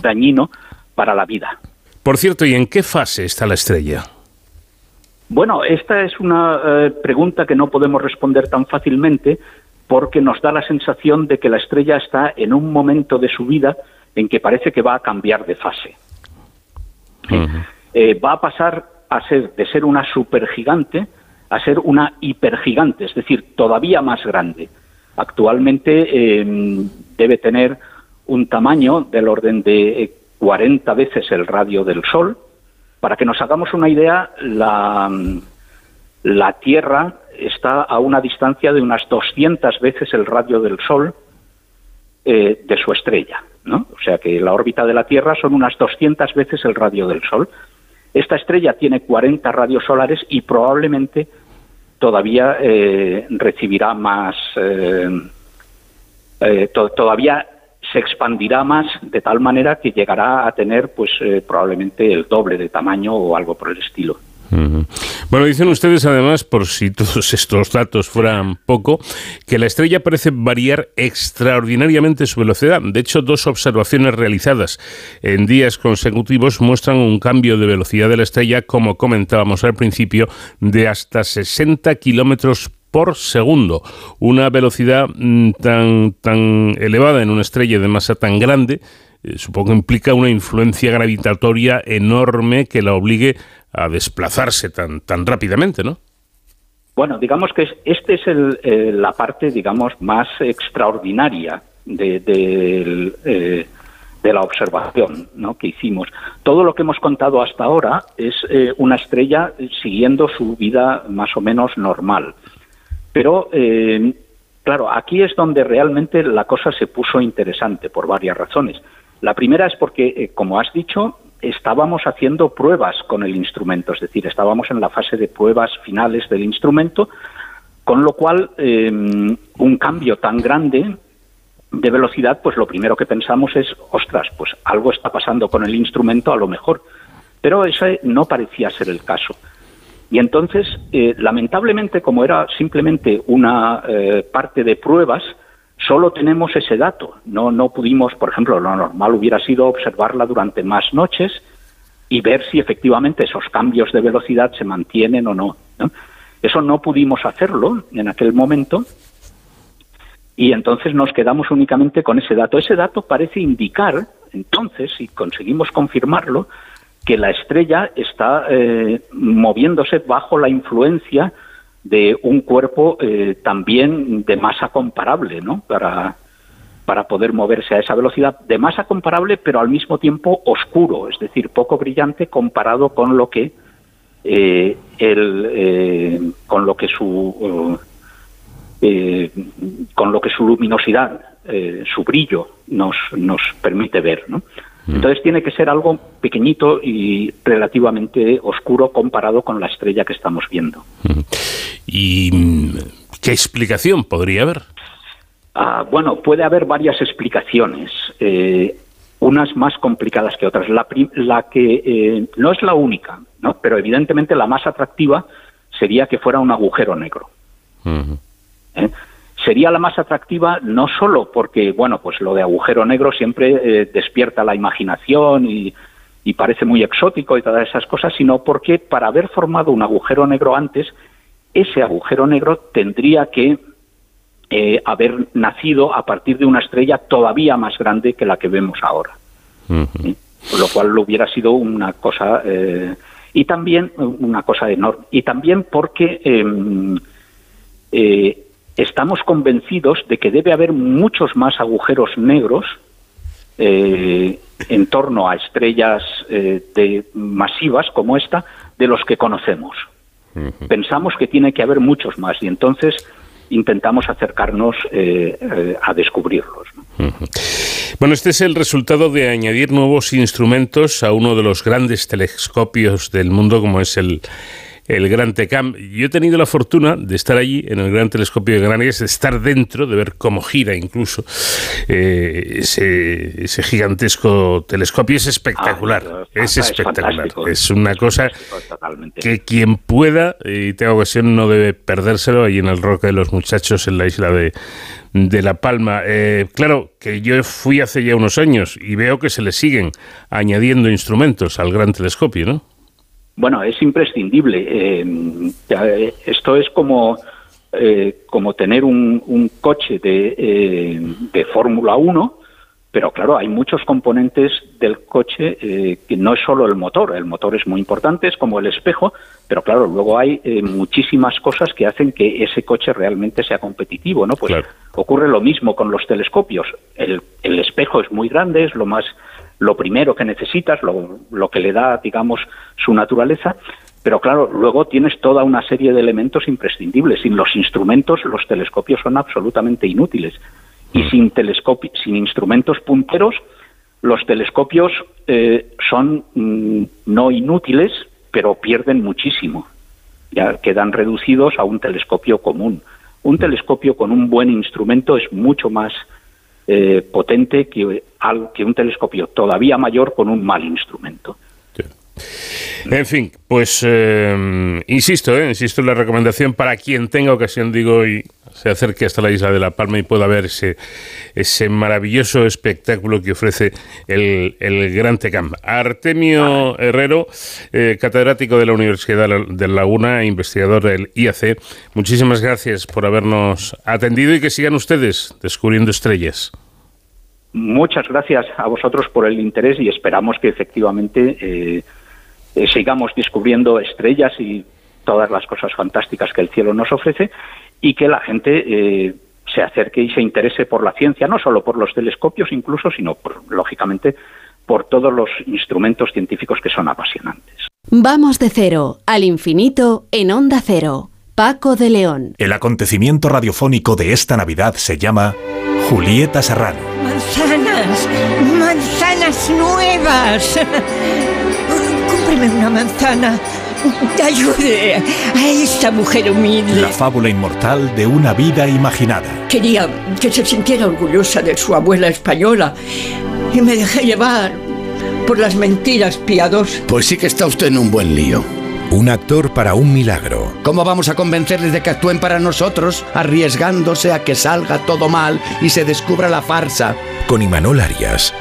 dañino para la vida. Por cierto, ¿y en qué fase está la estrella? Bueno, esta es una eh, pregunta que no podemos responder tan fácilmente porque nos da la sensación de que la estrella está en un momento de su vida en que parece que va a cambiar de fase. Eh, va a pasar a ser de ser una supergigante a ser una hipergigante, es decir, todavía más grande. Actualmente em, debe tener un tamaño del orden de 40 veces el radio del Sol. Para que nos hagamos una idea, la, la Tierra está a una distancia de unas 200 veces el radio del Sol eh, de su estrella. ¿no? O sea que la órbita de la Tierra son unas 200 veces el radio del Sol. Esta estrella tiene 40 radios solares y probablemente todavía eh, recibirá más, eh, eh, todavía se expandirá más de tal manera que llegará a tener pues probablemente el doble de tamaño o algo por el estilo. Bueno, dicen ustedes además, por si [LAUGHS] todos estos datos fueran poco, que la estrella parece variar extraordinariamente su velocidad. De hecho, dos observaciones realizadas en días consecutivos muestran un cambio de velocidad de la estrella, como comentábamos al principio, de hasta 60 kilómetros por segundo. Una velocidad mm, tan, tan elevada en una estrella de masa tan grande eh, supongo que implica una influencia gravitatoria enorme que la obligue a desplazarse tan, tan rápidamente, ¿no? Bueno, digamos que este es el, eh, la parte, digamos, más extraordinaria de, eh, de, la observación ¿no? que hicimos. Todo lo que hemos contado hasta ahora es eh, una estrella siguiendo su vida más o menos normal. Pero, claro, aquí es donde realmente la cosa se puso interesante por varias razones. La primera es porque, como has dicho, estábamos haciendo pruebas con el instrumento, es decir, estábamos en la fase de pruebas finales del instrumento, con lo cual em, un cambio tan grande de velocidad, pues lo primero que pensamos es, ostras, pues algo está pasando con el instrumento a lo mejor, pero ese no parecía ser el caso. Y entonces, eh, lamentablemente, como era simplemente una eh, parte de pruebas, Solo tenemos ese dato. No, no pudimos, por ejemplo, lo normal hubiera sido observarla durante más noches y ver si efectivamente esos cambios de velocidad se mantienen o no. Eso no pudimos hacerlo en aquel momento y entonces nos quedamos únicamente con ese dato. Ese dato parece indicar, entonces, si conseguimos confirmarlo, que la estrella está eh, moviéndose bajo la influencia de un cuerpo eh, también de masa comparable, ¿no? Para, para poder moverse a esa velocidad de masa comparable, pero al mismo tiempo oscuro, es decir, poco brillante comparado con lo que eh, el, eh, con lo que su con lo que su luminosidad, su brillo nos nos permite ver, ¿no? Mm. Entonces tiene que ser algo pequeñito y relativamente oscuro comparado con la estrella que estamos viendo. ¿Y qué explicación podría haber? Ah, bueno, puede haber varias explicaciones, eh, unas más complicadas que otras. La, la que eh, no es la única, ¿no? pero evidentemente la más atractiva sería que fuera un agujero negro. ¿Eh? Sería la más atractiva no solo porque, bueno, pues lo de agujero negro siempre despierta la imaginación y, y parece muy exótico y todas esas cosas, sino porque para haber formado un agujero negro antes ese agujero negro tendría que eh, haber nacido a partir de una estrella todavía más grande que la que vemos ahora. Lo cual hubiera sido una cosa eh, y también una cosa enorme y también porque em, eh, estamos convencidos de que debe haber muchos más agujeros negros en torno a estrellas de masivas como esta de los que conocemos. Pensamos que tiene que haber muchos más y entonces intentamos acercarnos eh, eh, a descubrirlos. Bueno, este es el resultado de añadir nuevos instrumentos a uno de los grandes telescopios del mundo, como es el, el Gran Tecam. Yo he tenido la fortuna de estar allí en el Gran Telescopio de Canarias, de estar dentro, de ver cómo gira incluso eh, ese, ese gigantesco telescopio. Es espectacular, Ah, es es espectacular. Es una cosa que quien pueda y tenga ocasión no debe perdérselo ahí en el Roque de los Muchachos en la isla de, de La Palma. Eh, claro, que yo fui hace ya unos años y veo que se le siguen añadiendo instrumentos al gran telescopio, ¿no? Bueno, es imprescindible. Eh, eh, esto es como, eh, como tener un, un coche de, eh, de Fórmula 1, pero claro, hay muchos componentes del coche eh, que no es solo el motor. El motor es muy importante, es como el espejo, pero claro, luego hay eh, muchísimas cosas que hacen que ese coche realmente sea competitivo, ¿no? Pues ocurre lo mismo con los telescopios. El, el espejo es muy grande, es lo más lo primero que necesitas, lo, lo que le da, digamos, su naturaleza, pero claro, luego tienes toda una serie de elementos imprescindibles. Sin los instrumentos, los telescopios son absolutamente inútiles. Y sin, telescopi- sin instrumentos punteros, los telescopios eh, son mm, no inútiles, pero pierden muchísimo. Ya quedan reducidos a un telescopio común. Un telescopio con un buen instrumento es mucho más eh, potente que, que un telescopio todavía mayor con un mal instrumento. En fin, pues eh, insisto, eh, insisto en la recomendación para quien tenga ocasión, digo, y se acerque hasta la isla de La Palma y pueda ver ese, ese maravilloso espectáculo que ofrece el, el Gran Tecam. Artemio Herrero, eh, catedrático de la Universidad de Laguna, investigador del IAC, muchísimas gracias por habernos atendido y que sigan ustedes descubriendo estrellas. Muchas gracias a vosotros por el interés y esperamos que efectivamente eh, eh, sigamos descubriendo estrellas y todas las cosas fantásticas que el cielo nos ofrece y que la gente eh, se acerque y se interese por la ciencia, no solo por los telescopios incluso, sino por, lógicamente por todos los instrumentos científicos que son apasionantes. Vamos de cero al infinito en Onda Cero. Paco de León. El acontecimiento radiofónico de esta Navidad se llama Julieta Serrano. Nuevas. [LAUGHS] Cómpreme una manzana. Ayude a esta mujer humilde. La fábula inmortal de una vida imaginada. Quería que se sintiera orgullosa de su abuela española y me dejé llevar por las mentiras piadosas. Pues sí que está usted en un buen lío. Un actor para un milagro. ¿Cómo vamos a convencerles de que actúen para nosotros, arriesgándose a que salga todo mal y se descubra la farsa? Con Imanol Arias,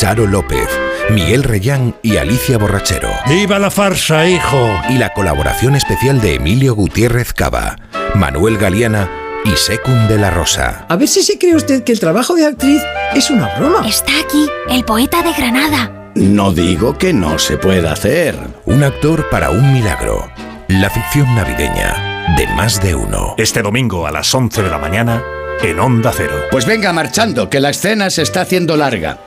Charo López, Miguel Reyán y Alicia Borrachero. ¡Viva la farsa, hijo! Y la colaboración especial de Emilio Gutiérrez Cava, Manuel Galeana y Secund de la Rosa. A ver si se cree usted que el trabajo de actriz es una broma. Está aquí, el poeta de Granada. No digo que no se pueda hacer. Un actor para un milagro. La ficción navideña de más de uno. Este domingo a las 11 de la mañana en Onda Cero. Pues venga marchando, que la escena se está haciendo larga.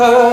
Oh.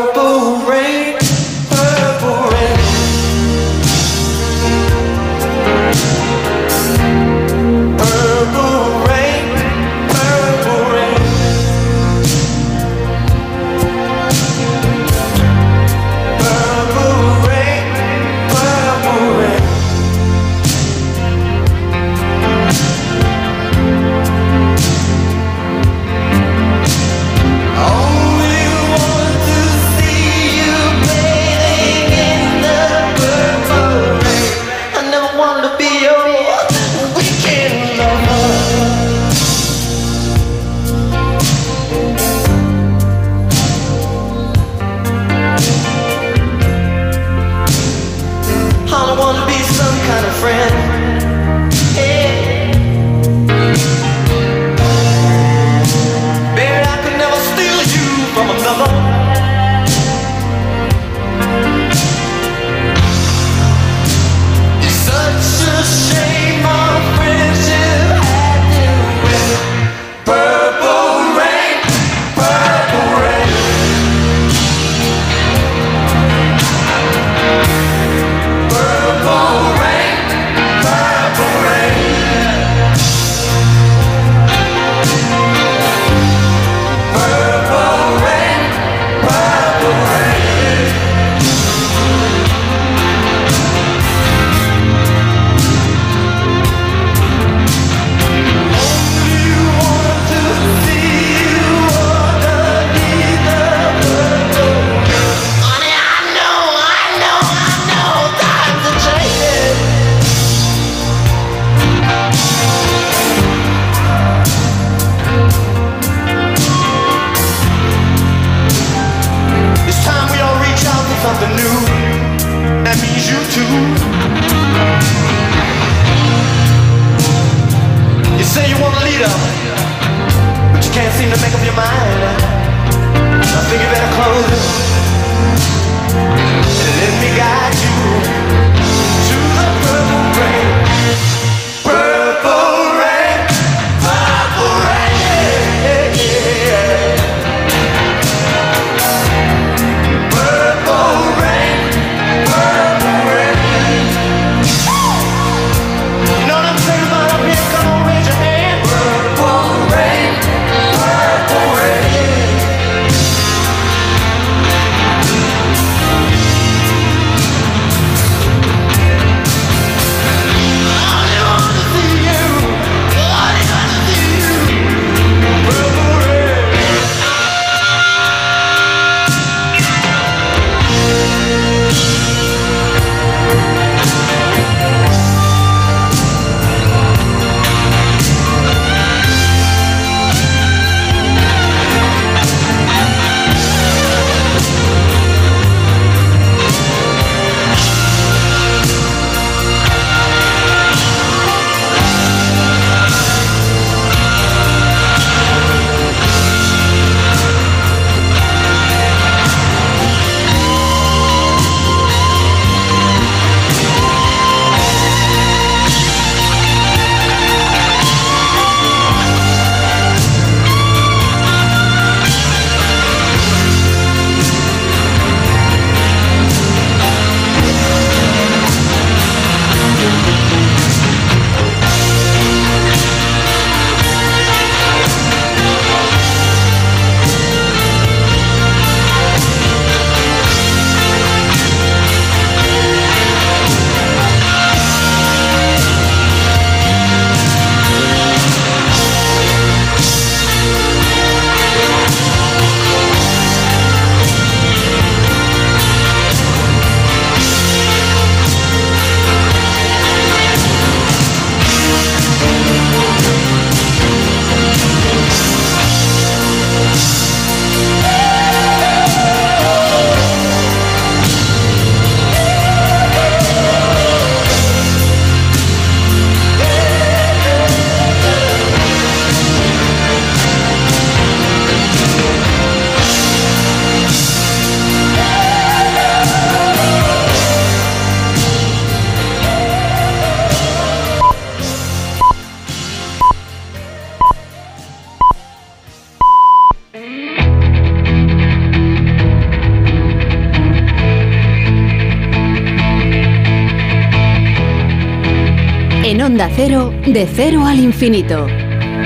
De cero al infinito.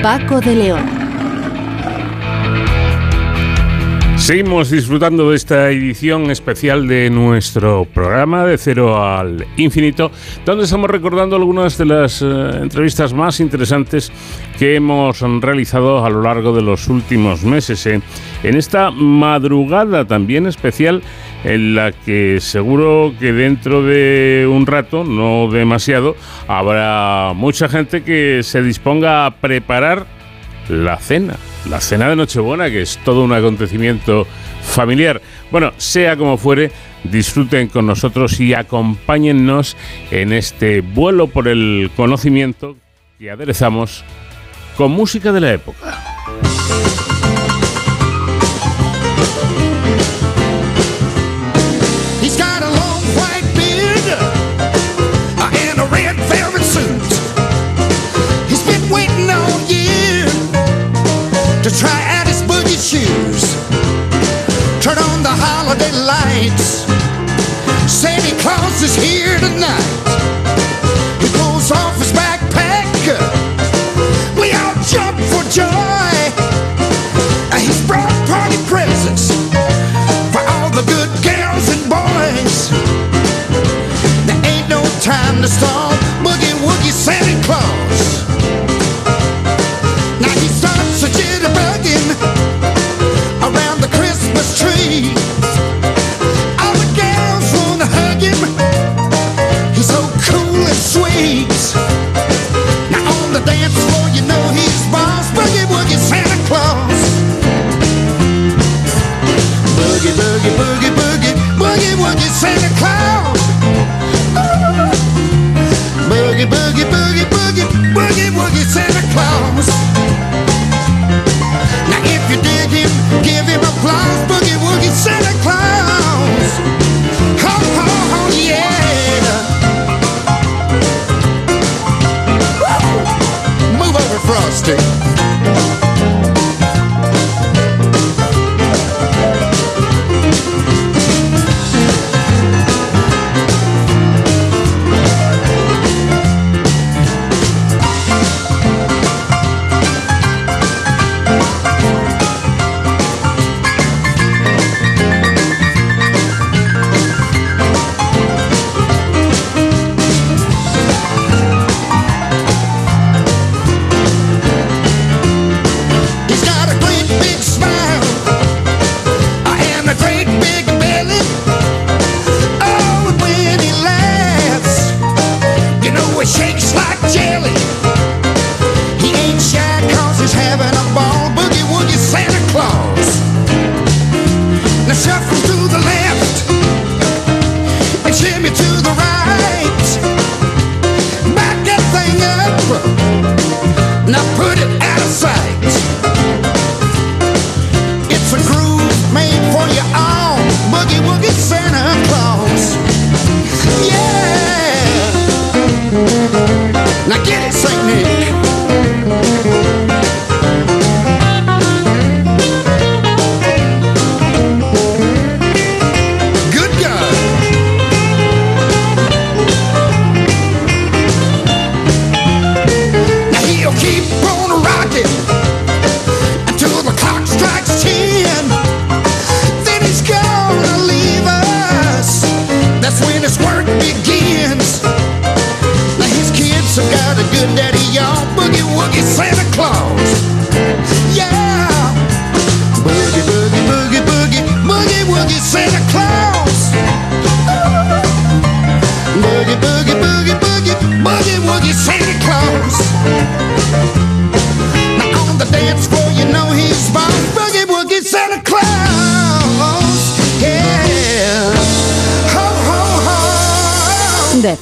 Paco de León. Seguimos disfrutando de esta edición especial de nuestro programa de Cero al Infinito, donde estamos recordando algunas de las eh, entrevistas más interesantes que hemos realizado a lo largo de los últimos meses. eh. En esta madrugada también especial en la que seguro que dentro de un rato, no demasiado, habrá mucha gente que se disponga a preparar la cena, la cena de Nochebuena, que es todo un acontecimiento familiar. Bueno, sea como fuere, disfruten con nosotros y acompáñennos en este vuelo por el conocimiento que aderezamos con música de la época. To try out his boogie shoes. Turn on the holiday lights. Santa Claus is here tonight. He pulls off his backpack. We all jump for joy. He's brought party presents for all the good girls and boys. There ain't no time to stall. Boogie woogie Santa you know he's. Boogie woogie Santa Claus. Boogie, boogie, boogie, boogie, boogie, woogie, Santa Claus. Boogie, woogie, Santa Claus.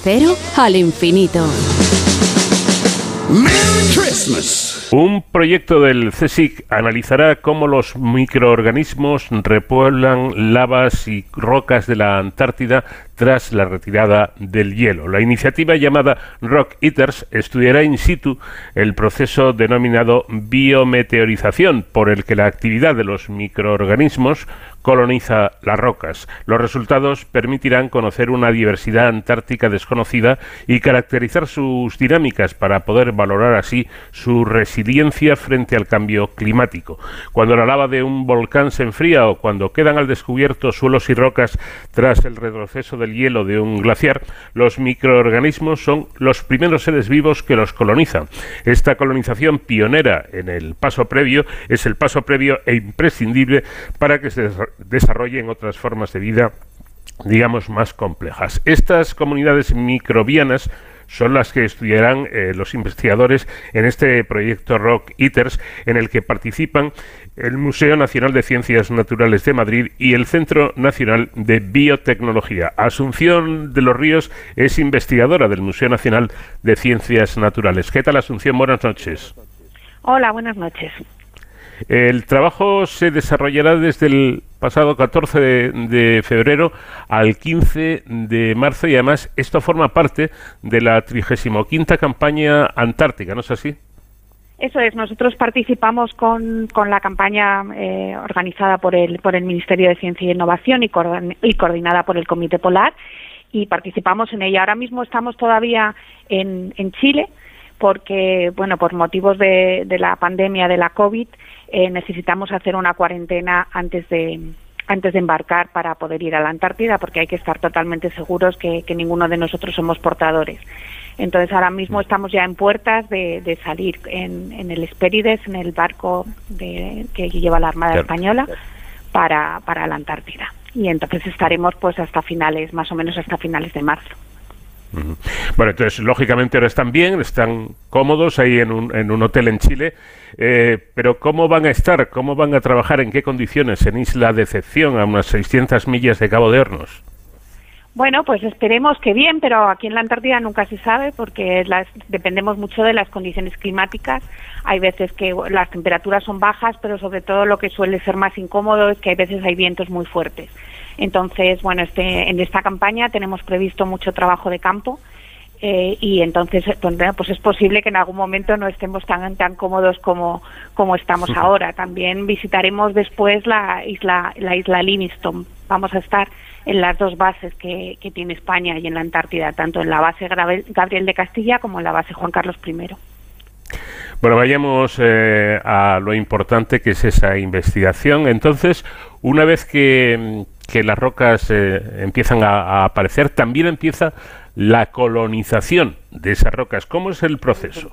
Cero al infinito. Merry Christmas. Un proyecto del CSIC analizará cómo los microorganismos repueblan lavas y rocas de la Antártida tras la retirada del hielo. La iniciativa llamada Rock Eaters estudiará in situ el proceso denominado biometeorización, por el que la actividad de los microorganismos coloniza las rocas. Los resultados permitirán conocer una diversidad antártica desconocida y caracterizar sus dinámicas para poder valorar así su resiliencia frente al cambio climático. Cuando la lava de un volcán se enfría o cuando quedan al descubierto suelos y rocas tras el retroceso del hielo de un glaciar, los microorganismos son los primeros seres vivos que los colonizan. Esta colonización pionera en el paso previo es el paso previo e imprescindible para que se desarrollen otras formas de vida digamos, más complejas. Estas comunidades microbianas son las que estudiarán eh, los investigadores en este proyecto Rock Eaters, en el que participan el Museo Nacional de Ciencias Naturales de Madrid y el Centro Nacional de Biotecnología. Asunción de los Ríos es investigadora del Museo Nacional de Ciencias Naturales. ¿Qué tal, Asunción? Buenas noches. Hola, buenas noches. El trabajo se desarrollará desde el pasado 14 de, de, febrero al 15 de marzo y además esto forma parte de la 35 campaña antártica, ¿no es así? Eso es, nosotros participamos con, con la campaña eh, organizada por el, por el Ministerio de Ciencia e Innovación y, coordin y coordinada por el Comité Polar y participamos en ella. Ahora mismo estamos todavía en, en Chile porque, bueno, por motivos de, de la pandemia de la COVID, eh, necesitamos hacer una cuarentena antes de antes de embarcar para poder ir a la Antártida porque hay que estar totalmente seguros que ninguno de nosotros somos portadores. Entonces ahora mismo estamos ya en puertas de, de salir en, en, el Espérides, en el barco de, que lleva la Armada Claro. Española para, para la Antártida. Y entonces estaremos pues hasta finales, más o menos hasta finales de marzo. Bueno, entonces, lógicamente ahora están bien, están cómodos ahí en un, en un hotel en Chile, eh, pero ¿cómo van a estar? ¿Cómo van a trabajar? ¿En qué condiciones? En Isla Decepción, a unas 600 millas de Cabo de Hornos. Bueno, pues esperemos que bien, pero aquí en la Antártida nunca se sabe porque las, dependemos mucho de las condiciones climáticas. Hay veces que las temperaturas son bajas, pero sobre todo lo que suele ser más incómodo es que hay veces hay vientos muy fuertes. Entonces, bueno, este, en esta campaña tenemos previsto mucho trabajo de campo. Eh, y entonces eh, pues, pues es posible que en algún momento no estemos tan tan cómodos como como estamos ahora. También visitaremos después la isla la isla Livingstone. Vamos a estar en las dos bases que, que tiene España y en la Antártida tanto en la base Gabriel Gabriel de Castilla como en la base Juan Carlos I. Bueno, vayamos eh, a lo importante que es esa investigación. Entonces, una vez que, que las rocas eh, empiezan a, a aparecer, también empieza la colonización de esas rocas. ¿Cómo es el proceso?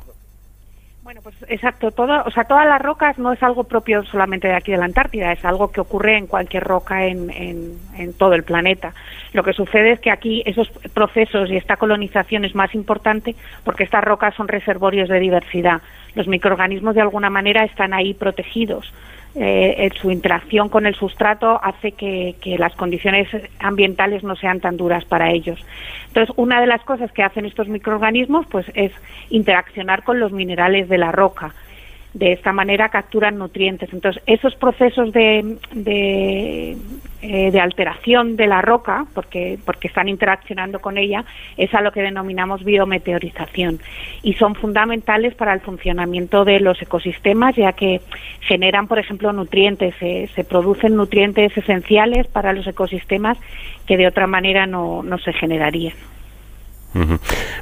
Bueno, pues exacto. Todo, o sea, todas las rocas no es algo propio solamente de aquí de la Antártida, es algo que ocurre en cualquier roca en, en, en todo el planeta. Lo que sucede es que aquí esos procesos y esta colonización es más importante porque estas rocas son reservorios de diversidad. Los microorganismos de alguna manera están ahí protegidos. Eh, su interacción con el sustrato hace que, que, las condiciones ambientales no sean tan duras para ellos. Entonces, una de las cosas que hacen estos microorganismos pues, es interaccionar con los minerales de la roca. De esta manera capturan nutrientes. Entonces, esos procesos de, de, eh, de alteración de la roca, porque, porque están interaccionando con ella, es a lo que denominamos biometeorización. Y son fundamentales para el funcionamiento de los ecosistemas, ya que generan, por ejemplo, nutrientes, se, se producen nutrientes esenciales para los ecosistemas que de otra manera no, no se generarían.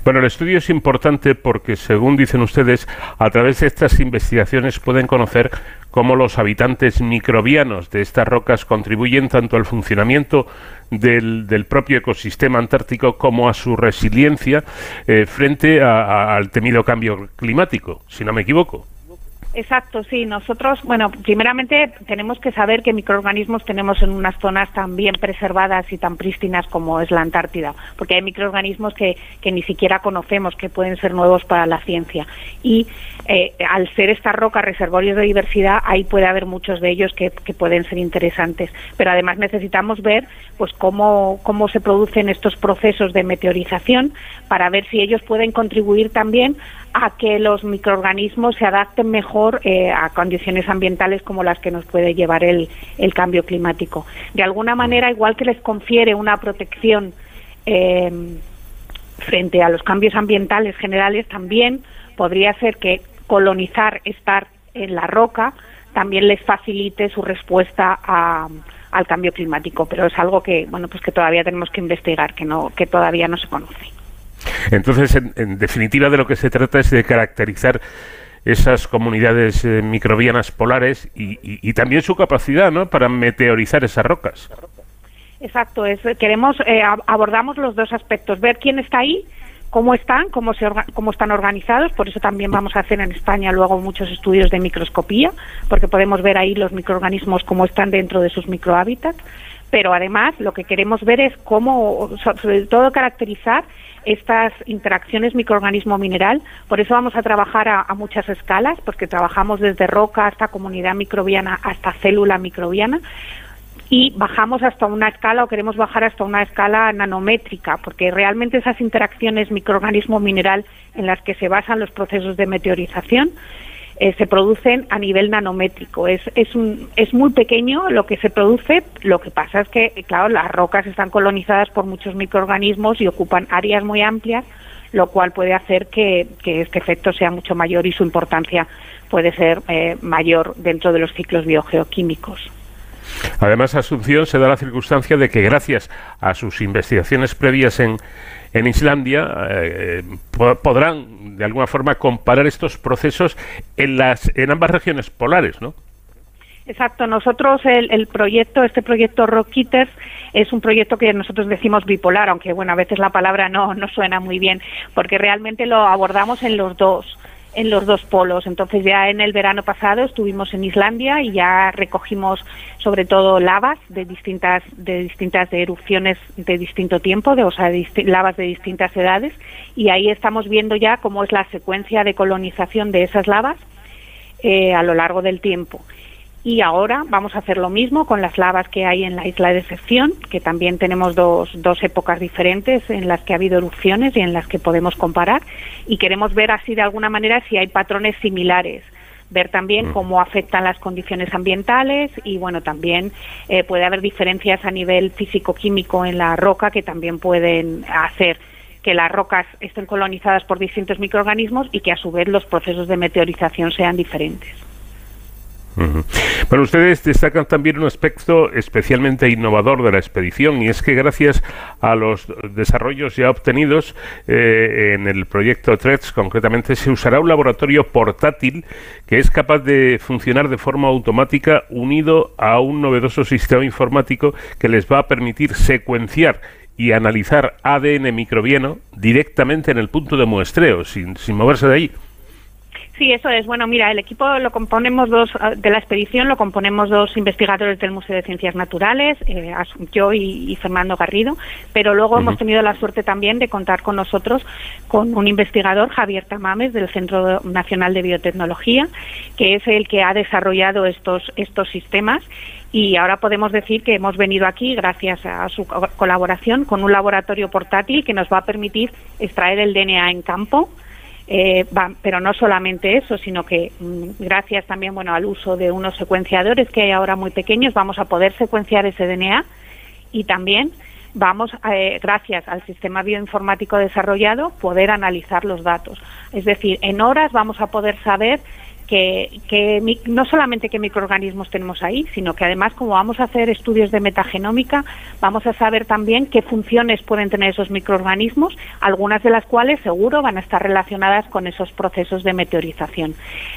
Bueno, el estudio es importante porque, según dicen ustedes, a través de estas investigaciones pueden conocer cómo los habitantes microbianos de estas rocas contribuyen tanto al funcionamiento del, propio ecosistema antártico como a su resiliencia eh, frente al temido cambio climático, si no me equivoco. Exacto, sí. Nosotros, bueno, primeramente tenemos que saber qué microorganismos tenemos en unas zonas tan bien preservadas y tan prístinas como es la Antártida, porque hay microorganismos que, que ni siquiera conocemos, que pueden ser nuevos para la ciencia. Y eh, al ser estas rocas reservorios de diversidad, ahí puede haber muchos de ellos que, que, pueden ser interesantes. Pero además necesitamos ver pues cómo, cómo se producen estos procesos de meteorización para ver si ellos pueden contribuir también a que los microorganismos se adapten mejor eh, a condiciones ambientales como las que nos puede llevar el, el, cambio climático. De alguna manera, igual que les confiere una protección eh, frente a los cambios ambientales generales también podría ser que colonizar, estar en la roca, también les facilite su respuesta a, al cambio climático, pero es algo que bueno pues que todavía tenemos que investigar, que no que todavía no se conoce. Entonces, en, definitiva, de lo que se trata es de caracterizar esas comunidades eh, microbianas polares y, y- también su capacidad ¿no? para meteorizar esas rocas. Exacto, es queremos eh, ab- abordamos los dos aspectos, ver quién está ahí, cómo están, cómo se orga- cómo están organizados, por eso también vamos a hacer en España luego muchos estudios de microscopía, porque podemos ver ahí los microorganismos cómo están dentro de sus microhábitats, pero además lo que queremos ver es cómo so- sobre todo caracterizar estas interacciones microorganismo-mineral, por eso vamos a trabajar a, muchas escalas, porque trabajamos desde roca hasta comunidad microbiana hasta célula microbiana, y bajamos hasta una escala o queremos bajar hasta una escala nanométrica, porque realmente esas interacciones microorganismo-mineral en las que se basan los procesos de meteorización eh, se producen a nivel nanométrico. Es, es, un, es muy pequeño lo que se produce, lo que pasa es que, claro, las rocas están colonizadas por muchos microorganismos y ocupan áreas muy amplias, lo cual puede hacer que, que este efecto sea mucho mayor y su importancia puede ser eh, mayor dentro de los ciclos biogeoquímicos. Además, Asunción se da la circunstancia de que gracias a sus investigaciones previas en, en Islandia eh, po- podrán de alguna forma comparar estos procesos en las en ambas regiones polares, ¿no? Exacto, nosotros el, el proyecto, este proyecto Rock Eaters, es un proyecto que nosotros decimos bipolar, aunque bueno, a veces la palabra no, no suena muy bien, porque realmente lo abordamos en los dos en los dos polos. Entonces ya en el verano pasado estuvimos en Islandia y ya recogimos sobre todo lavas de distintas de distintas erupciones de distinto tiempo, de, o sea, lavas de distintas edades y ahí estamos viendo ya cómo es la secuencia de colonización de esas lavas eh, a lo largo del tiempo. Y ahora vamos a hacer lo mismo con las lavas que hay en la isla de Decepción, que también tenemos dos, dos épocas diferentes en las que ha habido erupciones y en las que podemos comparar. Y queremos ver así de alguna manera si hay patrones similares ver también cómo afectan las condiciones ambientales y bueno también eh, puede haber diferencias a nivel físico-químico en la roca que también pueden hacer que las rocas estén colonizadas por distintos microorganismos y que a su vez los procesos de meteorización sean diferentes. Ujú. Bueno, ustedes destacan también un aspecto especialmente innovador de la expedición y es que gracias a los desarrollos ya obtenidos eh, en el proyecto TREDS, concretamente, se usará un laboratorio portátil que es capaz de funcionar de forma automática unido a un novedoso sistema informático que les va a permitir secuenciar y analizar ADN microbiano directamente en el punto de muestreo, sin, sin moverse de ahí. Sí, eso es. Bueno, mira, el equipo lo componemos dos, ah, de la expedición lo componemos dos investigadores del Museo de Ciencias Naturales, eh, yo y, y Fernando Garrido, pero luego hemos tenido la suerte también de contar con nosotros con un investigador, Javier Tamames, del Centro Nacional de Biotecnología, que es el que ha desarrollado estos, estos sistemas y ahora podemos decir que hemos venido aquí gracias a su co- colaboración con un laboratorio portátil que nos va a permitir extraer el DNA en campo eh, va- pero no solamente eso, sino que mm, gracias también bueno al uso de unos secuenciadores que hay ahora muy pequeños vamos a poder secuenciar ese DNA y también vamos, eh, gracias al sistema bioinformático desarrollado, poder analizar los datos. Es decir, en horas vamos a poder saber que, que no solamente qué microorganismos tenemos ahí, sino que además, como vamos a hacer estudios de metagenómica, vamos a saber también qué funciones pueden tener esos microorganismos, algunas de las cuales seguro van a estar relacionadas con esos procesos de meteorización.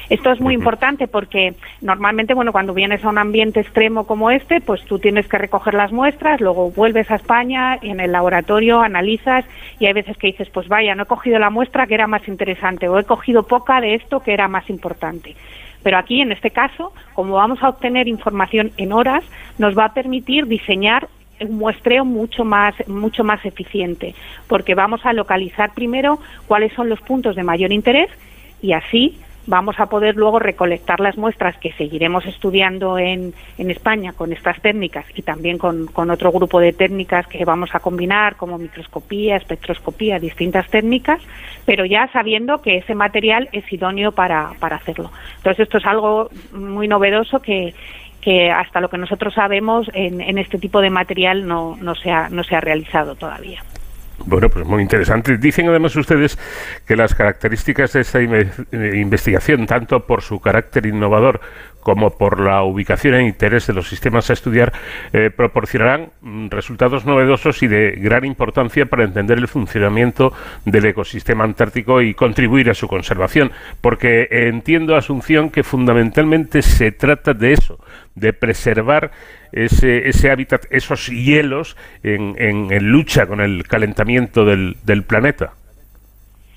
Esto es muy importante porque normalmente, bueno, cuando vienes a un ambiente extremo como este, pues tú tienes que recoger las muestras, luego vuelves a España y en el laboratorio analizas y hay veces que dices, pues vaya, no he cogido la muestra que era más interesante o he cogido poca de esto que era más importante. Pero aquí, en este caso, como vamos a obtener información en horas, nos va a permitir diseñar un muestreo mucho más mucho más eficiente, porque vamos a localizar primero cuáles son los puntos de mayor interés y así vamos a poder luego recolectar las muestras que seguiremos estudiando en, en España con estas técnicas y también con, con otro grupo de técnicas que vamos a combinar como microscopía, espectroscopía, distintas técnicas, pero ya sabiendo que ese material es idóneo para, para hacerlo. Entonces esto es algo muy novedoso que, que hasta lo que nosotros sabemos en, en este tipo de material no, no, se ha, no se ha realizado todavía. Bueno, pues muy interesante. Dicen además ustedes que las características de esta eh, investigación, tanto por su carácter innovador como por la ubicación e interés de los sistemas a estudiar, eh, proporcionarán mm, resultados novedosos y de gran importancia para entender el funcionamiento del ecosistema antártico y contribuir a su conservación. Porque entiendo, Asunción, que fundamentalmente se trata de eso, de preservar ese, ese hábitat, esos hielos en, en- en lucha con el calentamiento del, del planeta.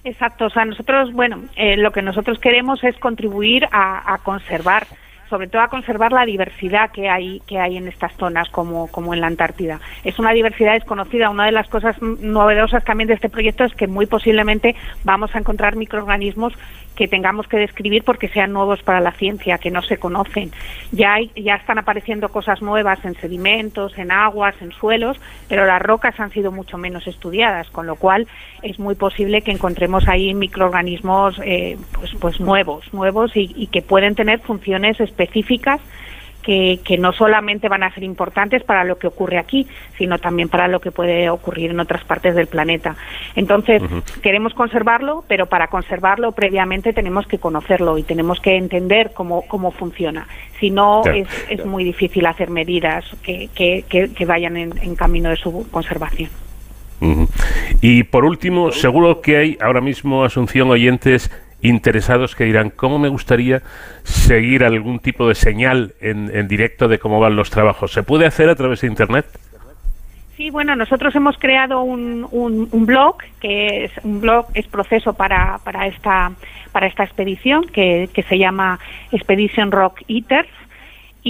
Exacto, o sea, nosotros, bueno, eh, lo que nosotros queremos es contribuir a conservar, sobre todo a conservar la diversidad que hay que hay en estas zonas, como, como en la Antártida. Es una diversidad desconocida. Una de las cosas novedosas también de este proyecto es que muy posiblemente vamos a encontrar microorganismos que tengamos que describir porque sean nuevos para la ciencia, que no se conocen. Ya, hay, ya están apareciendo cosas nuevas en sedimentos, en aguas, en suelos, pero las rocas han sido mucho menos estudiadas, con lo cual es muy posible que encontremos ahí microorganismos eh, pues, pues nuevos, nuevos y, y que pueden tener funciones específicas que, que no solamente van a ser importantes para lo que ocurre aquí, sino también para lo que puede ocurrir en otras partes del planeta. Entonces, queremos conservarlo, pero para conservarlo previamente tenemos que conocerlo y tenemos que entender cómo, cómo funciona. Si no, Claro. es, es muy difícil hacer medidas que, que, vayan en, en camino de su conservación. Y por último, seguro que hay ahora mismo, Asunción, oyentes interesados que dirán, ¿cómo me gustaría seguir algún tipo de señal en, en directo de cómo van los trabajos? ¿Se puede hacer a través de Internet? Sí, bueno, nosotros hemos creado un, un, un blog que es un blog es proceso para, para esta para esta expedición que, que se llama Expedition Rock Eaters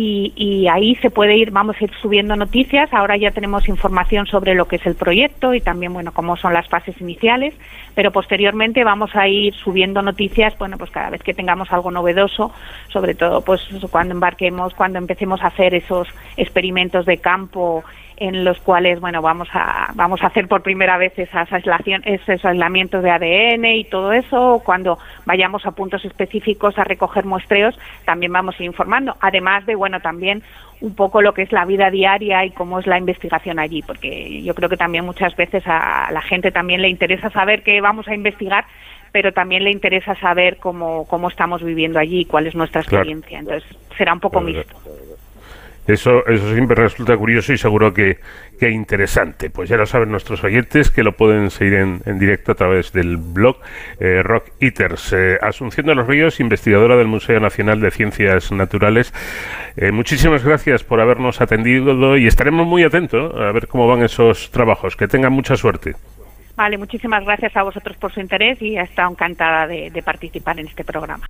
y, y ahí se puede ir, vamos a ir subiendo noticias. Ahora ya tenemos información sobre lo que es el proyecto y también, bueno, cómo son las fases iniciales, pero posteriormente vamos a ir subiendo noticias, bueno, pues cada vez que tengamos algo novedoso, sobre todo, pues cuando embarquemos, cuando empecemos a hacer esos experimentos de campo en los cuales bueno vamos a vamos a hacer por primera vez esas aislación, esos aislamientos de ADN y todo eso. Cuando vayamos a puntos específicos a recoger muestreos también vamos a ir informando. Además de bueno también un poco lo que es la vida diaria y cómo es la investigación allí porque yo creo que también muchas veces a la gente también le interesa saber qué vamos a investigar pero también le interesa saber cómo cómo estamos viviendo allí cuál es nuestra Claro. experiencia. Entonces será un poco mixto Eso, eso siempre resulta curioso y seguro que, que interesante. Pues ya lo saben nuestros oyentes que lo pueden seguir en, en directo a través del blog eh, Rock Eaters. Eh, Asunción de los Ríos, investigadora del Museo Nacional de Ciencias Naturales. Eh, muchísimas gracias por habernos atendido y estaremos muy atentos a ver cómo van esos trabajos. Que tengan mucha suerte. Vale, muchísimas gracias a vosotros por su interés y he estado encantada de, de participar en este programa.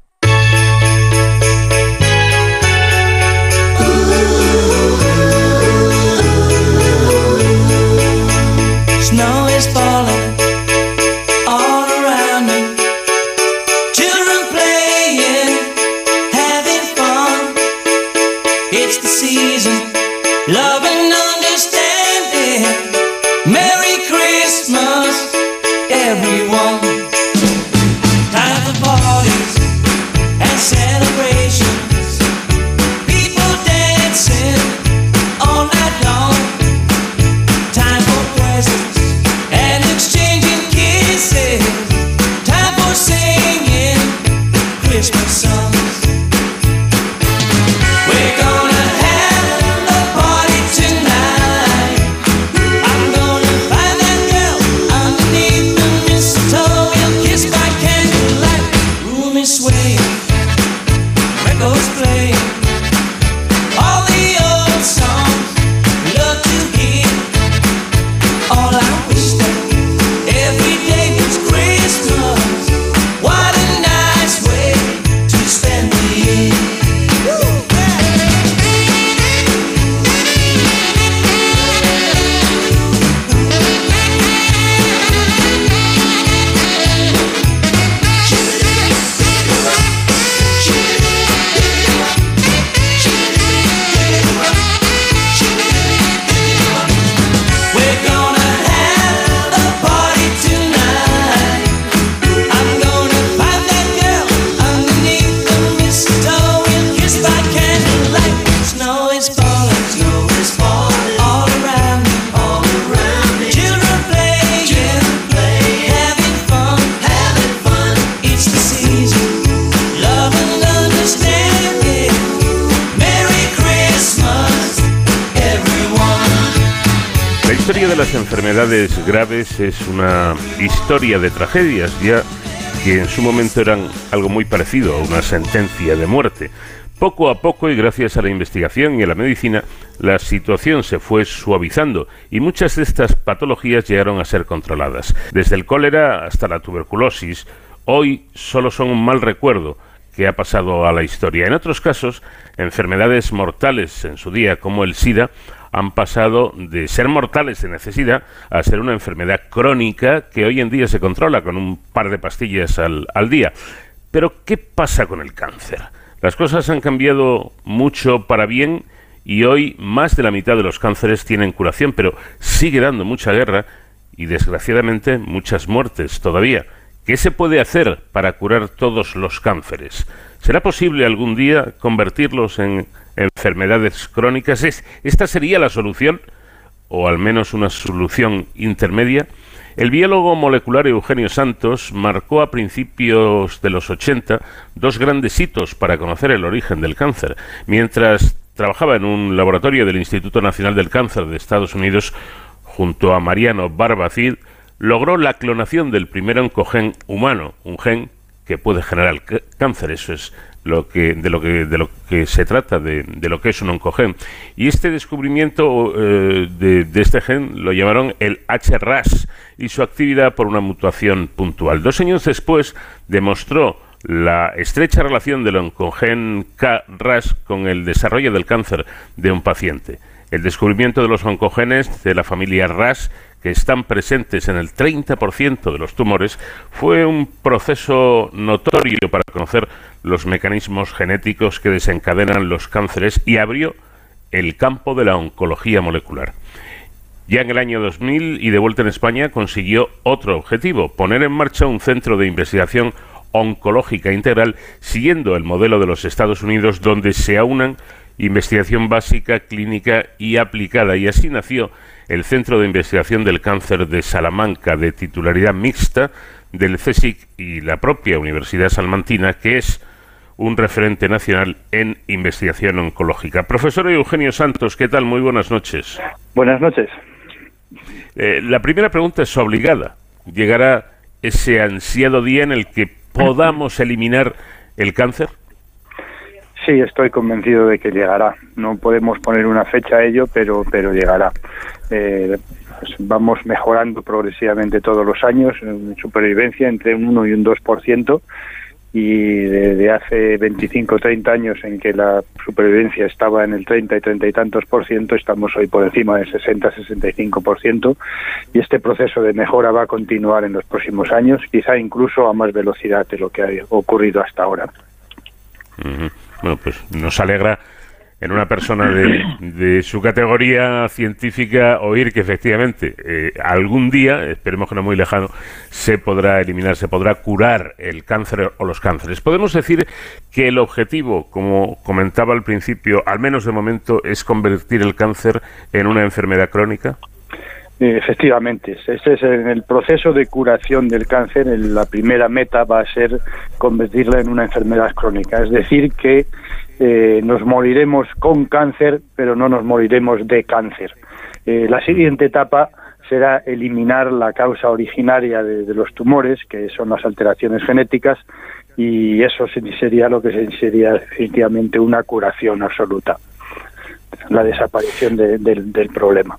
Snow is falling all around me. Children playing, having fun. It's the season, love and understanding. Merry Christmas, everyone. Las enfermedades graves es una historia de tragedias, ya que en su momento eran algo muy parecido a una sentencia de muerte. Poco a poco y gracias a la investigación y a la medicina, la situación se fue suavizando y muchas de estas patologías llegaron a ser controladas. Desde el cólera hasta la tuberculosis, hoy solo son un mal recuerdo que ha pasado a la historia. En otros casos, enfermedades mortales en su día, como el SIDA, han pasado de ser mortales de necesidad a ser una enfermedad crónica que hoy en día se controla con un par de pastillas al, al día. Pero, ¿qué pasa con el cáncer? Las cosas han cambiado mucho para bien y hoy más de la mitad de los cánceres tienen curación, pero sigue dando mucha guerra y desgraciadamente muchas muertes todavía. ¿Qué se puede hacer para curar todos los cánceres? ¿Será posible algún día convertirlos en enfermedades crónicas? ¿Es, ¿Esta sería la solución? ¿O al menos una solución intermedia? El biólogo molecular Eugenio Santos marcó a principios de los 80 dos grandes hitos para conocer el origen del cáncer. Mientras trabajaba en un laboratorio del Instituto Nacional del Cáncer de Estados Unidos, junto a Mariano Barbacid, logró la clonación del primer oncogen humano, un gen que puede generar cáncer. Eso es lo que, de, lo que, de lo que se trata, de, lo que es un oncogen. Y este descubrimiento eh, de, de, este gen lo llamaron el HRAS y su actividad por una mutación puntual. Dos años después demostró la estrecha relación del oncogen KRAS con el desarrollo del cáncer de un paciente. El descubrimiento de los oncogenes de la familia RAS que están presentes en el 30% de los tumores, fue un proceso notorio para conocer los mecanismos genéticos que desencadenan los cánceres y abrió el campo de la oncología molecular. Ya en el año 2000 y de vuelta en España consiguió otro objetivo, poner en marcha un centro de investigación oncológica integral siguiendo el modelo de los Estados Unidos donde se aunan investigación básica, clínica y aplicada y así nació el Centro de Investigación del Cáncer de Salamanca, de titularidad mixta del CSIC y la propia Universidad Salmantina, que es un referente nacional en investigación oncológica. Profesor Eugenio Santos, ¿qué tal? Muy buenas noches. Buenas noches. Eh, la primera pregunta es obligada. ¿Llegará ese ansiado día en el que podamos eliminar el cáncer? Sí, estoy convencido de que llegará. No podemos poner una fecha a ello, pero, pero llegará. Eh, pues vamos mejorando progresivamente todos los años en supervivencia entre un 1 y un 2%, y desde hace 25 o 30 años en que la supervivencia estaba en el 30 y 30 y tantos por ciento, estamos hoy por encima del 60-65 por ciento y este proceso de mejora va a continuar en los próximos años, quizá incluso a más velocidad de lo que ha ocurrido hasta ahora. Bueno, pues nos alegra en una persona de, de, su categoría científica oír que efectivamente eh, algún día, esperemos que no muy lejano, se podrá eliminar, se podrá curar el cáncer o los cánceres. Podemos decir que el objetivo, como comentaba al principio, al menos de momento, es convertir el cáncer en una enfermedad crónica. Efectivamente, este es en el proceso de curación del cáncer. La primera meta va a ser convertirla en una enfermedad crónica, es decir, que eh, nos moriremos con cáncer, pero no nos moriremos de cáncer. Eh, la siguiente etapa será eliminar la causa originaria de, los tumores, que son las alteraciones genéticas, y eso sería lo que sería definitivamente una curación absoluta, la desaparición de, del problema.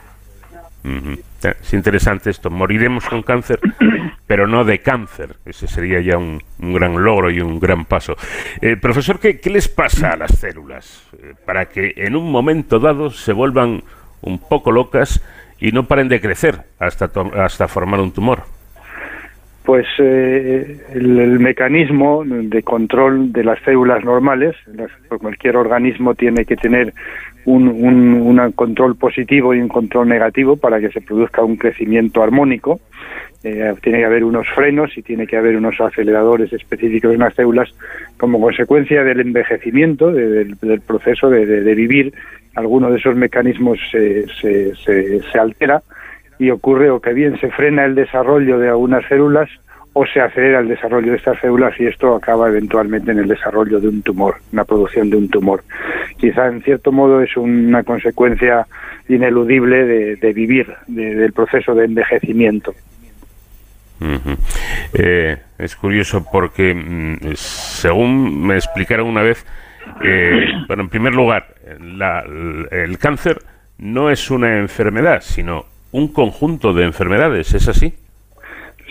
Es interesante esto. Moriremos con cáncer, [COUGHS] pero no de cáncer. Ese sería ya un, un gran logro y un gran paso. Eh, profesor, ¿qué, ¿qué, les pasa a las células eh, para que en un momento dado se vuelvan un poco locas y no paren de crecer hasta, hasta formar un tumor? Pues eh, el, el, mecanismo de control de las células normales, las, cualquier organismo tiene que tener un, un, control positivo y un control negativo para que se produzca un crecimiento armónico. Eh, tiene que haber unos frenos y tiene que haber unos aceleradores específicos en las células como consecuencia del envejecimiento, de, del, proceso de, vivir. Alguno de esos mecanismos se, se, se altera y ocurre o que bien se frena el desarrollo de algunas células o se acelera el desarrollo de estas células y esto acaba eventualmente en el desarrollo de un tumor, una producción de un tumor. Quizá en cierto modo es una consecuencia ineludible de, de vivir, de- del proceso de envejecimiento. Eh, es curioso porque, mm, según me explicaron una vez, eh, [COUGHS] bueno, en primer lugar, la- el cáncer no es una enfermedad, sino un conjunto de enfermedades, ¿es así?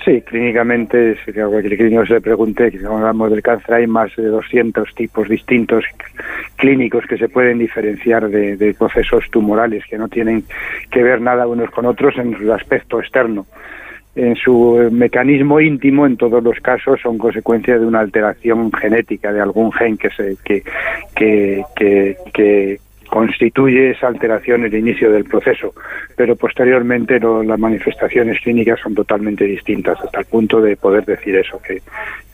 Sí, clínicamente, si a cualquier clínico se le pregunte, que hablamos del cáncer hay más de 200 tipos distintos clínicos que se pueden diferenciar de, de procesos tumorales que no tienen que ver nada unos con otros en su aspecto externo. En su eh, mecanismo íntimo, en todos los casos, son consecuencia de una alteración genética de algún gen que se que, que, que constituye esa alteración el inicio del proceso, pero posteriormente lo- las manifestaciones clínicas son totalmente distintas, hasta el punto de poder decir eso, que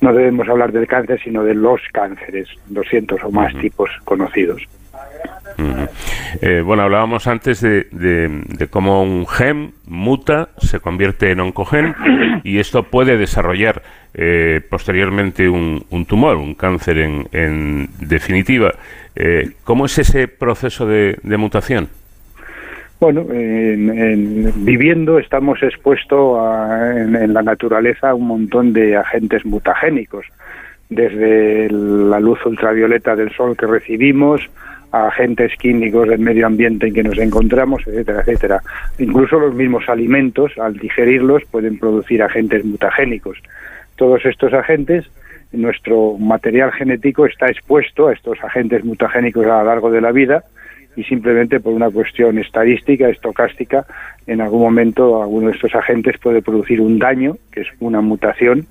no debemos hablar del cáncer, sino de los cánceres, 200 o más tipos conocidos. Eh, bueno, hablábamos antes de, de- de cómo un gen muta, se convierte en oncogen y esto puede desarrollar eh, posteriormente un, un tumor, un cáncer en, en definitiva. Eh, ¿Cómo es ese proceso de, mutación? Bueno, en, en- viviendo estamos expuestos en, en la naturaleza a un montón de agentes mutagénicos, desde la luz ultravioleta del sol que recibimos, a agentes químicos del medio ambiente en que nos encontramos, etcétera, etcétera. Incluso los mismos alimentos, al digerirlos, pueden producir agentes mutagénicos. Todos estos agentes, nuestro material genético está expuesto a estos agentes mutagénicos a lo largo de la vida y simplemente por una cuestión estadística, estocástica, en algún momento alguno de estos agentes puede producir un daño, que es una mutación,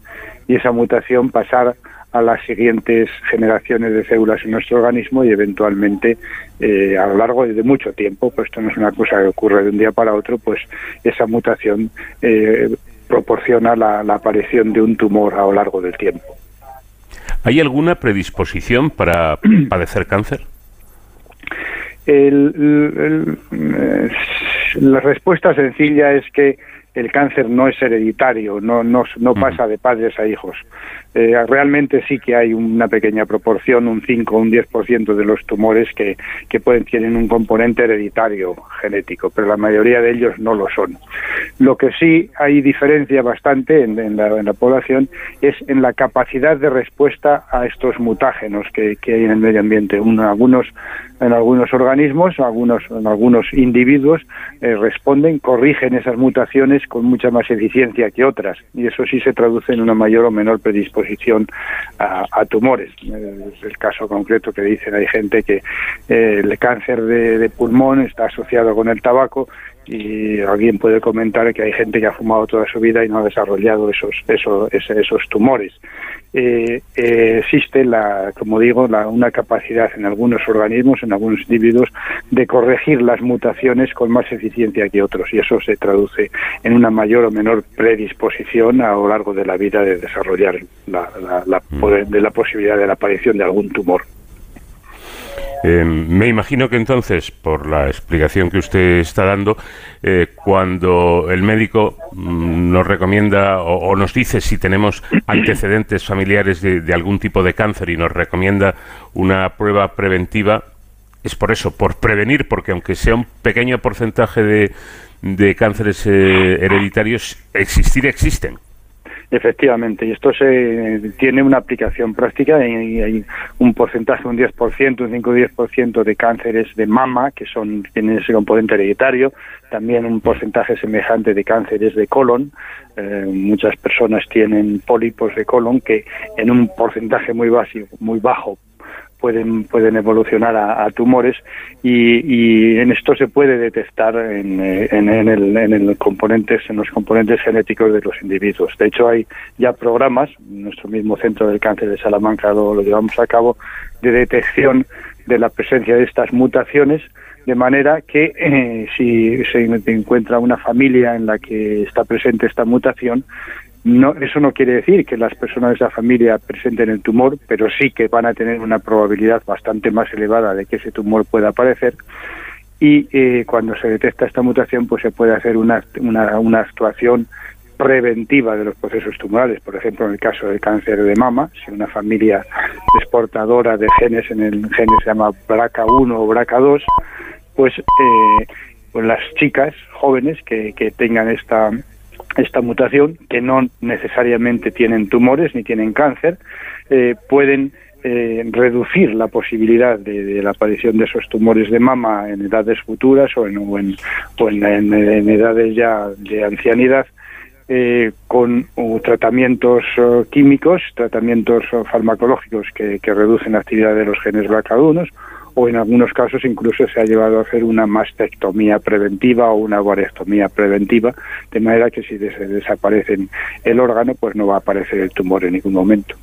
y esa mutación pasar a las siguientes generaciones de células en nuestro organismo y eventualmente eh, a lo largo de mucho tiempo, pues esto no es una cosa que ocurre de un día para otro, pues esa mutación eh, proporciona la, la aparición de un tumor a lo largo del tiempo. ¿Hay alguna predisposición para [CLEARS THROAT] padecer cáncer? El- el- el- la respuesta sencilla es que el cáncer no es hereditario, no, no, no pasa de padres a hijos. Eh, realmente sí que hay una pequeña proporción, un 5 o un 10% de los tumores que, pueden tienen un componente hereditario genético, pero la mayoría de ellos no lo son. Lo que sí hay diferencia bastante en, la, población es en la capacidad de respuesta a estos mutágenos que, hay en el medio ambiente. En algunos organismos, algunos, en algunos individuos eh, responden, corrigen esas mutaciones con mucha más eficiencia que otras y eso sí se traduce en una mayor o menor predisposición a, a tumores. Eh, Es el caso concreto que dicen, hay gente que eh, el cáncer de, de pulmón está asociado con el tabaco y alguien puede comentar que hay gente que ha fumado toda su vida y no ha desarrollado esos esos, esos tumores. Eh, eh, existe, la, como digo, la- una capacidad en algunos organismos, en algunos individuos, de corregir las mutaciones con más eficiencia que otros y eso se traduce en una mayor o menor predisposición a lo largo de la vida de desarrollar la, la- la poder- de la posibilidad de la aparición de algún tumor. Eh, me imagino que entonces, por la explicación que usted está dando, eh, cuando el médico mm, nos recomienda o, nos dice si tenemos antecedentes familiares de, de algún tipo de cáncer y nos recomienda una prueba preventiva, es por eso, por prevenir, porque aunque sea un pequeño porcentaje de, de cánceres eh, hereditarios, existir existen. Efectivamente, y esto se tiene una aplicación práctica hay un porcentaje, un 10%, un 5 o 10% de cánceres de mama, que son tienen ese componente hereditario, también un porcentaje semejante de cánceres de colon. Eh, muchas personas tienen pólipos de colon que en un porcentaje muy básico, muy bajo pueden pueden evolucionar a, tumores y, en esto se puede detectar en, eh, en, en el, en el componentes en los componentes genéticos de los individuos. De hecho hay ya programas nuestro mismo centro del cáncer de Salamanca lo, lo llevamos a cabo de detección de la presencia de estas mutaciones de manera que eh, si se encuentra una familia en la que está presente esta mutación no, eso no quiere decir que las personas de esa familia presenten el tumor, pero sí que van a tener una probabilidad bastante más elevada de que ese tumor pueda aparecer. Y eh, cuando se detecta esta mutación, pues se puede hacer una, una, actuación preventiva de los procesos tumorales. Por ejemplo, en el caso del cáncer de mama, si una familia es portadora de genes en el gen se llama BRCA1 o BRCA2, pues, eh, pues las chicas jóvenes que, que tengan esta esta mutación, que no necesariamente tienen tumores ni tienen cáncer, eh, pueden eh, reducir la posibilidad de, la aparición de esos tumores de mama en edades futuras o en, edades ya de ancianidad eh, con uh, tratamientos uh, químicos, tratamientos uh, farmacológicos que, que reducen la actividad de los genes BRCA1 o en algunos casos incluso se ha llevado a hacer una mastectomía preventiva o una varectomía preventiva, de manera que si des- desaparece el órgano, pues no va a aparecer el tumor en ningún momento.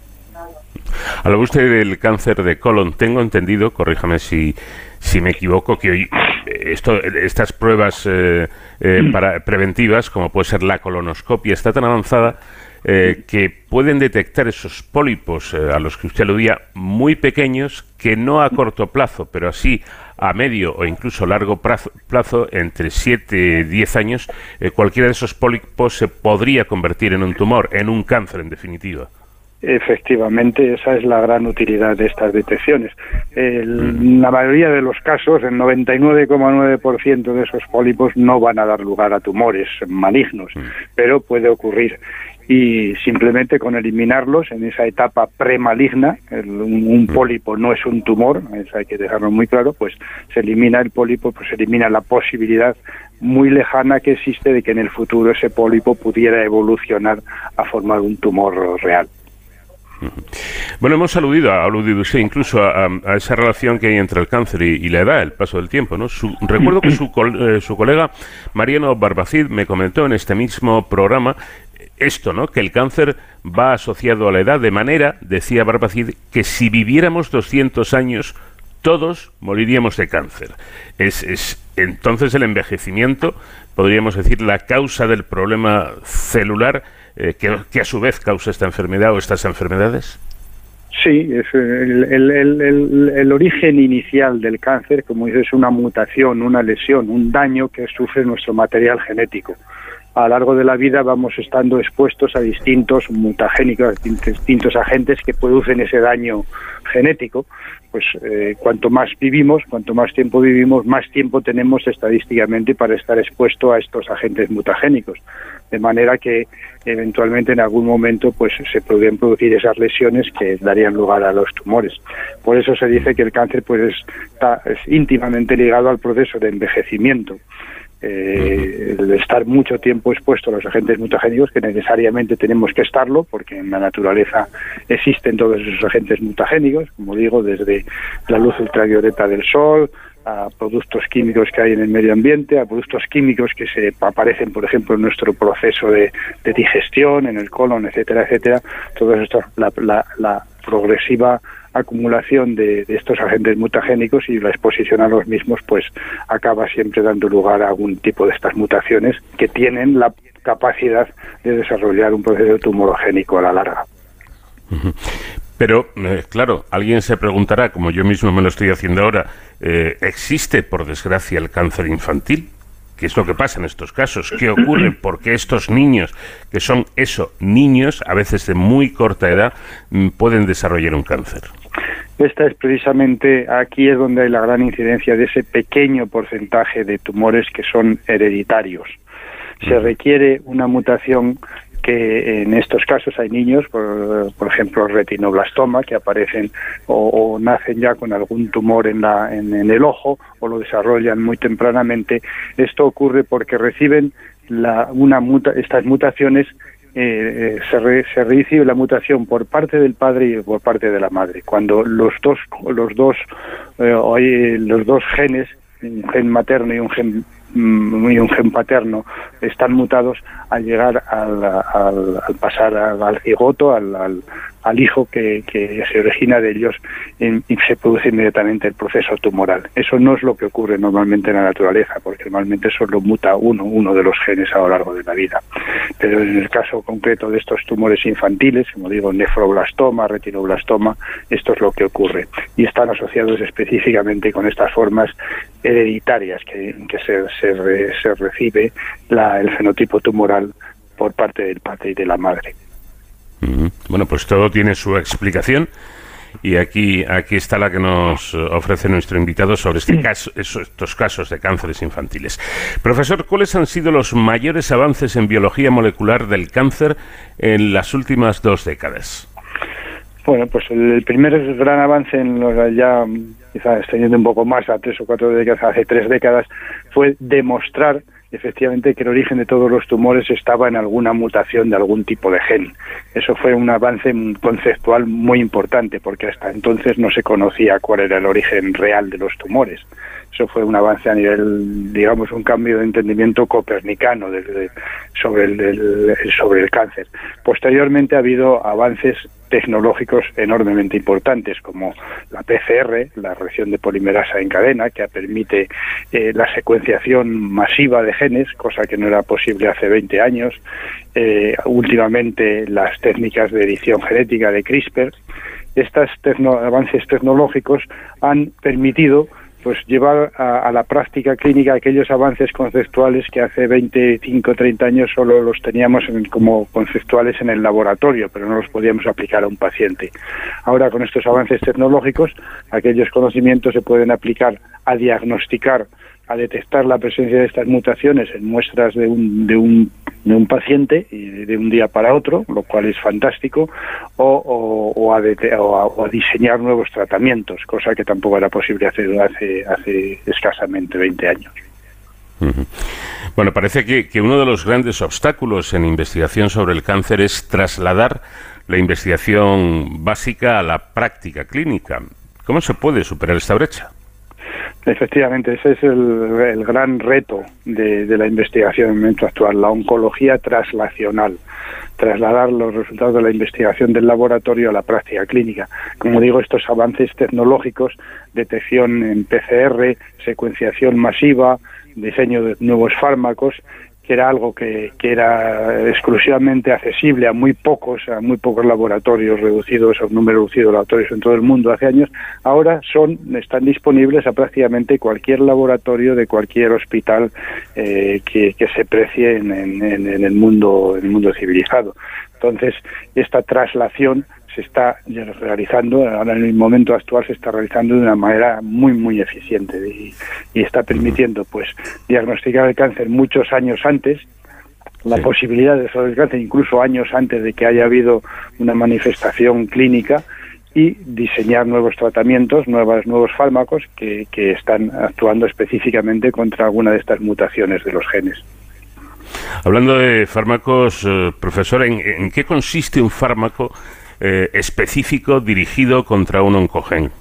Hablaba usted del cáncer de colon. Tengo entendido, corríjame si, si me equivoco, que hoy eh, esto, estas pruebas eh, eh, [CLEARS THROAT] para, preventivas, como puede ser la colonoscopia, está tan avanzada eh, que pueden detectar esos pólipos eh, a los que usted aludía muy pequeños que no a corto plazo, pero así a medio o incluso largo plazo, plazo entre 7 y 10 años, eh, cualquiera de esos pólipos se podría convertir en un tumor, en un cáncer en definitiva. Efectivamente, esa es la gran utilidad de estas detecciones. El- La mayoría de los casos, el 99,9% de esos pólipos no van a dar lugar a tumores malignos, pero puede ocurrir. Y simplemente con eliminarlos en esa etapa premaligna, el- un, un pólipo no es un tumor, eso hay que dejarlo muy claro, pues se elimina el pólipo, pues se elimina la posibilidad muy lejana que existe de que en el futuro ese pólipo pudiera evolucionar a formar un tumor real. Bueno, hemos aludido, ha aludido usted incluso a, esa relación que hay entre el cáncer y, y la edad, el paso del tiempo, ¿no? Su- recuerdo que su, col- eh, su colega Mariano Barbacid me comentó en este mismo programa esto, ¿no? Que el cáncer va asociado a la edad, de manera, decía Barbacid, que si viviéramos 200 años, todos moriríamos de cáncer. Es, es entonces el envejecimiento, podríamos decir, la causa del problema celular eh, que, a su vez causa esta enfermedad o estas enfermedades. Sí, es el, el- el- el- el origen inicial del cáncer, como dices, es una mutación, una lesión, un daño que sufre nuestro material genético. A lo largo de la vida vamos estando expuestos a distintos mutagénicos, distintos agentes que producen ese daño genético. Pues eh, cuanto más vivimos, cuanto más tiempo vivimos, más tiempo tenemos estadísticamente para estar expuesto a estos agentes mutagénicos. De manera que eventualmente en algún momento pues se podrían producir esas lesiones que darían lugar a los tumores. Por eso se dice que el cáncer pues está es íntimamente ligado al proceso de envejecimiento. Eh, el estar mucho tiempo expuesto a los agentes mutagénicos, que necesariamente tenemos que estarlo, porque en la naturaleza existen todos esos agentes mutagénicos, como digo, desde la luz ultravioleta del sol, a productos químicos que hay en el medio ambiente, a productos químicos que se aparecen, por ejemplo, en nuestro proceso de, digestión, en el colon, etcétera, etcétera. Todo esto, la- la progresiva acumulación de, de estos agentes mutagénicos y la exposición a los mismos, pues acaba siempre dando lugar a algún tipo de estas mutaciones que tienen la capacidad de desarrollar un proceso tumorogénico a la larga. Pero, eh, claro, alguien se preguntará, como yo mismo me lo estoy haciendo ahora, eh, ¿existe, por desgracia, el cáncer infantil? ¿Qué es lo que pasa en estos casos? ¿Qué ocurre? [CLEARS THROAT] ¿Por qué estos niños, que son eso, niños, a veces de muy corta edad, mm, pueden desarrollar un cáncer? Esta es precisamente aquí es donde hay la gran incidencia de ese pequeño porcentaje de tumores que son hereditarios. Se requiere una mutación que en estos casos hay niños, por, por ejemplo, retinoblastoma, que aparecen o, o nacen ya con algún tumor en, la, en, en el ojo o lo desarrollan muy tempranamente. Esto ocurre porque reciben la, una muta, estas mutaciones eh, eh, se, re- se recibe la mutación por parte del padre y por parte de la madre. Cuando los dos, los dos, eh, hay, los dos genes, un gen materno y un gen mm, y un gen paterno están mutados al llegar al, al- al pasar al, al cigoto, al, al- al hijo que, se origina de ellos y se produce inmediatamente el proceso tumoral. Eso no es lo que ocurre normalmente en la naturaleza, porque normalmente solo muta uno, uno de los genes a lo largo de la vida. Pero en el caso concreto de estos tumores infantiles, como digo, nefroblastoma, retinoblastoma, esto es lo que ocurre. Y están asociados específicamente con estas formas hereditarias que, que se, se, re- se recibe la- el fenotipo tumoral por parte del padre y de la madre. Bueno, pues todo tiene su explicación. Y aquí, aquí está la que nos ofrece nuestro invitado sobre este caso, esos- estos casos de cánceres infantiles. Profesor, ¿cuáles han sido los mayores avances en biología molecular del cáncer en las últimas dos décadas? Bueno, pues el, primer gran avance en los ya quizás extendiendo un poco más a tres o cuatro décadas, hace tres décadas, fue demostrar efectivamente que el origen de todos los tumores estaba en alguna mutación de algún tipo de gen. Eso fue un avance conceptual muy importante porque hasta entonces no se conocía cuál era el origen real de los tumores. Eso fue un avance a nivel, digamos, un cambio de entendimiento copernicano sobre, el, el- sobre el cáncer. Posteriormente ha habido avances tecnológicos enormemente importantes como la PCR, la reacción de polimerasa en cadena, que permite eh, la secuenciación masiva de genes, cosa que no era posible hace 20 años. Eh, últimamente las técnicas de edición genética de CRISPR. Estos avances tecnológicos han permitido pues llevar a, la práctica clínica aquellos avances conceptuales que hace 25, 30 años solo los teníamos en- como conceptuales en el laboratorio, pero no los podíamos aplicar a un paciente. Ahora con estos avances tecnológicos, aquellos conocimientos se pueden aplicar a diagnosticar, a detectar la presencia de estas mutaciones en muestras de un, de un, de un paciente de un día para otro, lo cual es fantástico, o, o- a, o a- diseñar nuevos tratamientos, cosa que tampoco era posible hacer hace, hace escasamente 20 años. Bueno, parece que, que uno de los grandes obstáculos en investigación sobre el cáncer es trasladar la investigación básica a la práctica clínica. ¿Cómo se puede superar esta brecha? Efectivamente, ese es el, el gran reto de, de la investigación en el momento actual, la oncología traslacional, trasladar los resultados de la investigación del laboratorio a la práctica clínica. Como digo, estos avances tecnológicos, detección en PCR, secuenciación masiva, diseño de nuevos fármacos, que era algo que, que era exclusivamente accesible a muy pocos, a muy pocos laboratorios reducidos, a un número reducido de laboratorios en todo el mundo hace años, ahora son, están disponibles a prácticamente cualquier laboratorio de cualquier hospital eh, que, que se precie en, en- en- el mundo, en el mundo civilizado. Entonces, esta traslación se está realizando, ahora en el momento actual se está realizando de una manera muy, muy eficiente y, y está permitiendo pues diagnosticar el cáncer muchos años antes, la posibilidad de desarrollar el cáncer incluso años antes de que haya habido una manifestación clínica y diseñar nuevos tratamientos, nuevas, nuevos fármacos que, que están actuando específicamente contra alguna de estas mutaciones de los genes. Hablando de fármacos, eh, profesor, ¿en, en qué consiste un fármaco eh, específico dirigido contra un oncogen?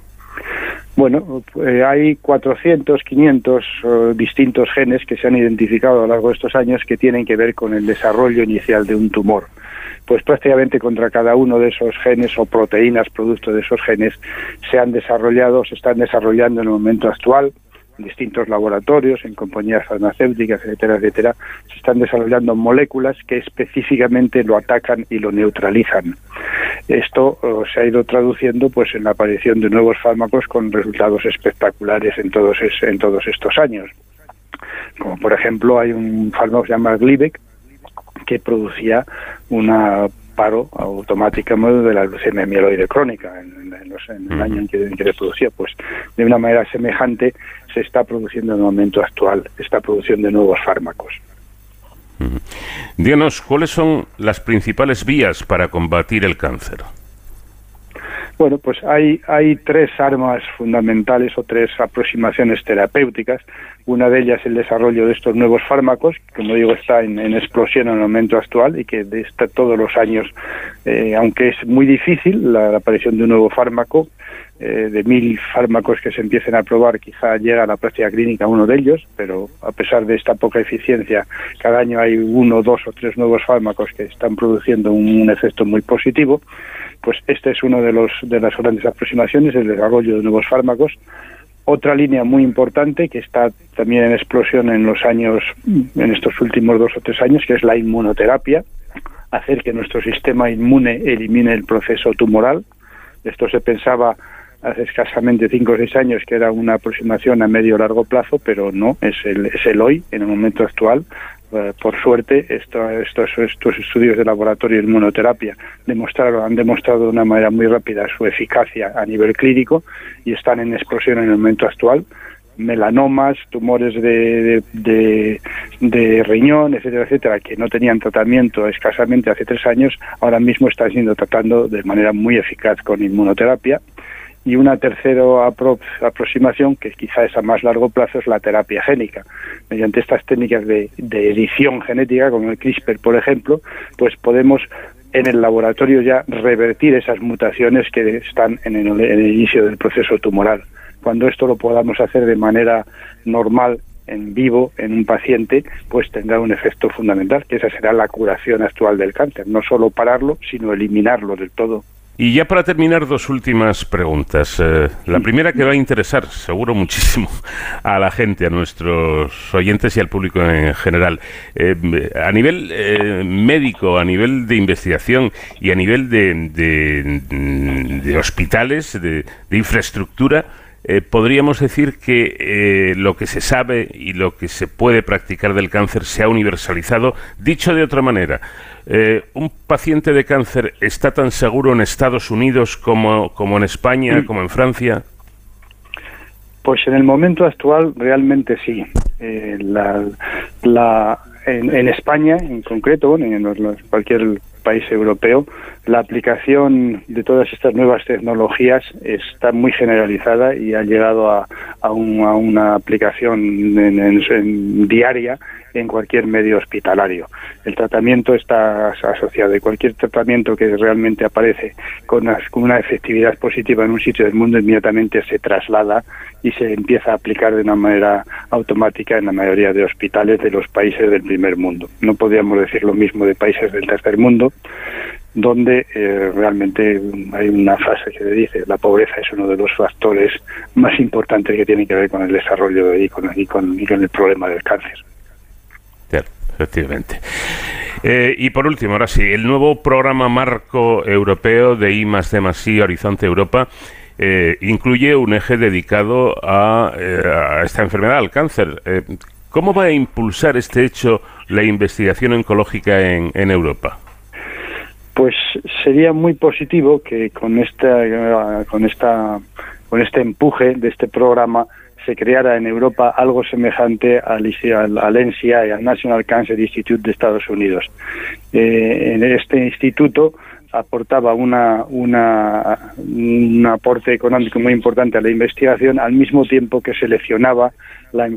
Bueno, eh, hay 400, 500 eh, distintos genes que se han identificado a lo largo de estos años que tienen que ver con el desarrollo inicial de un tumor. Pues prácticamente contra cada uno de esos genes o proteínas producto de esos genes se han desarrollado, se están desarrollando en el momento actual distintos laboratorios, en compañías farmacéuticas, etcétera, etcétera, se están desarrollando moléculas que específicamente lo atacan y lo neutralizan. Esto eh, se ha ido traduciendo pues en la aparición de nuevos fármacos con resultados espectaculares en todos es- en todos estos años. Como por ejemplo hay un fármaco que se llama Glivec que producía una paro automática de la leucemia mieloide crónica en, en los- en el año en que, en que se producía. Pues de una manera semejante se está produciendo en el momento actual esta producción de nuevos fármacos. Díganos, ¿cuáles son las principales vías para combatir el cáncer? Bueno, pues hay, hay tres armas fundamentales o tres aproximaciones terapéuticas. Una de ellas el desarrollo de estos nuevos fármacos, que como digo está en, en explosión en el momento actual y que de esta- todos los años, eh, aunque es muy difícil la, la aparición de un nuevo fármaco, eh, de mil fármacos que se empiecen a probar, quizá llega a la práctica clínica uno de ellos, pero a pesar de esta poca eficiencia, cada año hay uno, dos o tres nuevos fármacos que están produciendo un, un efecto muy positivo. Pues este es uno de los de las grandes aproximaciones, el desarrollo de nuevos fármacos. Otra línea muy importante que está también en explosión en los años, en estos últimos dos o tres años, que es la inmunoterapia, hacer que nuestro sistema inmune elimine el proceso tumoral. Esto se pensaba hace escasamente cinco o seis años que era una aproximación a medio o largo plazo, pero no, es el, es el hoy, en el momento actual. eh, por suerte, esto- estos, estos estudios de laboratorio de inmunoterapia demostraron, han demostrado de una manera muy rápida su eficacia a nivel clínico y están en explosión en el momento actual. Melanomas, tumores de, de- de riñón, etcétera, etcétera, que no tenían tratamiento escasamente hace tres años, ahora mismo están siendo tratando de manera muy eficaz con inmunoterapia. Y una tercera apro- aproximación, que quizá es a más largo plazo, es la terapia génica. Mediante estas técnicas de, de edición genética, como el CRISPR, por ejemplo, pues podemos en el laboratorio ya revertir esas mutaciones que están en el, en el inicio del proceso tumoral. Cuando esto lo podamos hacer de manera normal, en vivo, en un paciente, pues tendrá un efecto fundamental, que esa será la curación actual del cáncer. No solo pararlo, sino eliminarlo del todo. Y ya para terminar, dos últimas preguntas. Eh, la primera que va a interesar, seguro, muchísimo a la gente, a nuestros oyentes y al público en general. Eh, a nivel eh, médico, a nivel de investigación y a nivel de, de- de hospitales, de, de infraestructura, eh, podríamos decir que eh, lo que se sabe y lo que se puede practicar del cáncer se ha universalizado. Dicho de otra manera, eh, ¿un paciente de cáncer está tan seguro en Estados Unidos como, como en España, como en Francia? Pues en el momento actual realmente sí. Eh, la, la- en, en España, en concreto, en cualquier país europeo, la aplicación de todas estas nuevas tecnologías está muy generalizada y ha llegado a, a un- a una aplicación en- diaria en cualquier medio hospitalario. El tratamiento está as- asociado y cualquier tratamiento que realmente aparece con una, con una efectividad positiva en un sitio del mundo inmediatamente se traslada y se empieza a aplicar de una manera automática en la mayoría de hospitales de los países del primer mundo. No podríamos decir lo mismo de países del tercer mundo, donde eh, realmente hay una frase que le dice la pobreza es uno de los factores más importantes que tienen que ver con el desarrollo y con, y con- y con el problema del cáncer. Claro, efectivamente. Eh, y por último, ahora sí, el nuevo programa marco europeo de I más D más I Horizonte Europa eh, incluye un eje dedicado a, a esta enfermedad, al cáncer. ¿Cómo va a impulsar este hecho la investigación oncológica en, en Europa? Pues sería muy positivo que con esta, eh, con esta, con este empuje de este programa se creara en Europa algo semejante al, al, al NCI, al National Cancer Institute de Estados Unidos. Eh, en este instituto aportaba una, una, un aporte económico muy importante a la investigación al mismo tiempo que seleccionaba la,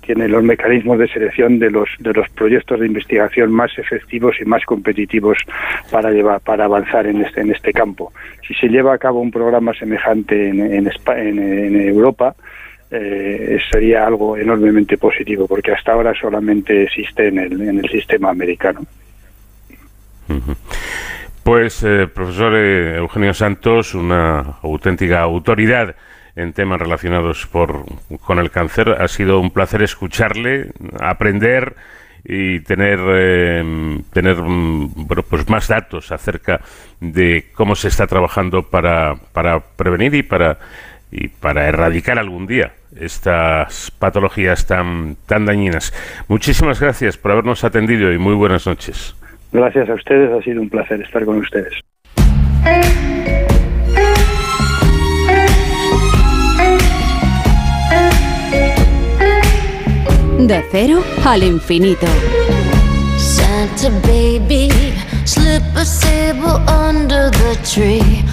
tiene los mecanismos de selección de los de los proyectos de investigación más efectivos y más competitivos para llevar para avanzar en este en este campo. Si se lleva a cabo un programa semejante en en, Espa- en- en Europa eh, sería algo enormemente positivo porque hasta ahora solamente existe en el en el sistema americano Pues, eh, profesor eh, Eugenio Santos, una auténtica autoridad en temas relacionados por, con el cáncer. Ha sido un placer escucharle, aprender y tener, eh, tener mm, pues más datos acerca de cómo se está trabajando para, para prevenir y para, y para erradicar algún día estas patologías tan, tan dañinas. Muchísimas gracias por habernos atendido y muy buenas noches. Gracias a ustedes ha sido un placer estar con ustedes De cero al infinito.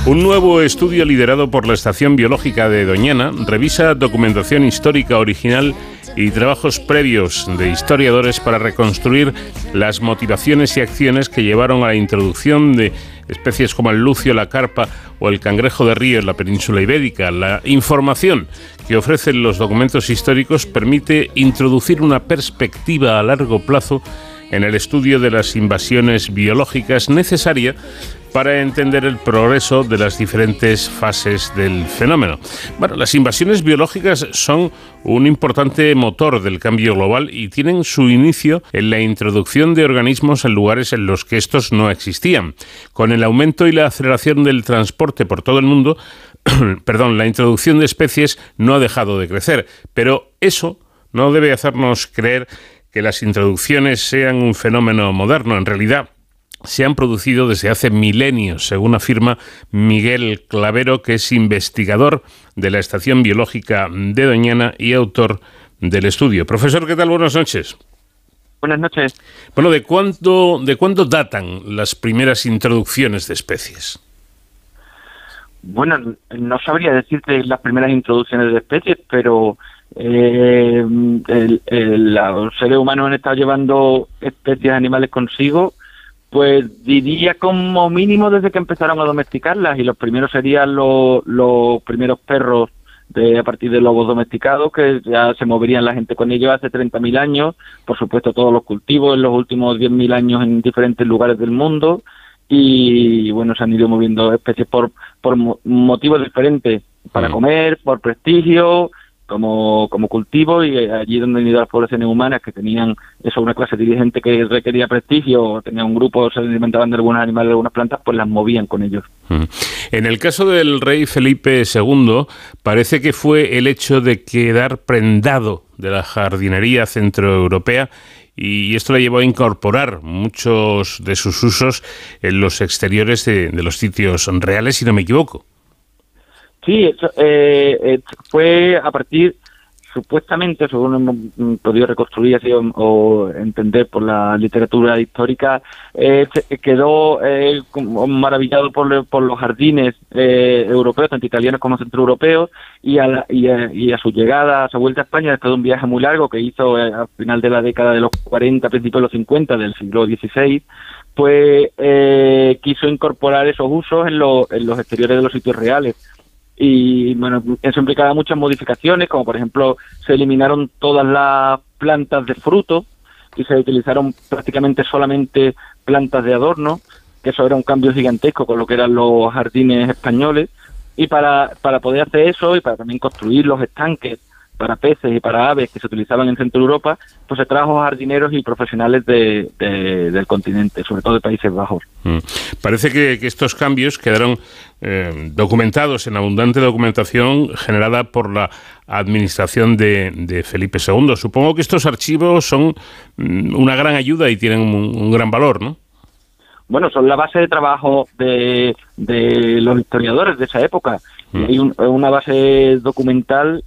Un nuevo estudio liderado por la Estación Biológica de Doñana revisa documentación histórica original y trabajos previos de historiadores para reconstruir las motivaciones y acciones que llevaron a la introducción de especies como el lucio, la carpa o el cangrejo de río en la península ibérica. La información que ofrecen los documentos históricos permite introducir una perspectiva a largo plazo en el estudio de las invasiones biológicas necesaria para entender el progreso de las diferentes fases del fenómeno. Bueno, las invasiones biológicas son un importante motor del cambio global y tienen su inicio en la introducción de organismos en lugares en los que estos no existían. Con el aumento y la aceleración del transporte por todo el mundo, [CLEARS THROAT] perdón, la introducción de especies no ha dejado de crecer, pero eso no debe hacernos creer que las introducciones sean un fenómeno moderno. En realidad, se han producido desde hace milenios, según afirma Miguel Clavero, que es investigador de la Estación Biológica de Doñana y autor del estudio. Profesor, ¿qué tal? Buenas noches. Buenas noches. Bueno, ¿de cuánto, de cuándo datan las primeras introducciones de especies? Bueno, no sabría decirte las primeras introducciones de especies, pero eh, el- el- los seres humanos han estado llevando especies animales consigo, pues diría como mínimo desde que empezaron a domesticarlas y los primeros serían los, los primeros perros de, a partir de lobos domesticados que ya se moverían la gente con ellos hace 30.000 años, por supuesto todos los cultivos en los últimos 10.000 años en diferentes lugares del mundo y bueno, se han ido moviendo especies por, por mo- motivos diferentes, para comer, por prestigio, como, como cultivo y eh, allí donde han ido las poblaciones humanas que tenían eso una clase dirigente que requería prestigio o tenían un grupo, se alimentaban de algunos animales, de algunas plantas, pues las movían con ellos. Mm. En el caso del rey Felipe II, parece que fue el hecho de quedar prendado de la jardinería centroeuropea y esto le llevó a incorporar muchos de sus usos en los exteriores de, de los sitios reales, si no me equivoco. Sí, eso, eh, eh, fue a partir, supuestamente, según hemos mm, podido reconstruir así, o, entender por la literatura histórica, eh, quedó eh, como maravillado por, por los jardines europeos, tanto italianos como centroeuropeos, y a, la- y, a, y a su llegada, a su vuelta a España, después de un viaje muy largo que hizo al final de la década de los 40, principios de los 50 del siglo XVI, pues eh, quiso incorporar esos usos en los exteriores de los sitios reales y bueno, eso implicaba muchas modificaciones, como por ejemplo se eliminaron todas las plantas de fruto y se utilizaron prácticamente solamente plantas de adorno, que eso era un cambio gigantesco con lo que eran los jardines españoles, y para, para poder hacer eso y para también construir los estanques para peces y para aves que se utilizaban en Centro Europa, pues se trajo jardineros y profesionales de- de- del continente, sobre todo de Países Bajos. Mm. Parece que, que estos cambios quedaron eh, documentados en abundante documentación generada por la administración de, de Felipe II. Supongo que estos archivos son mm, una gran ayuda y tienen un, un gran valor, ¿no? bueno, son la base de trabajo de, de los historiadores de esa época. Hay un- una base documental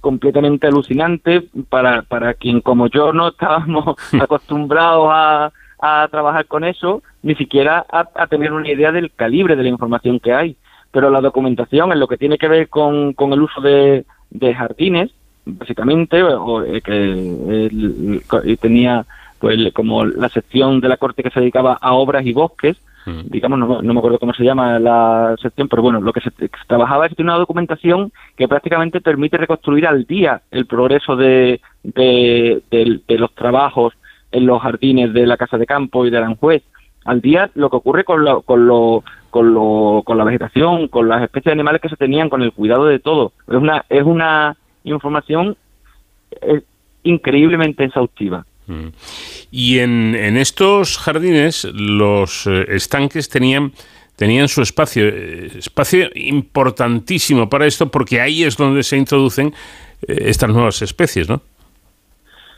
completamente alucinante para, para quien como yo no estábamos [LAUGHS] acostumbrados a, a trabajar con eso, ni siquiera a, a tener una idea del calibre de la información que hay. Pero la documentación en lo que tiene que ver con, con el uso de, de jardines, básicamente, o, eh, que tenía pues como la sección de la corte que se dedicaba a obras y bosques, digamos, no, no me acuerdo cómo se llama la sección, pero bueno, lo que se, trabajaba es una documentación que prácticamente permite reconstruir al día el progreso de, de, los trabajos en los jardines de la Casa de Campo y de Aranjuez. Al día lo que ocurre con, lo, con, lo, con, lo, con la vegetación, con las especies de animales que se tenían, con el cuidado de todo. Es una, es una información eh, increíblemente exhaustiva. Y en, en estos jardines los eh, estanques tenían, tenían su espacio, eh, espacio importantísimo para esto porque ahí es donde se introducen eh, estas nuevas especies, ¿no?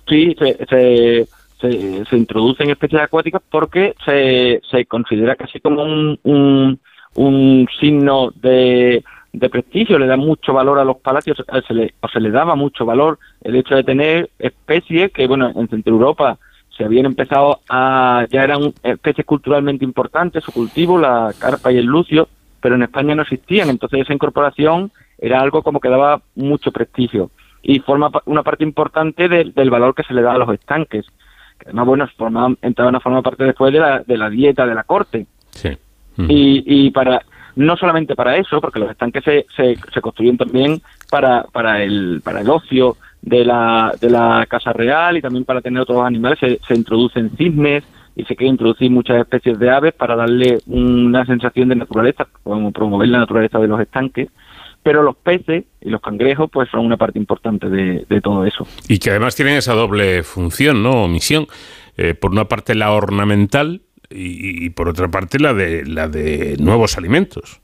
Sí, se, se, se, se introducen especies acuáticas porque se, se considera casi como un, un, un signo de, de prestigio, le da mucho valor a los palacios, se le, o se le daba mucho valor el hecho de tener especies que, bueno, en Centro Europa se habían empezado a, ya eran especies culturalmente importantes, su cultivo, la carpa y el lucio, pero en España no existían, entonces esa incorporación era algo como que daba mucho prestigio y forma una parte importante del- del valor que se le da a los estanques. Que además, bueno, formaban, entraban a formar parte después de la, de la dieta de la corte. Sí. Y, y para no solamente para eso, porque los estanques se, se, se construyen también para, para, el, para el ocio de la, de la casa real y también para tener otros animales. Se, se introducen cisnes y se quiere introducir muchas especies de aves para darle una sensación de naturaleza, como promover la naturaleza de los estanques. Pero los peces y los cangrejos pues son una parte importante de, de todo eso. Y que además tienen esa doble función, ¿no? O misión. Eh, por una parte la ornamental y, y por otra parte la de la de nuevos alimentos.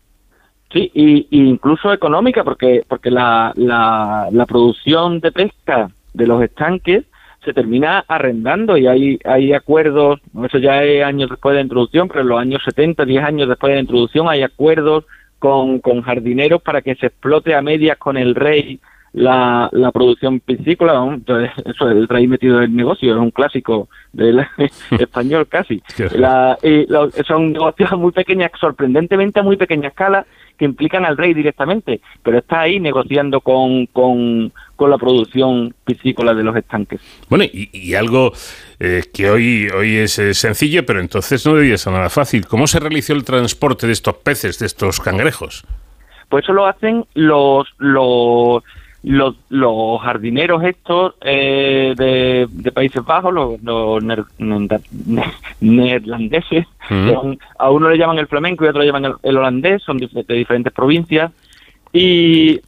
Sí, y, incluso económica, porque porque la, la, la producción de pesca de los estanques se termina arrendando y hay, hay acuerdos, eso ya es años después de la introducción, pero en los años 70, 10 años después de la introducción, hay acuerdos con, con jardineros para que se explote a medias con el rey la, la producción piscícola, [LAUGHS] eso el rey metido en el negocio, es un clásico del [LAUGHS] español casi. [LAUGHS] La- y lo- son negocios a muy pequeñas, sorprendentemente a muy pequeña escala, que implican al rey directamente, pero está ahí negociando con, con, con la producción piscícola de los estanques. Bueno, y, y algo eh, que hoy, hoy es eh, sencillo, pero entonces no debía ser nada fácil. ¿Cómo se realizó el transporte de estos peces, de estos cangrejos? Pues eso lo hacen los los los, los jardineros estos eh, de, de Países Bajos, los, los ner- ner- neerlandeses, son- a uno le llaman el flamenco y a otro le llaman el, el holandés, son de diferentes provincias. Y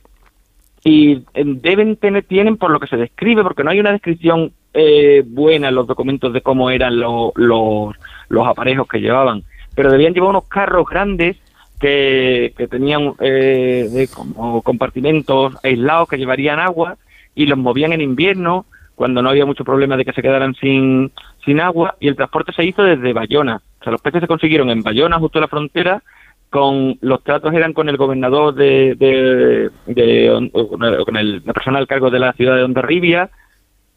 y deben tener tienen por lo que se describe porque no hay una descripción eh, buena en los documentos de cómo eran lo- los los aparejos que llevaban pero debían llevar unos carros grandes que, tenían eh, como compartimentos aislados que llevarían agua y los movían en invierno cuando no había mucho problema de que se quedaran sin, sin agua y el transporte se hizo desde Bayona. O sea, los peces se consiguieron en Bayona, justo en la frontera, con los tratos eran con el gobernador de, de, de- con el, la persona al cargo de la ciudad de Hondarribia,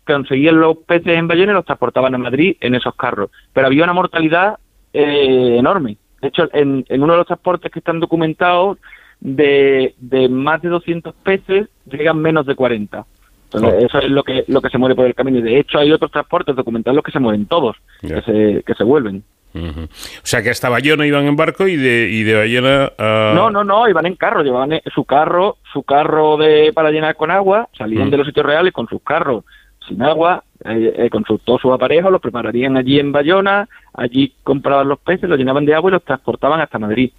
conseguían los peces en Bayona y los transportaban a Madrid en esos carros. Pero había una mortalidad eh, enorme. De hecho, en, en uno de los transportes que están documentados, de, de más de 200 peces llegan menos de 40. Entonces, eso es lo que lo que se muere por el camino. Y de hecho, hay otros transportes documentados los que se mueren todos, que se, que se vuelven. O sea, que hasta Bayona iban en barco y de, y de Bayona a... No, no, no, iban en carro, llevaban eh, su carro, su carro de para llenar con agua, salían de los sitios reales con sus carros sin agua, eh, eh, con sus, aparejos, los prepararían allí en Bayona, allí compraban los peces, los llenaban de agua y los transportaban hasta Madrid.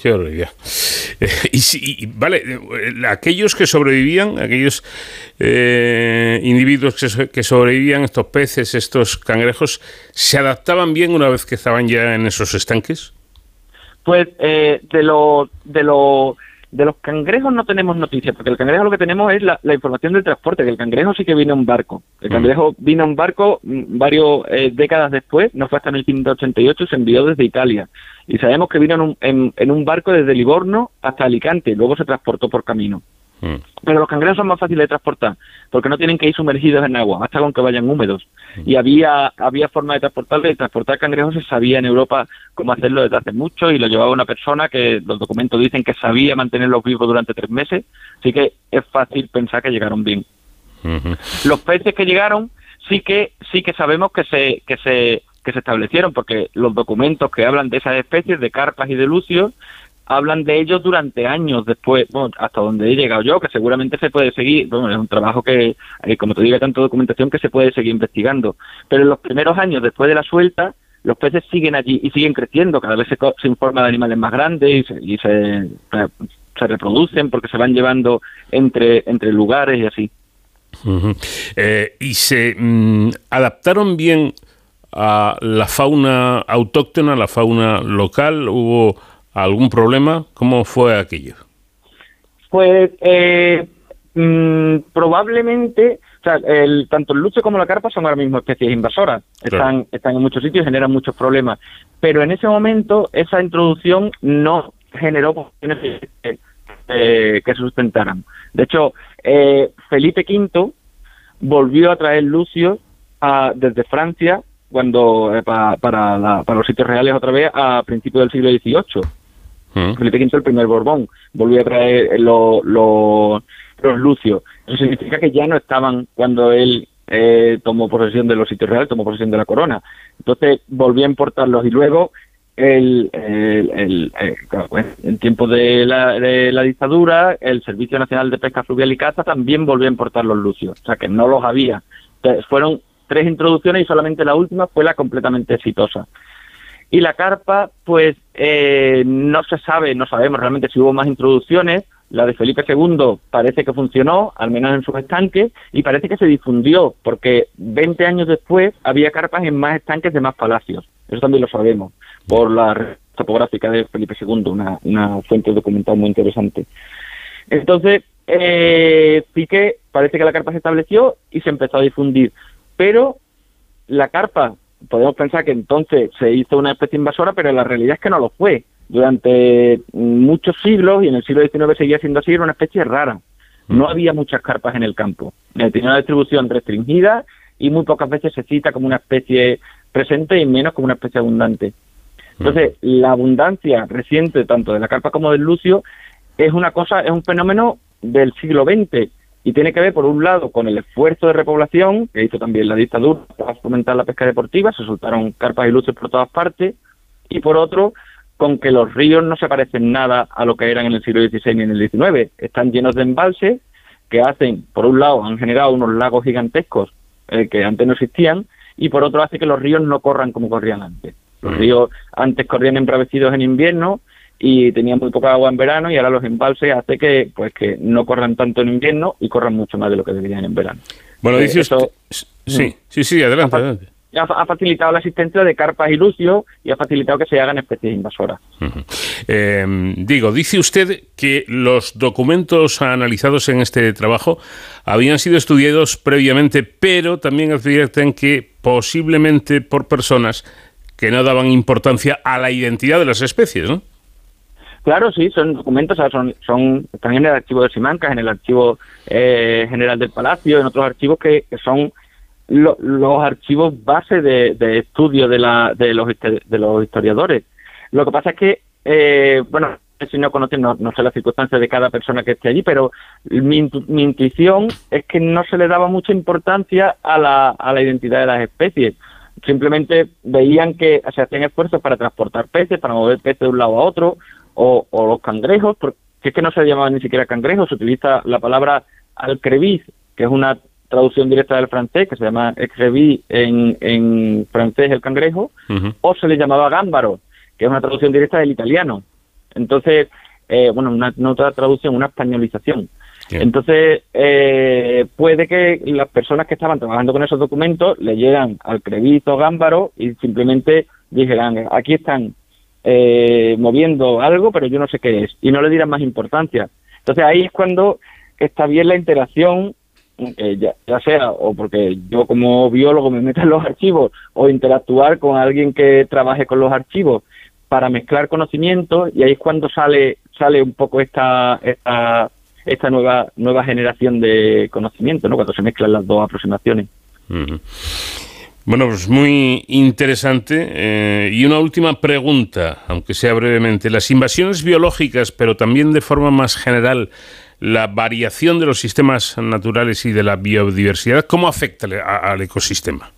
Qué barbaridad. Eh, y, si- y, vale, eh, aquellos que sobrevivían, aquellos eh, individuos que, que sobrevivían, estos peces, estos cangrejos, ¿se adaptaban bien una vez que estaban ya en esos estanques? Pues eh, de los de los de los cangrejos no tenemos noticias, porque el cangrejo lo que tenemos es la, la información del transporte, que el cangrejo sí que vino en barco. El Mm. cangrejo vino en barco mm, varios eh, décadas después, no fue hasta 1588 y se envió desde Italia. Y sabemos que vino en un, en, en un barco desde Livorno hasta Alicante, y luego se transportó por camino. Pero los cangrejos son más fáciles de transportar, porque no tienen que ir sumergidos en agua, hasta con que vayan húmedos. Y había había forma de transportarlos, y transportar cangrejos se sabía en Europa cómo hacerlo desde hace mucho, y lo llevaba una persona que los documentos dicen que sabía mantenerlos vivos durante tres meses, así que es fácil pensar que llegaron bien. Los peces que llegaron sí que sí que sabemos que se que se que se establecieron porque los documentos que hablan de esas especies de carpas y de lucios hablan de ellos durante años después, bueno, hasta donde he llegado yo, que seguramente se puede seguir, bueno, es un trabajo que, eh, como te digo, hay tanta documentación que se puede seguir investigando, pero en los primeros años después de la suelta, los peces siguen allí y siguen creciendo, cada vez se, se informa de animales más grandes y se, y se, se reproducen porque se van llevando entre, entre lugares y así. Eh, ¿Y se mm, adaptaron bien a la fauna autóctona, la fauna local? ¿Hubo algún problema? ¿Cómo fue aquello? Pues eh, mm, probablemente, o sea, el, tanto el luce como la carpa son ahora mismo especies invasoras. Están, están en muchos sitios y generan muchos problemas. Pero en ese momento esa introducción no generó poblaciones que, eh, que sustentaran. De hecho, eh, Felipe V volvió a traer lucios a- desde Francia cuando eh, pa- para, la- para los sitios reales otra vez a principios del siglo XVIII. Felipe V, el primer Borbón, volvió a traer lo- lo- los lucios. Eso significa que ya no estaban cuando él eh, tomó posesión de los sitios reales, tomó posesión de la corona. Entonces volvió a importarlos y luego el, el, eh, en tiempo de la, de la dictadura, el Servicio Nacional de Pesca Fluvial y Caza también volvió a importar los lucios, o sea que no los había. Fueron tres introducciones y solamente la última fue la completamente exitosa. Y la carpa, pues eh, no se sabe, no sabemos realmente si hubo más introducciones. La de Felipe II parece que funcionó, al menos en sus estanques, y parece que se difundió, porque 20 años después había carpas en más estanques de más palacios. Eso también lo sabemos, por la topográfica de Felipe II, una, fuente documental muy interesante. Entonces, eh, sí que parece que la carpa se estableció y se empezó a difundir. pero la carpa, podemos pensar que entonces se hizo una especie invasora, pero la realidad es que no lo fue. Durante muchos siglos, y en el siglo XIX seguía siendo así, era una especie rara. No había muchas carpas en el campo. Tenía una distribución restringida y muy pocas veces se cita como una especie presente y menos como una especie abundante. Entonces, la abundancia reciente tanto de la carpa como del lucio es una cosa, es un fenómeno del siglo XX y tiene que ver, por un lado, con el esfuerzo de repoblación que hizo también la dictadura para fomentar la pesca deportiva, se soltaron carpas y lucios por todas partes, y por otro, con que los ríos no se parecen nada a lo que eran en el siglo XVI ni en el XIX. Están llenos de embalses que hacen, por un lado, han generado unos lagos gigantescos eh, que antes no existían, y por otro hace que los ríos no corran como corrían antes. Los ríos antes corrían embravecidos en invierno y tenían muy poca agua en verano y ahora los embalses hace que pues que no corran tanto en invierno y corran mucho más de lo que deberían en verano. Bueno, Eh, dice eso- usted... Sí, sí, sí, adelante, adelante. ha, facilitado la existencia de carpas y lucios y ha facilitado que se hagan especies invasoras. Eh, digo, dice usted que los documentos analizados en este trabajo habían sido estudiados previamente, pero también advierten que posiblemente por personas que no daban importancia a la identidad de las especies, ¿no? Claro, sí, son documentos, son, son, están en el archivo de Simancas, en el archivo eh, general del Palacio, en otros archivos que, son lo- los archivos base de, estudio de, la, de, los, de los historiadores. Lo que pasa es que, eh, bueno, si no conocen, no, no sé las circunstancias de cada persona que esté allí, pero mi, mi intuición es que no se le daba mucha importancia a la, a la identidad de las especies. Simplemente veían que se hacían esfuerzos para transportar peces, para mover peces de un lado a otro, o, o los cangrejos, porque es que no se llamaban ni siquiera cangrejos, se utiliza la palabra alcrevis, que es una traducción directa del francés, que se llama excrevis en, en francés el cangrejo, o se le llamaba gámbaro, que es una traducción directa del italiano. Entonces, eh, bueno, una, no otra traducción, una españolización. Entonces, eh, puede que las personas que estaban trabajando con esos documentos leyeran al o gámbaro y simplemente dijeran, aquí están eh, moviendo algo, pero yo no sé qué es, y no le dieran más importancia. Entonces ahí es cuando está bien la interacción, eh, ya, sea o porque yo como biólogo me meto en los archivos o interactuar con alguien que trabaje con los archivos para mezclar conocimientos y ahí es cuando sale sale un poco esta esta, esta nueva nueva generación de conocimiento, ¿no? Cuando se mezclan las dos aproximaciones. Bueno, pues muy interesante. eh, y una última pregunta, aunque sea brevemente. Las invasiones biológicas, pero también de forma más general, la variación de los sistemas naturales y de la biodiversidad, ¿cómo afecta a- al ecosistema?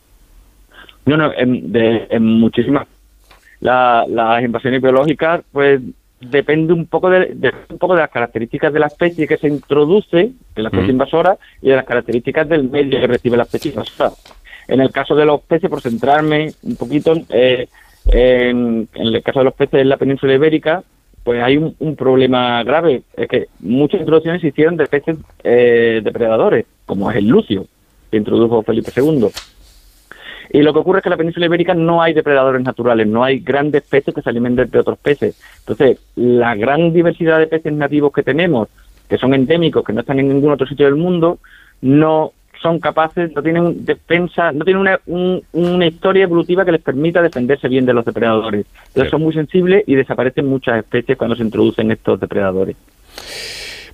No, no, en, de, en muchísimas. La- las invasiones biológicas, pues depende un poco de, de- un poco de las características de la especie que se introduce, de la especie Mm. invasora, y de las características del medio que recibe la especie invasora. En el caso de los peces, por centrarme un poquito, eh, en, el caso de los peces en la península ibérica, pues hay un, un problema grave, es que muchas introducciones se hicieron de peces eh, depredadores, como es el lucio, que introdujo Felipe II. Y lo que ocurre es que en la península ibérica no hay depredadores naturales, no hay grandes peces que se alimenten de otros peces. Entonces, la gran diversidad de peces nativos que tenemos, que son endémicos, que no están en ningún otro sitio del mundo, no son capaces, no tienen defensa, no tienen una, un- una historia evolutiva que les permita defenderse bien de los depredadores. Entonces son muy sensibles y desaparecen muchas especies cuando se introducen estos depredadores.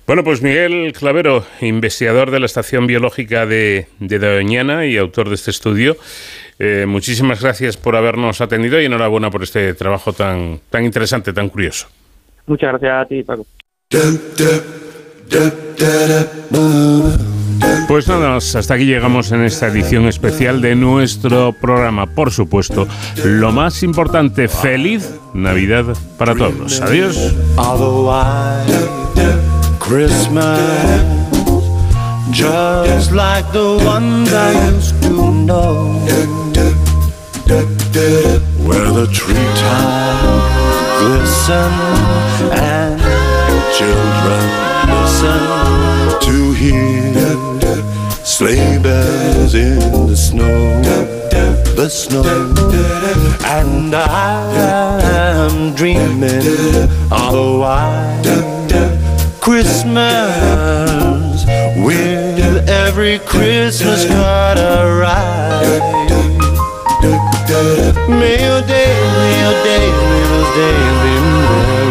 Bueno, pues Miguel Clavero, investigador de la Estación Biológica de, de Doñana y autor de este estudio, eh, muchísimas gracias por habernos atendido y enhorabuena por este trabajo tan, tan interesante, tan curioso. Muchas gracias a ti, Paco. Pues nada, hasta aquí llegamos en esta edición especial de nuestro programa. Por supuesto, lo más importante, feliz Navidad para todos. Adiós. just the I used and children listen Sleigh bells in the snow, the snow. And I'm dreaming of a white Christmas with every Christmas card I write. May your day, may your day, may your day be blessed.